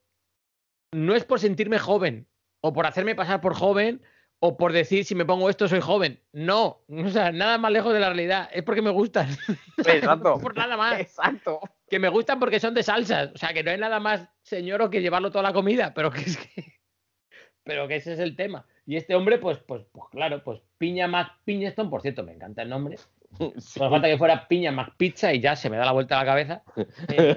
no es por sentirme joven o por hacerme pasar por joven o por decir si me pongo esto soy joven. No, o sea, nada más lejos de la realidad. Es porque me gustan. Exacto. por nada más. Exacto. Que me gustan porque son de salsas. O sea, que no hay nada más señor que llevarlo toda la comida, pero que es que. Pero que ese es el tema. Y este hombre, pues, pues, pues claro, pues Piña Mac Piñeston, por cierto, me encanta el nombre. Sí. Solo falta que fuera Piña Mac Pizza y ya se me da la vuelta a la cabeza. Eh,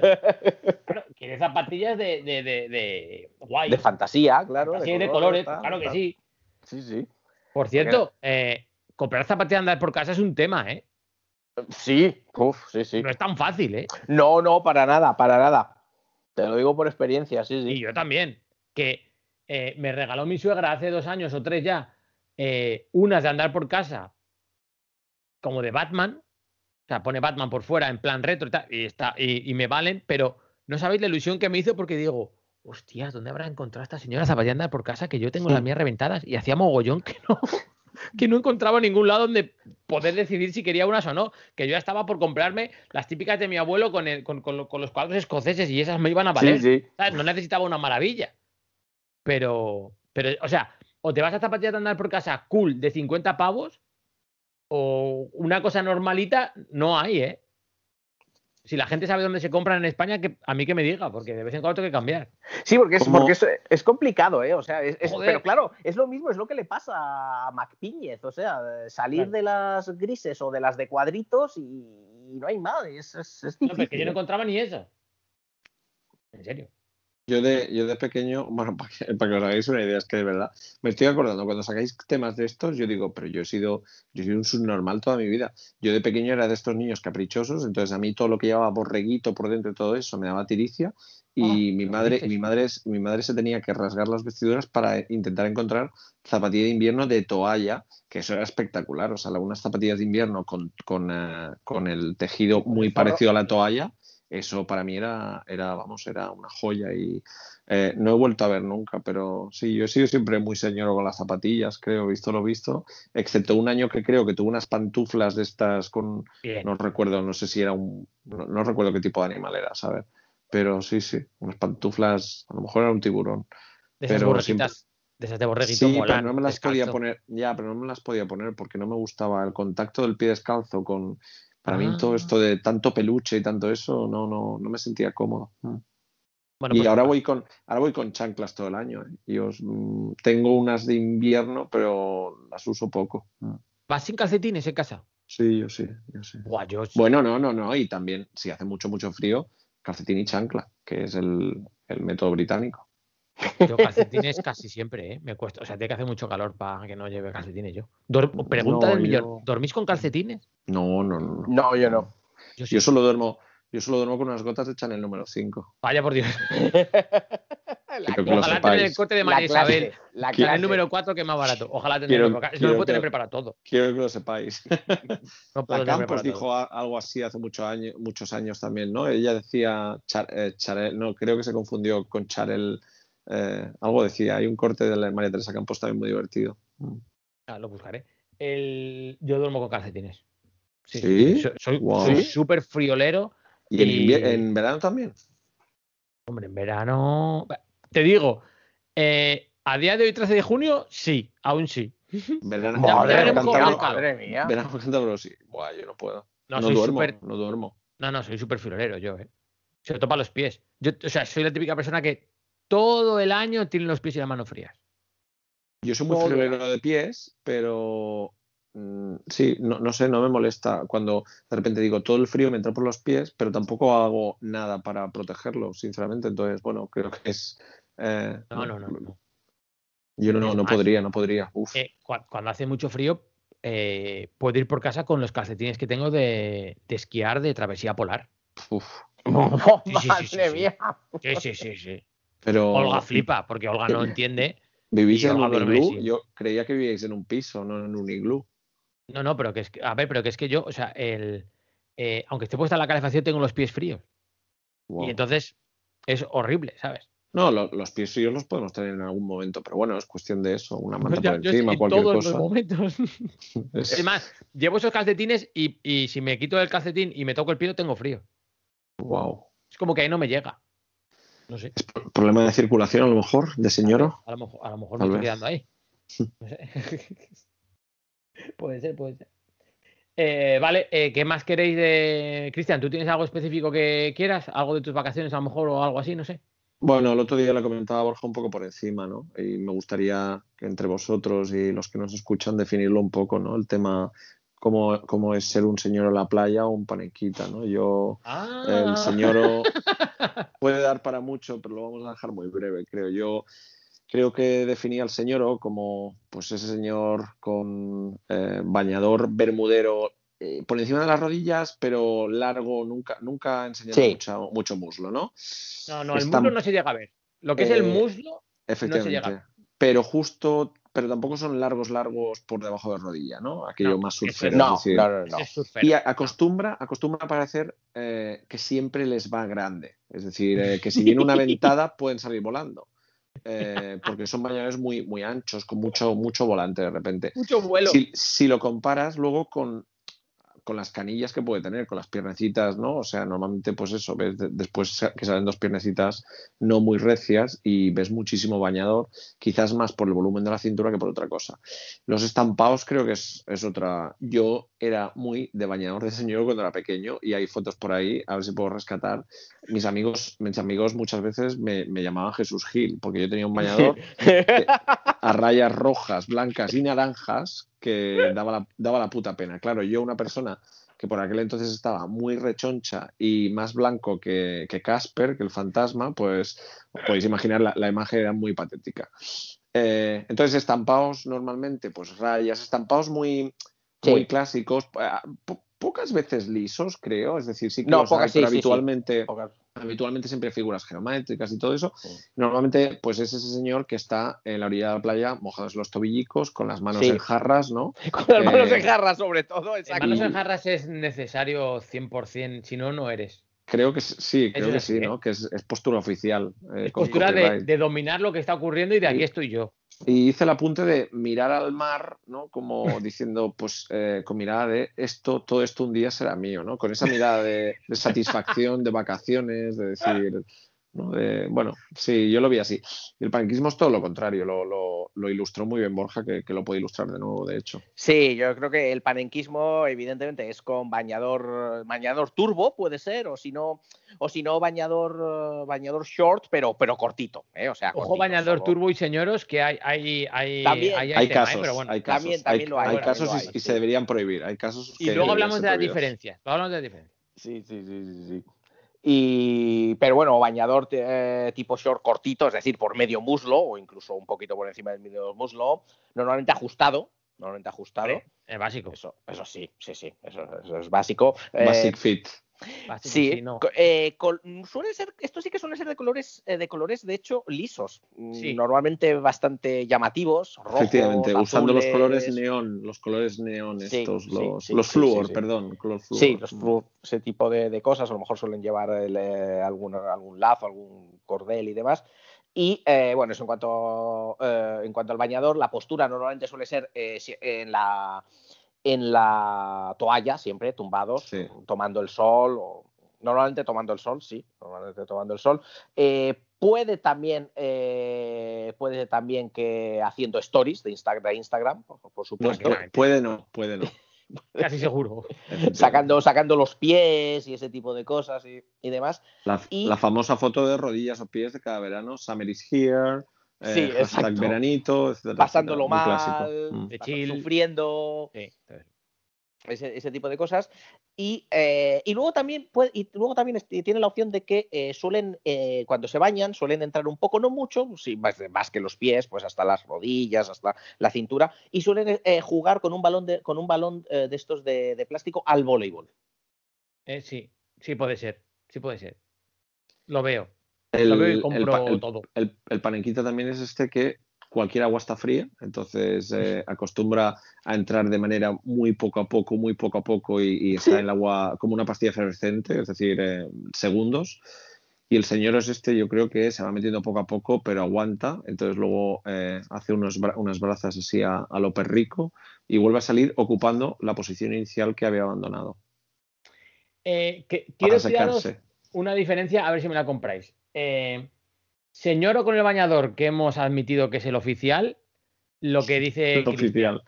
claro, quiere zapatillas de, de, de, de guay. De fantasía, claro. Así de colores, pues claro que sí. Sí, sí. Por cierto, eh, comprar zapatillas de andar por casa es un tema, ¿eh? Sí, uf, sí, sí. No es tan fácil, ¿eh? No, no, para nada, para nada. Te lo digo por experiencia, sí, Y sí. yo también. Que eh, me regaló mi suegra hace dos años o tres ya eh, unas de andar por casa como de Batman. O sea, pone Batman por fuera en plan retro y tal, y, está, y, y me valen, pero no sabéis la ilusión que me hizo porque digo, hostias, ¿dónde habrá encontrado esta señora de andar por casa? Que yo tengo las mías reventadas y hacía mogollón que no, que no encontraba ningún lado donde poder decidir si quería unas o no. Que yo ya estaba por comprarme las típicas de mi abuelo con, el, con, con con los cuadros escoceses y esas me iban a valer. Sí, sí. ¿sabes? No necesitaba una maravilla. Pero, pero, o sea, o te vas a zapatillas de andar por casa cool de 50 pavos, o una cosa normalita, no hay, ¿eh? Si la gente sabe dónde se compran en España, que a mí que me diga, porque de vez en cuando tengo que cambiar. Sí, porque es, ¿Cómo? porque es, es complicado, ¿eh? O sea, es, es- pero claro, es lo mismo, es lo que le pasa a Macpiñez. O sea, salir Claro. de las grises o de las de cuadritos y, y no hay más. Es, es, es No, pero es que yo no ¿eh? encontraba ni eso. En serio. Yo de, yo de pequeño, bueno, para que, para que os hagáis una idea, es que de verdad, me estoy acordando, cuando sacáis temas de estos, yo digo, pero yo he sido, yo he sido un subnormal toda mi vida. Yo de pequeño era de estos niños caprichosos, entonces a mí todo lo que llevaba borreguito por dentro y todo eso me daba tiricia. Y mi ¿qué madre, mi madre, es- mi madre se tenía que rasgar las vestiduras para intentar encontrar zapatilla de invierno de toalla, que eso era espectacular. O sea, algunas zapatillas de invierno con, con, eh, con el tejido muy parecido a la toalla, eso para mí era, era vamos, era una joya y eh, no he vuelto a ver nunca, pero sí, yo he sido siempre muy señor con las zapatillas, creo, visto lo visto, excepto un año que creo que tuve unas pantuflas de estas con, Bien. no recuerdo, no sé si era un, no, no recuerdo qué tipo de animal era, ¿sabes? Pero sí, sí, unas pantuflas, a lo mejor era un tiburón. De esas pero borreguitas, de esas de borreguito Sí, pero no me las podía poner, ya, pero no me las podía poner porque no me gustaba el contacto del pie descalzo con, para mí todo Ah. esto de tanto peluche y tanto eso, no, no, no me sentía cómodo. Mm. Bueno, y pues ahora voy con, ahora voy con chanclas todo el año. ¿eh? Y os, mm, tengo unas de invierno, pero las uso poco. Mm. ¿Vas sin calcetines en casa? Sí, yo sí, yo sí. Buah, yo Bueno, no, no, no. Y también, si hace mucho, mucho frío, calcetín y chancla, que es el, el método británico. Yo calcetines casi siempre, ¿eh? Me cuesta. O sea, tiene que hacer mucho calor para que no lleve calcetines yo. Dor- Pregunta No, del millón. yo- ¿Dormís con calcetines? No, no, no. no. No, yo no. Yo sí. Yo solo duermo, yo solo duermo con unas gotas de Chanel número 5. Vaya por Dios. Quiero Ojalá tener el corte de La María clase, Isabel. la Que el clase. número 4 que es más barato. Ojalá Quiero- tenerlo. porque No quiero lo puedo tener preparado todo. Quiero que lo sepáis. No puedo La tener Campos dijo todo. algo así hace muchos años, muchos años también, ¿no? Ella decía Char- eh, Charel, no, creo que se confundió con Charel. Eh, algo decía, hay un corte de la María Teresa Campos también muy divertido. Mm. Ah, lo buscaré. El... Yo duermo con calcetines. Sí, ¿Sí? Soy- soy súper friolero. ¿Y en, Y- invier- en verano también? Hombre, en verano. Te digo, eh, a día de hoy, 13 de junio, sí, aún sí. Verano. Madre mía. verano cántabro, sí. Buah, yo no puedo. No, No, soy duermo, no duermo. No, no, soy súper friolero yo, ¿eh? Se lo topa los pies. Yo, o sea, soy la típica persona que todo el año tiene los pies y las manos frías. Yo soy muy friolero de pies, pero mm, sí, no, no sé, no me molesta cuando de repente digo todo el frío me entra por los pies, pero tampoco hago nada para protegerlo, sinceramente. Entonces, bueno, creo que es. eh, No, no, no. no. Yo no, no más, podría, no podría. Uf. Eh, cua- cuando hace mucho frío, eh, puedo ir por casa con los calcetines que tengo de, de esquiar de travesía polar. uf. Sí, sí, sí, Madre sí, sí. mía. Sí, sí, sí, sí. Pero. Olga flipa, porque Olga no entiende. ¿Vivís en Olga un iglú? Yo creía que vivíais en un piso, no en un iglú. No, no, pero que es que, a ver, pero que es que yo, o sea, el, eh, aunque esté puesta la calefacción, tengo los pies fríos. Wow. Y entonces es horrible, ¿sabes? No, lo- los pies fríos los podemos tener en algún momento, pero bueno, es cuestión de eso, una manta Ya- por yo encima, en cualquier todos cosa. los momentos. Es- Es más, llevo esos calcetines y, y si me quito el calcetín y me toco el pie, tengo frío. wow. Es como que ahí no me llega. No sé. Problema de circulación, a lo mejor, de señoro. A lo mejor, a lo mejor me estoy quedando ahí. No sé. puede ser, puede ser. Eh, vale, eh, ¿qué más queréis de. Cristian, ¿tú tienes algo específico que quieras? ¿Algo de tus vacaciones a lo mejor o algo así? No sé. Bueno, el otro día le comentaba Borja un poco por encima, ¿no? Y me gustaría que entre vosotros y los que nos escuchan definirlo un poco, ¿no? El tema, cómo, cómo es ser un señor a la playa o un panequita, ¿no? Yo, Ah, el señor puede dar para mucho, pero lo vamos a dejar muy breve, creo yo. Creo que definía al señor como pues ese señor con eh, bañador bermudero eh, por encima de las rodillas, pero largo, nunca, nunca enseñando Sí. mucho, mucho muslo, ¿no? No, no, el muslo no se llega a ver. Lo que es el Eh, muslo, Efectivamente. llega. Pero justo, pero tampoco son largos, largos por debajo de rodilla, ¿no? Aquello No, más surfero. No, decir, no, no, y acostumbra, acostumbra a parecer eh, que siempre les va grande. Es decir, eh, que si viene una ventada pueden salir volando. Eh, porque son bañadores muy, muy anchos, con mucho, mucho volante de repente. Mucho vuelo. Si, si lo comparas luego con, con las canillas que puede tener, con las piernecitas, ¿no? O sea, normalmente, pues eso, ves de- después que salen dos piernecitas no muy recias y ves muchísimo bañador, quizás más por el volumen de la cintura que por otra cosa. Los estampados creo que es, es otra. Yo era muy de bañador de señor cuando era pequeño y hay fotos por ahí, a ver si puedo rescatar. Mis amigos, mis amigos muchas veces me, me llamaban Jesús Gil, porque yo tenía un bañador a rayas rojas, blancas y naranjas que daba la, daba la puta pena. Claro, yo una persona que por aquel entonces estaba muy rechoncha y más blanco que, que Casper, que el fantasma, pues os podéis imaginar la, la imagen era muy patética. Eh, entonces, estampados normalmente, pues rayas, estampados muy, Sí. muy clásicos, eh, po- pocas veces lisos, creo, es decir, sí que No, los hay, pocas, sí, pero sí, sí. habitualmente Pocas. Habitualmente siempre figuras geométricas y todo eso. Sí. Normalmente, pues es ese señor que está en la orilla de la playa, mojados los tobillicos, con las manos Sí. en jarras, ¿no? Con las manos Eh, en jarra, sobre todo. Exacto. manos en jarras es necesario 100%, si no, no eres. Creo que sí, creo que sí, así, ¿no? Que es, es postura oficial. eh, Es postura de, de dominar lo que está ocurriendo y de aquí estoy yo. Y hice el apunte de mirar al mar, ¿no? Como diciendo, pues, eh, con mirada de esto, todo esto un día será mío, ¿no? Con esa mirada de, de satisfacción, de vacaciones, de decir, ¿no? De, bueno, sí, yo lo vi así. Y el panquismo es todo lo contrario, lo, lo- lo ilustró muy bien Borja, que, que lo puede ilustrar de nuevo, de hecho. Sí, yo creo que el panenquismo, evidentemente, es con bañador, bañador turbo, puede ser, o si no, o si no, bañador, eh, bañador short, pero, pero cortito, ¿eh? O sea, Ojo, cortito, bañador solo- turbo y señoros, que hay, hay, hay, También. Hay tema, ¿eh? casos, pero bueno. hay casos, También- también hay, lo hay, hay también casos lo y, hay, y sí. se deberían prohibir. Hay casos Y que luego hablamos de las diferencias. Luego hablamos de las diferencias. Sí, sí, sí, sí, sí. Y, pero bueno, bañador eh, tipo short cortito, es decir, por medio muslo o incluso un poquito por encima del medio muslo, normalmente ajustado, normalmente ajustado. Es básico. Eso, eso sí, sí, sí, eso, eso es básico. Eh, Basic fit. Básico, Sí, no. eh, suele ser, esto sí que suele ser de colores, eh, de colores de hecho lisos, mm, Sí. normalmente bastante llamativos, rojos, Efectivamente, usando los colores neón, los colores neón Sí, estos, sí, los, sí, los sí, flúor, sí, sí. perdón, color flúor. Sí, los flu- ese tipo de, de cosas, a lo mejor suelen llevar el, eh, algún, algún lazo, algún cordel y demás. Y eh, bueno, eso en cuanto, eh, en cuanto al bañador, la postura normalmente suele ser eh, en, la, en la toalla, siempre tumbados, Sí. tomando el sol, o normalmente tomando el sol, sí, normalmente tomando el sol. Eh, puede también, eh, puede también que haciendo stories de, Insta- de Instagram, por, supuesto, pu- puede no, puede no. Casi seguro. sacando, sacando los pies y ese tipo de cosas y, y demás. La, Y- la famosa foto de rodillas o pies de cada verano, Summer is here, eh, Sí, hashtag exacto. veranito, etcétera, Pasándolo etcétera, mal, Mm. De chill. sufriendo, Sí. ese, ese tipo de cosas. Y, eh, y luego también puede- y luego también tiene la opción de que eh, suelen, eh, cuando se bañan, suelen entrar un poco, no mucho, sí, más, más que los pies, pues hasta las rodillas, hasta la cintura, y suelen eh, jugar con un balón de, con un balón eh, de estos de, de plástico al voleibol. Eh, sí, sí puede ser. Sí puede ser. Lo veo. El, compro el- todo. el- el panenquita también es este que cualquier agua está fría, entonces eh, acostumbra a entrar de manera muy poco a poco, muy poco a poco y, y está el agua como una pastilla efervescente, es decir, eh, segundos. Y el señor es este, yo creo que se va metiendo poco a poco, pero aguanta. Entonces luego eh, hace unos, bra- unas brazas así a, a lo perrico y vuelve a salir ocupando la posición inicial que había abandonado. Eh, que, quiero una diferencia, a ver si me la compráis. Eh, señor o con el bañador, que hemos admitido que es el oficial, lo que dice El oficial.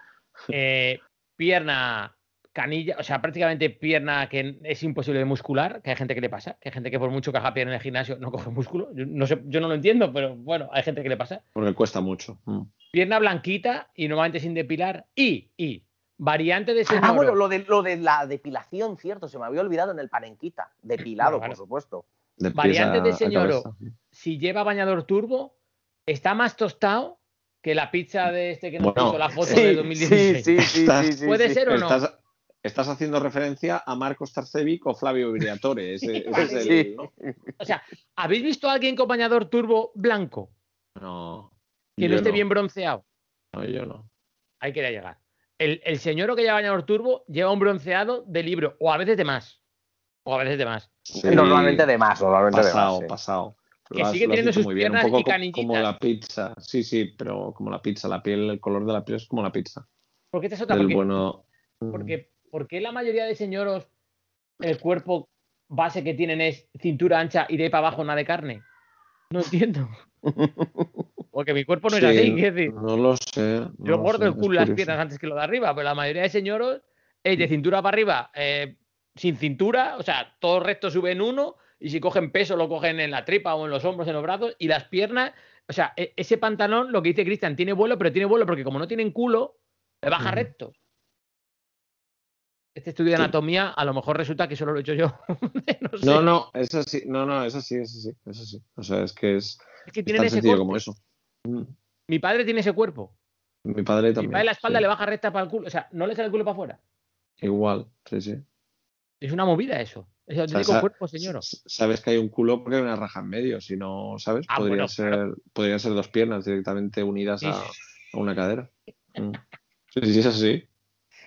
eh, pierna, canilla, o sea, prácticamente pierna que es imposible de muscular, que hay gente que le pasa, que hay gente que por mucho que haga pierna en el gimnasio no coge músculo. Yo no, sé, yo no lo entiendo, pero bueno, hay gente que le pasa. Porque cuesta mucho. Mm. Pierna blanquita y normalmente sin depilar. Y, y, variante de señor. Ah, bueno, lo de, lo de la depilación, cierto, se me había olvidado en el panenquita. Depilado, Bueno, por supuesto. De pies Variante a- de señoro. si lleva bañador turbo, está más tostado que la pizza de este que nos Bueno, puso la foto sí, de 2016. sí, sí, Estás- sí, sí, ¿Puede sí. ser o no? Estás, estás haciendo referencia a Marcos Tarcevic o Flavio Briatore. Ese, ese es el, Sí. ¿no? O sea, ¿habéis visto a alguien con bañador turbo blanco No, que no esté no. bien bronceado? No, yo no. Ahí quería llegar. El, el señor que lleva bañador turbo lleva un bronceado de libro, o a veces de más. O a veces de más. Sí, Normalmente de más, normalmente pasado, de más. sí. pasado. Que has- sigue teniendo sus muy bien, un piernas poco y co- canillitas. como la pizza. Sí, sí, pero como la pizza, la piel, el color de la piel es como la pizza. Porque esta es otra. Del Porque, bueno. porque, ¿Por qué la mayoría de señoros el cuerpo base que tienen es cintura ancha y de ahí para abajo nada de carne? No entiendo. Porque mi cuerpo no es Sí, así, quiero decir. No lo sé. no Yo gordo el culo las piernas antes que lo de arriba, pero la mayoría de señoros es de cintura para arriba, eh, sin cintura, o sea, todo el resto sube en uno, y si cogen peso lo cogen en la tripa o en los hombros, en los brazos, y las piernas, o sea, e- ese pantalón, lo que dice Cristian, tiene vuelo, pero tiene vuelo porque como no tienen culo, le baja Ujú. recto. Este estudio de Sí. anatomía, a lo mejor resulta que solo lo he hecho yo. no, sé. No, no, es así. No, no, es así, es así, es así. O sea, es que es, es que es tienen tan ese sencillo corte. como eso. Mm. Mi padre tiene ese cuerpo. Mi padre Mi también. padre la espalda sí. le baja recta para el culo, o sea, no le sale el culo para afuera. Igual, sí, sí. Es una movida eso. Es el O sea, auténtico cuerpo, señor. Sabes que hay un culo porque hay una raja en medio, si no, ¿sabes? Ah, Podría bueno, ser, claro. podrían ser dos piernas directamente unidas a, a una cadera. Mm. Sí, sí, es así.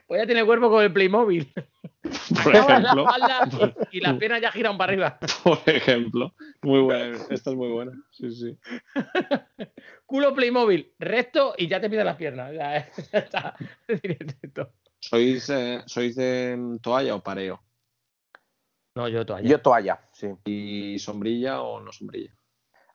Pues ya tiene cuerpo con el Playmobil. Por Acaba la ejemplo, espalda y, las piernas ya giran para arriba. por ejemplo. Muy buena, esta es muy buena. Sí, sí. Culo Playmobil, recto y ya te pide las piernas. Sea, ya está. Directo. ¿Sois, eh, ¿Sois de toalla o pareo? No, yo toalla. Yo toalla, sí. ¿Y sombrilla o no sombrilla?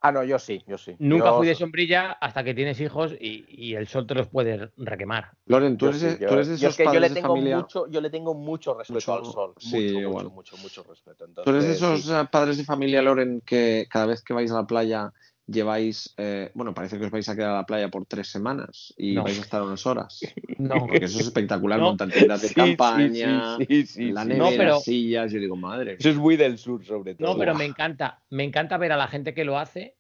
Ah, no, yo sí, yo sí. Nunca Yo- fui de sombrilla hasta que tienes hijos y, y el sol te los puede requemar. Loren, tú eres, sí, de- yo- tú eres de esos es que yo padres le de tengo familia. mucho, yo le tengo mucho respeto Mucho- al sol. sí, mucho, mucho, mucho, mucho respeto. Tú eres de esos sí. eh, padres de familia, Loren, que cada vez que vais a la playa lleváis, eh, bueno, parece que os vais a quedar a la playa por tres semanas y No. vais a estar unas horas. No. Porque eso es espectacular, No. montar tiendas de Sí, sí, campaña, sí, sí, sí, la sí. nevera, No, pero- sillas, yo digo, madre. Eso es muy del sur, sobre todo. No, pero me encanta. Me encanta ver a la gente que lo hace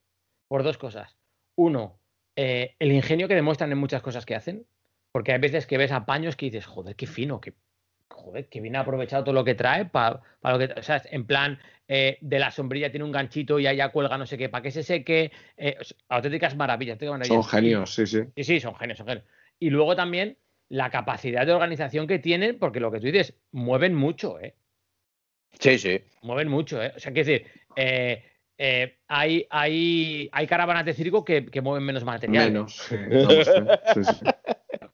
por dos cosas. Uno, eh, el ingenio que demuestran en muchas cosas que hacen. Porque hay veces que ves apaños que dices, joder, qué fino, que joder, que bien ha aprovechado todo lo que trae para lo que. O sea, en plan, eh, de la sombrilla tiene un ganchito y allá cuelga no sé qué, para que se seque. eh, auténticas maravillas, Son genios, sí, sí. Sí, sí, son genios, son genios. Y luego también la capacidad de organización que tienen, porque lo que tú dices, mueven mucho, ¿eh? Sí, sí. mueven mucho, ¿eh? O sea, quiero decir, eh, eh, hay, hay, hay caravanas de circo que, que mueven menos material. Menos, sí, no lo sé, sí, sí,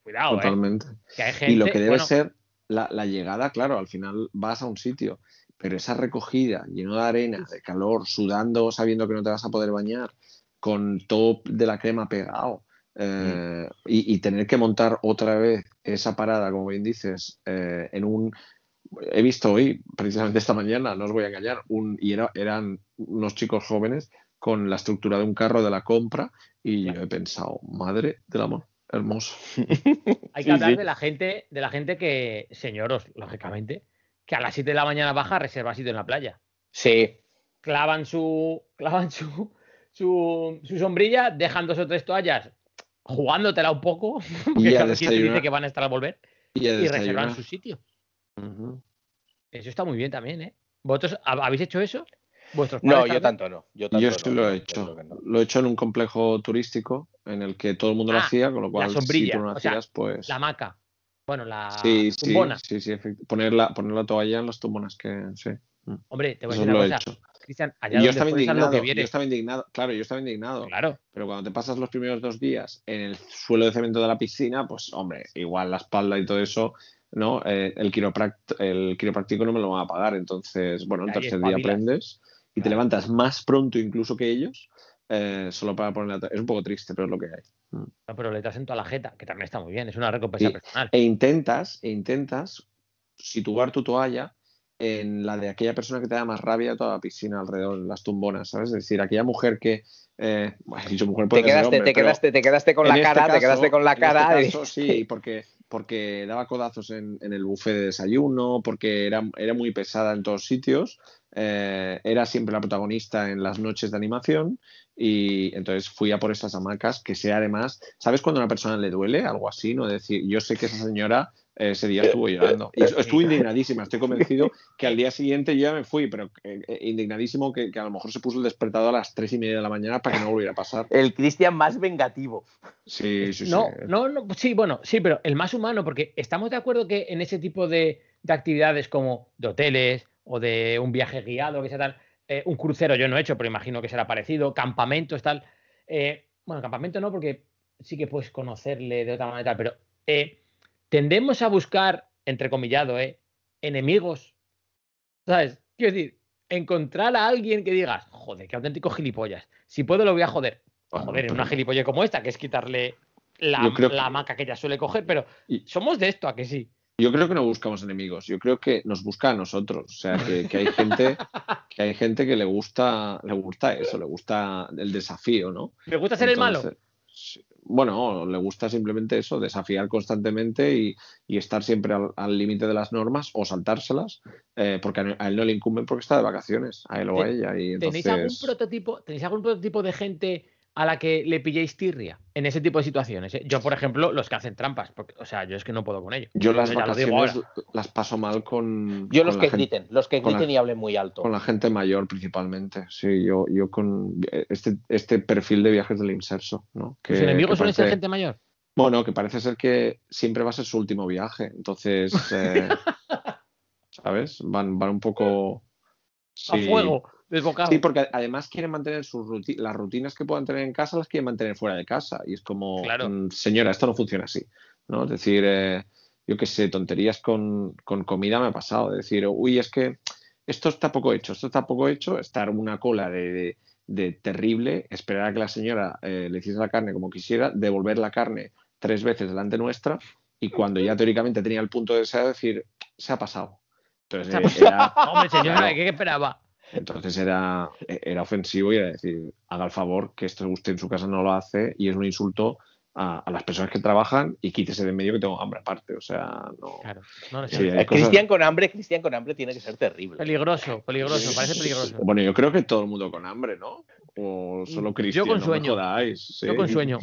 Cuidado, ¿eh? totalmente. Que hay gente, y lo que debe bueno, ser la, la llegada, claro, al final vas a un sitio, pero esa recogida lleno de arena, de calor, sudando, sabiendo que no te vas a poder bañar, con todo de la crema pegado, eh, y, y tener que montar otra vez esa parada, como bien dices, eh, en un... He visto hoy, precisamente esta mañana, no os voy a engañar, un, y era- eran unos chicos jóvenes con la estructura de un carro de la compra, y yo he pensado, madre del amor, hermoso. Hay que Sí, hablar sí. de la gente, de la gente que, señoros, lógicamente, que a las 7 de la mañana baja reserva sitio en la playa. Sí. Clavan su. Clavan su. Su, su sombrilla, dejan dos o tres toallas jugándotela un poco, porque a cada quien dice que van a estar al volver, Y, a y reservan su sitio. Eso está muy bien también, ¿eh? ¿Vosotros hab- habéis hecho eso? ¿Vuestros No, yo tanto no. Yo, tanto Yo sí no, lo he yo hecho. no. Lo he hecho en un complejo turístico en el que todo el mundo lo Ah, hacía, con lo cual si sombrilla, tú no lo o sea, hacías, pues La hamaca. Bueno, la sí, sí, tumbona. sí, sí, efect- poner la, poner la toalla en las tumbonas que sí. Hombre, te voy a decir lo una he cosa. hecho. Cristian, allá yo donde estaba lo indignado, que yo viene. estaba indignado, claro, yo estaba indignado. Claro. Pero cuando te pasas los primeros dos días en el suelo de cemento de la piscina, pues hombre, igual la espalda y todo eso, ¿no? Eh, el, quiropract- el quiropráctico no me lo van a pagar. Entonces, bueno, el tercer día aprendes y te levantas más pronto incluso que ellos, eh, solo para poner la to- Es un poco triste, pero es lo que hay. No, pero le traes en toda la jeta, que también está muy bien. Es una recompensa Sí. personal. E intentas, e intentas situar tu toalla en la de aquella persona que te da más rabia toda la piscina alrededor, las tumbonas, ¿sabes? Es decir, aquella mujer que. Eh, bueno, dicho mujer Te quedaste, hombre, te quedaste, te quedaste con la este cara, te caso- quedaste con la este cara. y- caso, sí, porque, porque daba codazos en, en el buffet de desayuno, porque era, era muy pesada en todos sitios, eh, era siempre la protagonista en las noches de animación y entonces fui a por esas hamacas que sea además, ¿sabes cuando a una persona le duele? Algo así, ¿no? Decir, yo sé que esa señora eh, ese día estuvo llorando y estuvo indignadísima, estoy convencido que al día siguiente yo ya me fui, pero eh, indignadísimo que, que a lo mejor se puso el despertador a las tres y media de la mañana para que no volviera a pasar. El Cristian más vengativo. Sí, sí, sí. No, no, no, sí, bueno, sí, pero el más humano, porque estamos de acuerdo que en ese tipo de, de actividades como de hoteles o de un viaje guiado, que sea tal, eh, un crucero yo no he hecho, pero imagino que será parecido, campamentos, tal. eh, bueno, campamento no, porque sí que puedes conocerle de otra manera, tal, pero eh, tendemos a buscar, entrecomillado, eh, enemigos. ¿Sabes? Quiero decir, encontrar a alguien que digas, joder, qué auténtico gilipollas. Si puedo, lo voy a joder. Joder, en una gilipollas como esta, que es quitarle la, la hamaca que ella suele coger, pero somos de esto, ¿a que sí? Yo creo que no buscamos enemigos, yo creo que nos busca a nosotros. O sea, que, que hay gente que hay gente que le gusta, le gusta eso, le gusta el desafío, ¿no? ¿Me gusta ser el malo? Entonces, Bueno, le gusta simplemente eso, desafiar constantemente y, y estar siempre al límite de las normas o saltárselas, eh, porque a, a él no le incumben porque está de vacaciones, a él o a ella. Y ¿Tenéis algún entonces, prototipo? ¿Tenéis algún prototipo de gente a la que le pilléis tirria en ese tipo de situaciones? eh? Yo, por ejemplo, los que hacen trampas, porque, o sea, yo es que no puedo con ello. yo las vacaciones las paso mal con, Yo con los que gente- griten, los que la- griten y hablen muy alto. Con la gente mayor principalmente, sí, yo, yo con este, este perfil de viajes del inserso, ¿no? Que, ¿Tus enemigos que suelen ser gente mayor? Bueno, que parece ser que siempre va a ser su último viaje, entonces, eh, ¿sabes? Van, van un poco... A fuego, desbocado. Sí, porque además quieren mantener sus ruti- las rutinas que puedan tener en casa, las quieren mantener fuera de casa. Y es como, Claro. mm, señora, esto no funciona así. ¿no? Es decir, eh, yo qué sé, tonterías con, con comida me ha pasado. De decir, uy, es que esto está poco hecho, esto está poco hecho, estar una cola de, de- de terrible, esperar a que la señora eh, le hiciese la carne como quisiera, devolver la carne tres veces delante nuestra y cuando ya teóricamente tenía el punto de deseo, decir, se ha pasado. Entonces, era, Hombre, señora. ¿qué esperaba? entonces era, era ofensivo y era decir, haga el favor, que esto usted en su casa no lo hace y es un insulto a, a las personas que trabajan y quítese de en medio que tengo hambre aparte. O sea, no. Claro, no. Sí, cosas- Cristian con hambre, Cristian con hambre tiene que ser terrible. Peligroso, peligroso, parece peligroso. Bueno, yo creo que todo el mundo con hambre, ¿no? O solo Cristian. con no me sueño. jodáis, ¿sí? Yo con sueño.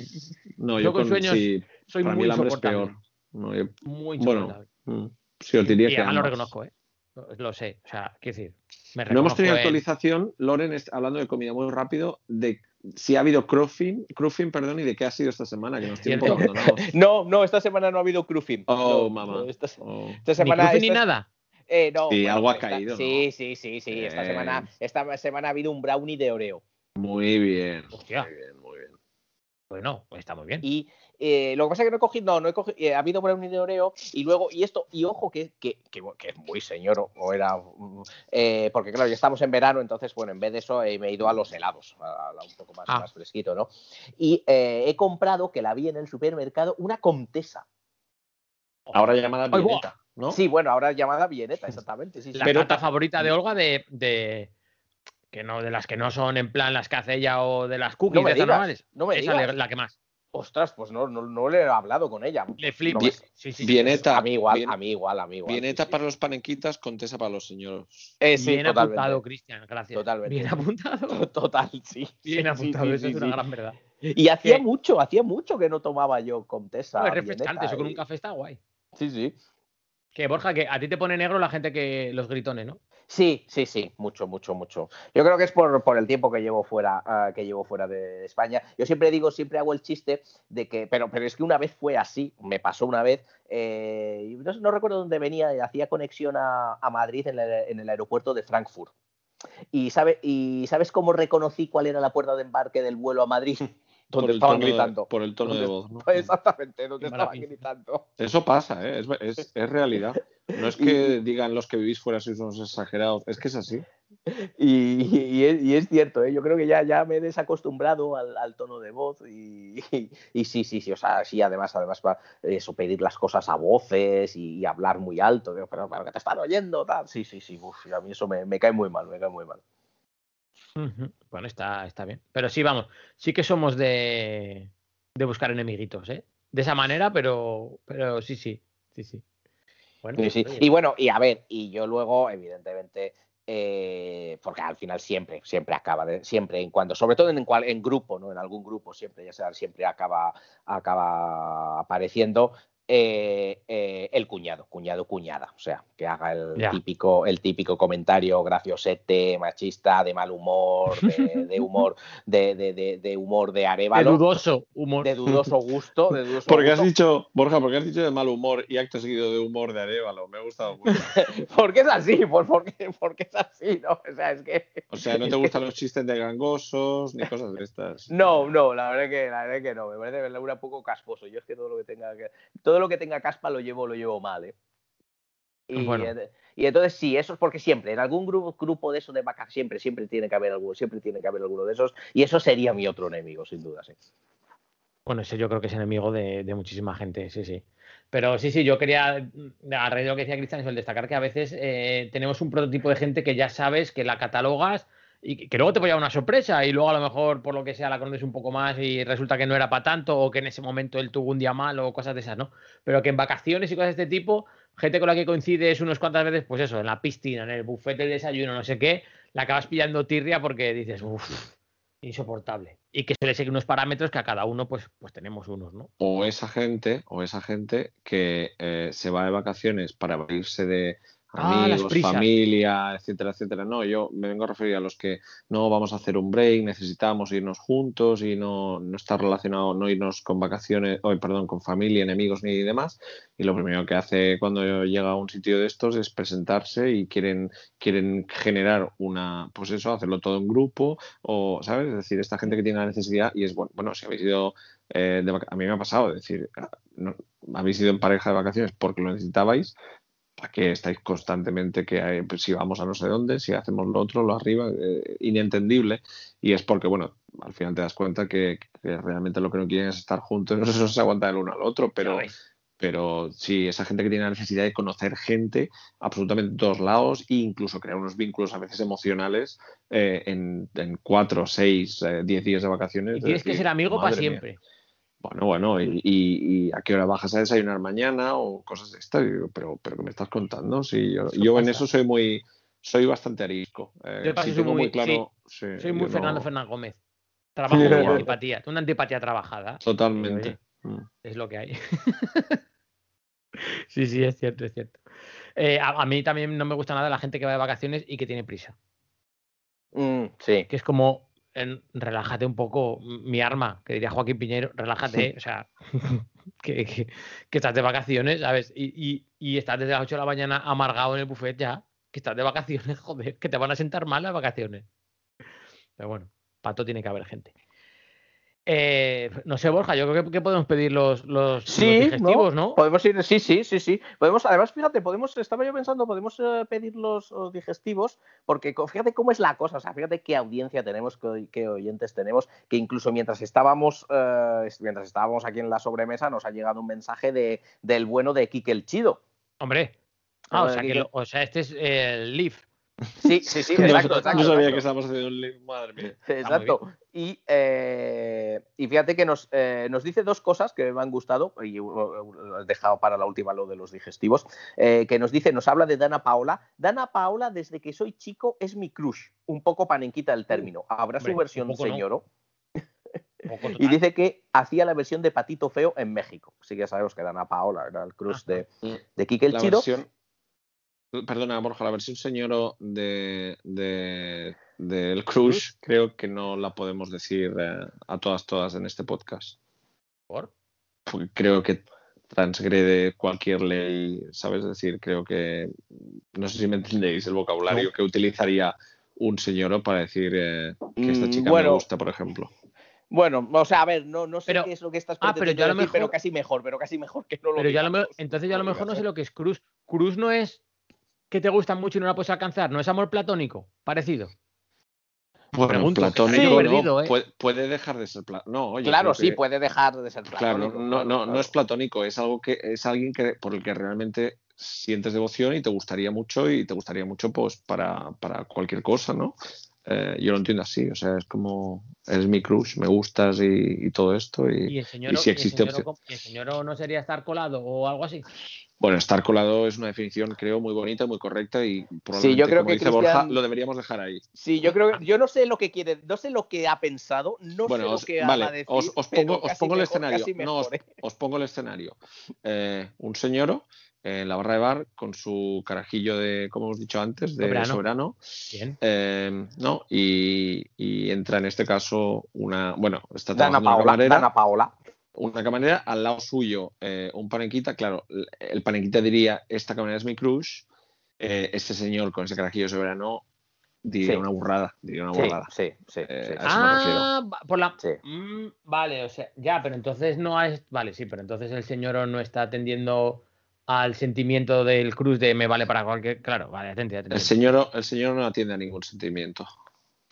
No, Yo yo, con con, sí, Soy para mí muy el hambre es insoportable. peor. No, yo- Muy Bueno, mm, sí, os diría y que además lo reconozco, ¿eh? Lo, sé. O sea, quiero decir, me No hemos tenido en- actualización, Loren, es- hablando de comida muy rápido, de si ha habido crufing, crufing, perdón, y de qué ha sido esta semana, que nos tiene. No, no, esta semana no ha habido crufing. Oh, No, mamá. no, esta, Oh. esta Ni semana. ni esta- nada. Eh, no, Sí, bueno, algo ha esta- caído, ¿no? Sí, sí, sí, sí. Esta semana, esta semana ha habido un brownie de Oreo. Muy bien. Hostia. Muy bien, muy bien. Bueno, pues está muy bien. Y eh, lo que pasa es que no he cogido, no, no he cogido, eh, ha habido brownie de Oreo y luego, y esto, y ojo que, que, que, que es muy señor, o era, eh, porque claro, ya estamos en verano, entonces, bueno, en vez de eso eh, me he ido a los helados, a, a un poco más, Ah. más fresquito, ¿no? Y eh, he comprado, que la vi en el supermercado, una Comtesa. Ahora llamada. Violeta, ¿no? Sí, bueno, ahora llamada Vieneta, exactamente, sí, sí. La Pero favorita de Olga de, de- que no de las que no son en plan las que hace ella o de las cookies No me de digas, normales. no me Esa digas. la que más. Ostras, pues no, no, no le he hablado con ella. Le flipas. No, sí, sí. Vieneta. a mí igual, Bien- a mí igual, a mí igual. Vieneta sí, sí. para los panenquitas, Contesa para los señores. Eh, sí, Bien totalmente. apuntado, Cristian, gracias. Totalmente. Bien apuntado. Total, sí. Bien Sí, apuntado, sí, eso sí, es una sí. gran verdad. Y hacía mucho, hacía mucho que no tomaba yo Comtesa. No, es refrescante, Vieneta eso con un café está guay. Sí, sí. Que Borja, que a ti te pone negro la gente que los gritones, ¿no? Sí, sí, sí, mucho, mucho, mucho. Yo creo que es por, por el tiempo que llevo fuera, ah, que llevo fuera de España. Yo siempre digo, siempre hago el chiste de que, pero, pero es que una vez fue así, me pasó una vez, eh, no, no recuerdo dónde venía, hacía conexión a, a Madrid en el, en el aeropuerto de Frankfurt. Y, sabe, ¿Y sabes cómo reconocí cuál era la puerta de embarque del vuelo a Madrid? Donde estaban de- gritando. por el tono de voz, ¿no? Exactamente, donde estaban gritando. Eso pasa, ¿eh? es, es- es realidad. No es que digan los que vivís fuera sois unos exagerados, es que es así. Y, y es, y es cierto, ¿eh? yo creo que ya, ya me he desacostumbrado al, al tono de voz y, y- y sí, sí, sí, o sea, sí, además, además, va eso, pedir las cosas a voces y, y hablar muy alto, digo, pero, pero que te están oyendo, tal. Sí, sí, sí, uf, a mí eso me, me cae muy mal, me cae muy mal. Bueno, está, está bien. Pero sí, vamos, sí que somos de, de buscar enemiguitos, ¿eh? De esa manera, pero, pero sí, sí, sí, sí. Bueno, Sí, sí. oye, Y bueno, y a ver, y yo luego, evidentemente, eh, porque al final siempre, siempre acaba, de, siempre en cuando, sobre todo en, en grupo, ¿no? En algún grupo siempre, ya sea, siempre acaba, acaba apareciendo eh, eh, el cuñado, cuñado, cuñada, o sea, que haga el típico, el típico comentario graciosete, machista, de mal humor, de, de humor, de, de, de, de humor de de arévalo, dudoso humor. de dudoso gusto, de dudoso Porque has gusto. dicho, Borja, porque has dicho de mal humor y acto seguido de humor de Arevalo. Me ha gustado mucho. porque es así, por, porque, porque es así, ¿no? O sea, es que. O sea, no te gustan los chistes de gangosos ni cosas de estas. No, no, la verdad que, la verdad que no, me parece un poco casposo. Yo es que todo lo que tenga que, todo lo que tenga caspa lo llevo, lo llevo mal, ¿eh? Y, Bueno. eh, y entonces sí, eso es porque siempre, en algún grupo, grupo de eso de vaca, siempre, siempre tiene que haber alguno, siempre tiene que haber alguno de esos, y eso sería mi otro enemigo, sin duda, sí. Bueno, ese yo creo que es enemigo de, de muchísima gente, sí, sí. Pero sí, sí, yo quería, a raíz de lo que decía Cristian, es el destacar que a veces eh, tenemos un prototipo de gente que ya sabes que la catalogas y que, luego te puede dar una sorpresa y luego a lo mejor por lo que sea la conoces un poco más y resulta que no era para tanto o que en ese momento él tuvo un día malo o cosas de esas, ¿no? Pero que en vacaciones y cosas de este tipo, gente con la que coincides unas cuantas veces, pues eso, en la piscina, en el buffet del desayuno, no sé qué, la acabas pillando tirria porque dices, uff, insoportable. Y que se le siguen unos parámetros que a cada uno pues, pues tenemos unos, ¿no? O esa gente, o esa gente que eh, se va de vacaciones para irse de amigos, prisas. familia, etcétera, etcétera. No, yo me vengo a referir a los que no vamos a hacer un break, necesitamos irnos juntos y no, no estar relacionado, no irnos con vacaciones, o perdón, con familia, enemigos ni demás. Y lo primero que hace cuando llega a un sitio de estos es presentarse y quieren, quieren generar una, pues eso, hacerlo todo en grupo, o, ¿sabes? Es decir, esta gente que tiene la necesidad, y es bueno, bueno, si habéis ido eh, de a mí me ha pasado, es decir, no- habéis ido en pareja de vacaciones porque lo necesitabais, ¿para qué estáis constantemente que pues, si vamos a no sé dónde, si hacemos lo otro, lo arriba, eh, inentendible? Y es porque, bueno, al final te das cuenta que, que realmente lo que no quieren es estar juntos, no se se aguantan el uno al otro, pero, pero sí, esa gente que tiene la necesidad de conocer gente absolutamente de todos lados e incluso crear unos vínculos a veces emocionales eh, en, en cuatro, seis, eh, diez días de vacaciones. Y es tienes que ser amigo para mía. Bueno, bueno, y, y- y a qué hora bajas a desayunar mañana o cosas de estas. Digo, pero, pero ¿qué me estás contando? Sí, yo, en eso soy muy, soy bastante arisco. Eh, Yo sí soy muy- muy claro. sí, Soy muy Fernando Fernández Gómez. Trabajo con antipatía. Una antipatía trabajada. Totalmente. Oye, Mm. es lo que hay. sí, sí, es cierto, es cierto. Eh, a, a mí también no me gusta nada la gente que va de vacaciones y que tiene prisa. Mm, sí. Que es como, en- relájate un poco, mi arma, que diría Joaquín Piñero, relájate, o sea, que, que- que estás de vacaciones, ¿sabes? Y, y- y estás desde las 8 de la mañana amargado en el buffet ya, que estás de vacaciones, joder, que te van a sentar mal las vacaciones. Pero bueno, pato tiene que haber gente. Eh, no sé, Borja, yo creo que, que podemos pedir los, los, digestivos, ¿no? Podemos ir, sí, sí, sí, sí. Podemos, además, fíjate, podemos, estaba yo pensando, podemos eh, pedir los, los digestivos, porque fíjate cómo es la cosa, o sea, fíjate qué audiencia tenemos, qué, oy- qué oyentes tenemos, que incluso mientras estábamos, eh, mientras estábamos aquí en la sobremesa, nos ha llegado un mensaje de, del bueno de Kike el Chido. Hombre. Ah, o Hombre, sea, que Quique. lo- o sea, este es el Leaf. Sí, sí, sí, No exacto, exacto. no sabía exacto. que estábamos haciendo un link. Madre mía. Exacto. Y, eh, y fíjate que nos, eh, nos dice dos cosas que me han gustado, y uh, uh, he dejado para la última lo de los digestivos, eh, que nos dice, nos habla de Dana Paola. Dana Paola, desde que soy chico, es mi crush. Un poco panenquita el término. Habrá hombre, su versión no. señoro. Poco Y dice que hacía la versión de Patito Feo en México. Así que ya sabemos que Dana Paola era el crush de, de Kike el La versión. Perdona, Borja, la versión señoro de, de- del Crush creo que no la podemos decir eh, a todas, todas en este podcast. ¿Por? Porque creo que transgrede cualquier ley, ¿sabes? Es decir, creo que. No sé si me entendéis el vocabulario que utilizaría un señoro para decir eh, que esta Mm, chica bueno. me gusta, por ejemplo. Bueno, o sea, a ver, no, no sé Pero- qué es lo que estás ah, pero yo a lo decir, pero mejor- casi mejor, pero casi mejor que no lo Pero yo a lo digamos. mejor, entonces yo a lo mejor no sé lo que es cruz. Cruz no es que te gusta mucho y no la puedes alcanzar, no es amor platónico, parecido. Bueno, pregunto, platónico perdido, ¿eh? puede, puede dejar de ser platónico. No, oye, Claro, sí, que- puede dejar de ser Claro, platónico, no, no, no, claro. no es platónico, es algo que es alguien que por el que realmente sientes devoción y te gustaría mucho y te gustaría mucho pues para, para cualquier cosa, ¿no? Eh, yo lo entiendo así, o sea, es como eres mi crush, me gustas y, y todo esto y, Y el señor, si existe opción. el señor no sería estar colado o algo así. Bueno, estar colado es una definición creo muy bonita, muy correcta y probablemente yo creo como que dice Borja, Cristian- lo deberíamos dejar ahí. Sí, yo creo que yo no sé lo que quiere, no sé lo que ha pensado, no bueno, sé lo que vale, va a decir. os, os pero pongo, os pongo el escenario. No, os, ¿eh? pongo el escenario. Eh, un señor en la barra de bar con su carajillo de, como hemos dicho antes, de Soberano. soberano. Bien. eh, ¿no? Y, y entra en este caso una, bueno, está Dana trabajando una Paola, camarera, Dana Paola. Una camarera, al lado suyo eh, un panenquita, claro, el panenquita diría, esta camarera es mi crush, eh, este señor con ese carajillo de soberano diría Sí. una burrada, diría una Sí, burrada. sí, sí, Eh, sí. a eso me refiero. Ah, por la. Sí. Mm, vale, o sea, ya, pero entonces no es. Vale, sí, pero entonces el señor no está atendiendo al sentimiento del cruz de me vale para cualquier. Claro, vale, atente, atente. El señor, el señor no atiende a ningún sentimiento.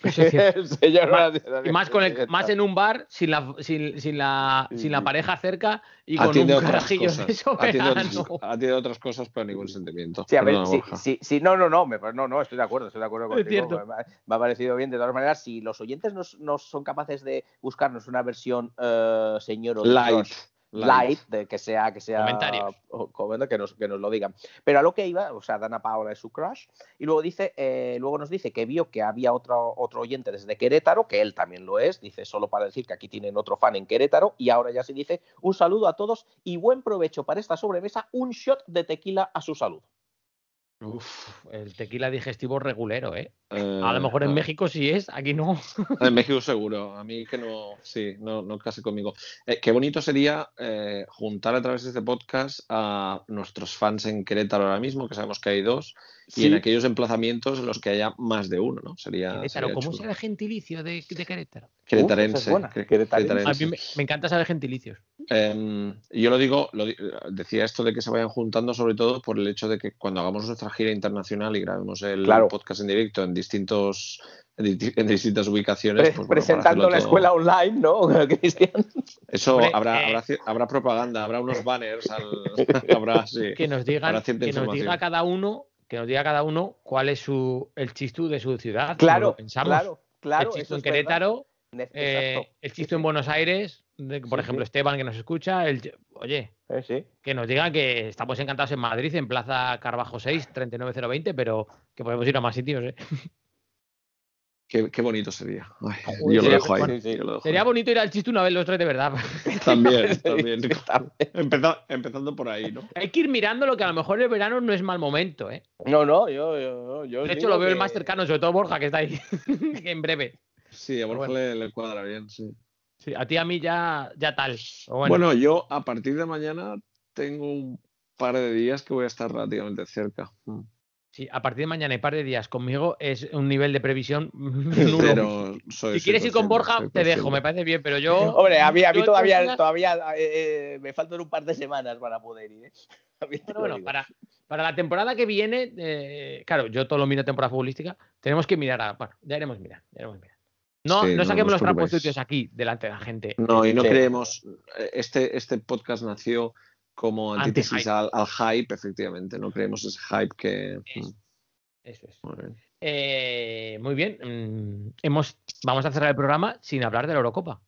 Eso es cierto. El señor Más- no- Y más, con el- más en un bar sin la, sin, sin la, sin la pareja cerca y con un carajillo de soberano. atiende otras cosas, pero ningún sentimiento. Sí, a ver, Perdona, sí, sí, sí, no, no, no, me, no, no, estoy de acuerdo, estoy de acuerdo contigo. Me, ha- me ha parecido bien. De todas maneras, si los oyentes nos, nos son capaces de buscarnos una versión eh, señor o de Light. Light, de que sea, que sea Comentarios. que nos, que nos lo digan. Pero a lo que iba, o sea, Dana Paola es su crush, y luego dice, eh, luego nos dice que vio que había otro, otro oyente desde Querétaro, que él también lo es, dice solo para decir que aquí tienen otro fan en Querétaro, y ahora ya se dice un saludo a todos y buen provecho para esta sobremesa, un shot de tequila a su salud. Uf, el tequila digestivo regulero, ¿eh? Eh, A lo mejor en ah, México sí es, aquí no. En México seguro. A mí que no, sí, no, no case conmigo. Eh, qué bonito sería eh, juntar a través de este podcast a nuestros fans en Querétaro ahora mismo, que sabemos que hay dos, y en aquellos emplazamientos en los que haya más de uno, ¿no? Sería, Querétaro, sería ¿cómo será el gentilicio de, de Querétaro? Queretarense. Uf, es queretarense. A mí me, me encanta saber gentilicios. Eh, yo lo digo, lo decía esto de que se vayan juntando sobre todo por el hecho de que cuando hagamos nuestra gira internacional y grabemos el Claro. podcast en directo en distintos en, di- en distintas ubicaciones, Pre- pues, bueno, presentando la todo- escuela online, ¿no, Cristian? Eso Hombre, habrá, eh, habrá, propaganda, habrá unos banners, al- habrá sí. Que nos digan, que nos diga cada uno, que nos diga cada uno cuál es su el chistú de su ciudad. Claro, pensamos. claro, claro. el chisto eso en. Querétaro, eh, el chisto en Buenos Aires, de- por Sí, ejemplo, sí. Esteban que nos escucha, el, oye, Eh, sí. que nos digan que estamos encantados en Madrid, en Plaza Carvajo 6, 39020, pero que podemos ir a más sitios. ¿eh? Qué, qué bonito sería. Ay, yo lo dejo ahí. sí, sí. yo lo dejo Sería ahí. bonito ir al chisto una vez los tres de verdad. También, también. Sí, también. Empeza- empezando por ahí, ¿no? Hay que ir mirando lo que a lo mejor el verano no es mal momento. ¿eh? No, no, yo, yo, yo De hecho, lo veo el más cercano, sobre todo Borja, que está ahí, en breve. Sí, a Borja Bueno. le, le cuadra bien, sí. Sí, a ti y a mí ya, ya tal. O Bueno. Bueno, yo a partir de mañana tengo un par de días que voy a estar relativamente cerca. Mm. sí, a partir de mañana y par de días conmigo es un nivel de previsión nulo. Pero soy, si quieres ir con Borja, te dejo, me parece bien, pero yo. Hombre, a mí, a mí yo todavía, todavía eh, me faltan un par de semanas para poder ir. ¿eh? Bueno, para la temporada que viene, eh, claro, yo todo lo miro temporada futbolística, tenemos que mirar a. Bueno, ya iremos mirar, ya iremos mirar. No, Sí, no no, saquemos los trapos sucios aquí, delante de la gente. No, y no Sí. creemos. Este, este podcast nació como antítesis al, al hype, efectivamente. No creemos ese hype que. Eso. Mm, Eso es. muy bien. Eh, muy bien. mm, hemos, vamos a cerrar el programa sin hablar de la Eurocopa,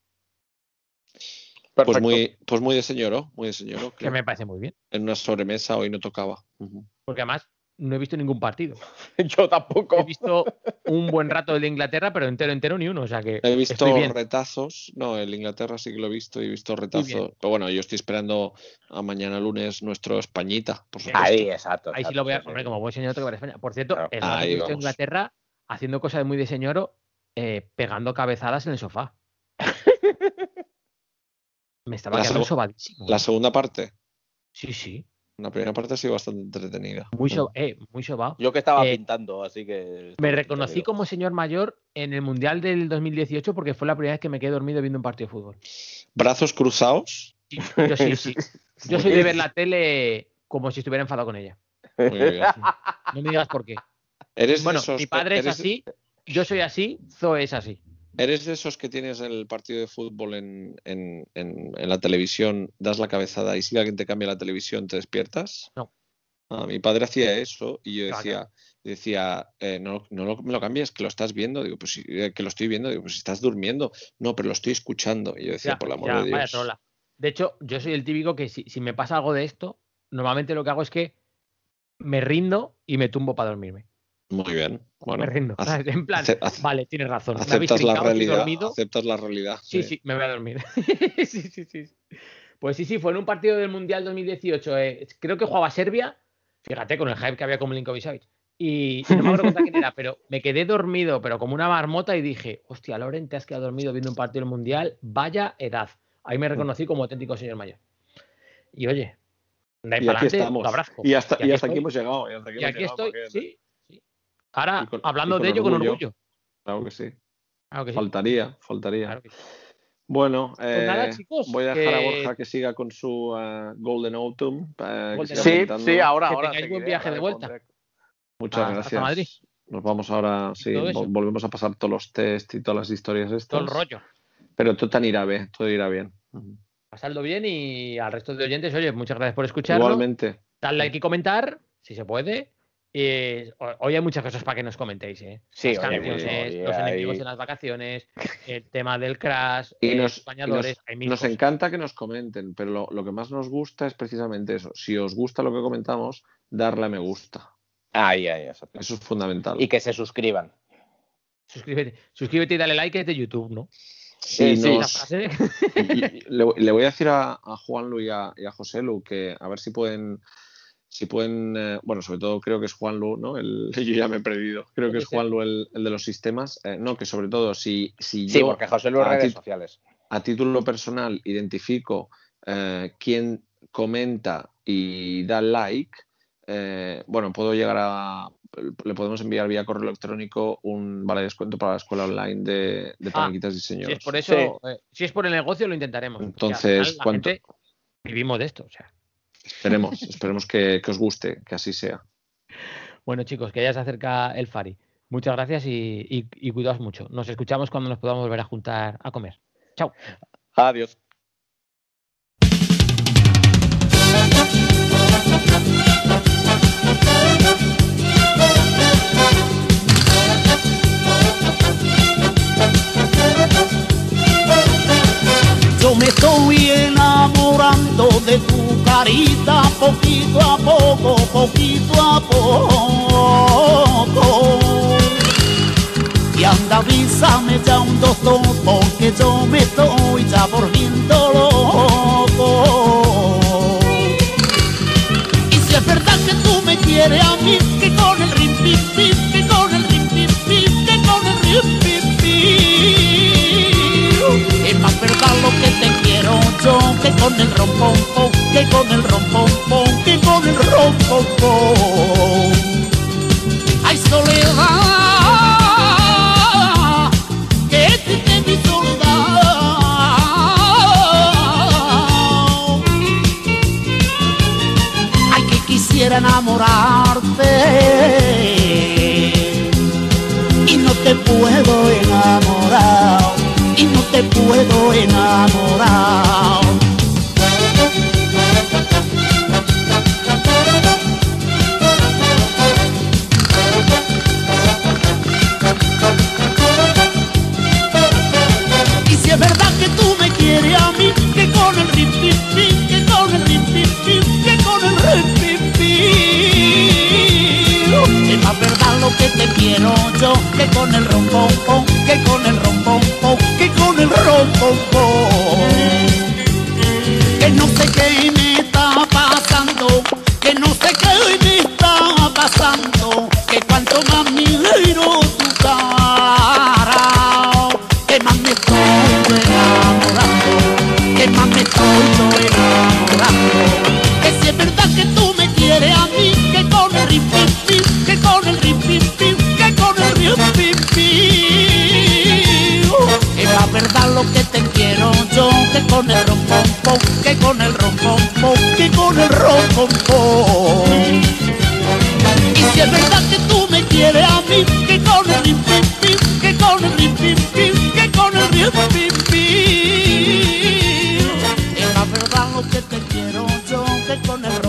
Pues muy, pues muy de señoro, muy de señoro. que me parece muy bien. En una sobremesa hoy no tocaba. Ujú. Porque además no he visto ningún partido. Yo tampoco. He visto un buen rato el de Inglaterra, pero entero, entero ni uno. O sea que He visto estoy bien. retazos. No, el Inglaterra sí que lo he visto y he visto retazos. Pero bueno, yo estoy esperando a mañana lunes nuestro Españita, por supuesto. Ahí, exacto. Ahí sí lo voy a. Hombre, sí. como buen señor, tengo que ver a España. Por cierto, Claro. el rato que Ahí he visto. Inglaterra haciendo cosas de muy de señoro, eh, pegando cabezadas en el sofá. Me estaba La quedando sobadísimo. La segunda parte. Sí, sí. La primera parte ha sido bastante entretenida. Muy, Mm. so- eh, muy sobado. Yo que estaba Eh, pintando, así que. Me reconocí como señor mayor en el Mundial del 2018 porque fue la primera vez que me quedé dormido viendo un partido de fútbol. Brazos cruzados. Sí, Yo sí, sí. Yo soy de ver la tele como si estuviera enfadado con ella. Muy bien. No me digas por qué. Eres Bueno, mi padre es así, yo soy así, Zoe es así. ¿Eres de esos que tienes el partido de fútbol en, en- en- en la televisión, das la cabezada y si alguien te cambia la televisión te despiertas? No. Ah, mi padre hacía eso y yo decía, decía eh, no, no lo- me lo cambies, que lo estás viendo. Digo, pues eh, que lo estoy viendo. Digo, pues estás durmiendo. No, pero lo estoy escuchando. Y yo decía, Ya, por el amor ya, de Dios. De hecho, yo soy el típico que si, si me pasa algo de esto, normalmente lo que hago es que me rindo y me tumbo para dormirme. Muy bien. Bueno, me rindo. En plan, vale, tienes razón. aceptas la realidad. dormido. Aceptas la realidad. Sí, sí, me voy a dormir. sí, sí, sí. Pues sí, sí, fue en un partido del Mundial 2018. eh, creo que jugaba Serbia. Fíjate, con el hype que había con Milinkovic Savic. Y, y no me acuerdo quién era, pero me quedé dormido, pero como una marmota, y dije, hostia, Loren, te has quedado dormido viendo un partido del Mundial, vaya edad. Ahí me reconocí como auténtico señor mayor. Y oye, de ahí Y para aquí adelante, estamos. lo abrasco. Y hasta, Y y hasta aquí hemos llegado. Y, hasta aquí Y hemos aquí llegado, estoy, porque- sí. Ahora, con- hablando de ello con orgullo. orgullo. Claro que sí. Claro que sí. Faltaría, faltaría. Claro que sí. Bueno, Pues nada, eh, chicos, voy a dejar a Borja que siga con su eh, Golden Autumn. Golden Sí, pintando. sí, ahora, Que ahora. tengáis buen viaje de vuelta. Muchas gracias. Madrid. Nos vamos ahora, sí, volvemos a pasar todos los test y todas las historias estas. Todo el rollo. Pero todo tan irá bien, todo irá bien. Pasadlo bien y al resto de oyentes, oye, muchas gracias por escucharlo. Igualmente. Dale like y comentar, si se puede. Ho- hoy hay muchas cosas para que nos comentéis, ¿eh? Sí, Las canciones, oye, los hay- enemigos en las vacaciones, el tema del crash, Y eh, nos, los bañadores, y nos- hay mil nos cosas. encanta que nos comenten, pero lo, lo que más nos gusta es precisamente eso. Si os gusta lo que comentamos, darle a me gusta. Ahí, ahí, exacto. Eso es fundamental. Y que se suscriban. Suscríbete, suscríbete y dale like que es de YouTube, ¿no? Sí, sí. Nos-. Y- y le, le voy a decir a, a Juan Lu y a, y a José Lu que a ver si pueden, si pueden, eh, bueno, sobre todo creo que es Juan Lu, ¿no? El, yo ya me he perdido. Creo que es Juan Lu el, el de los sistemas. Eh, no, que sobre todo si, si Sí, yo porque José Luis a redes ti- sociales. a título personal identifico eh, quién comenta y da like, eh, bueno, puedo llegar a. Le podemos enviar vía correo electrónico un vale de descuento para la escuela online de, de Ah, y Si es por eso, eh, si es por el negocio, lo intentaremos. Entonces, final la ¿cuánto- gente vivimos de esto. O sea. Esperemos, esperemos que, que os guste, que así sea. Bueno, chicos, que ya se acerca el Fari. Muchas gracias y, y, y cuidaos mucho. Nos escuchamos cuando nos podamos volver a juntar a comer. Chao. Adiós. Yo me estoy de tu carita poquito a poco, poquito a poco. Y anda, avísame ya un doctor porque yo me estoy ya volviendo loco. Y si es verdad que tú me quieres a mí, que con el rim pim que con el rim pim que con el rim. Es más verdad con el rompón, que con el rompón, que con el rompón. Hay soledad, que triste mi soledad. Ay, que quisiera enamorarte y no te puedo enamorar no te puedo enamorar. Y si es verdad que tú me quieres a mí, que con el rip, pip, pip, que con el rip, pip, pip, que con el rip, pip. Es más verdad lo que te quiero yo, que con el rompón, que con el rompón, que con el pom. Que no sé qué que con el rompón, que con el rompón, que con el rompón. Y si es verdad que tú me quieres a mí, que con el rim, pim, pim, que con el rim, pim, pim, que con el rim, pim, pim. Es la verdad lo que te quiero yo, que con el.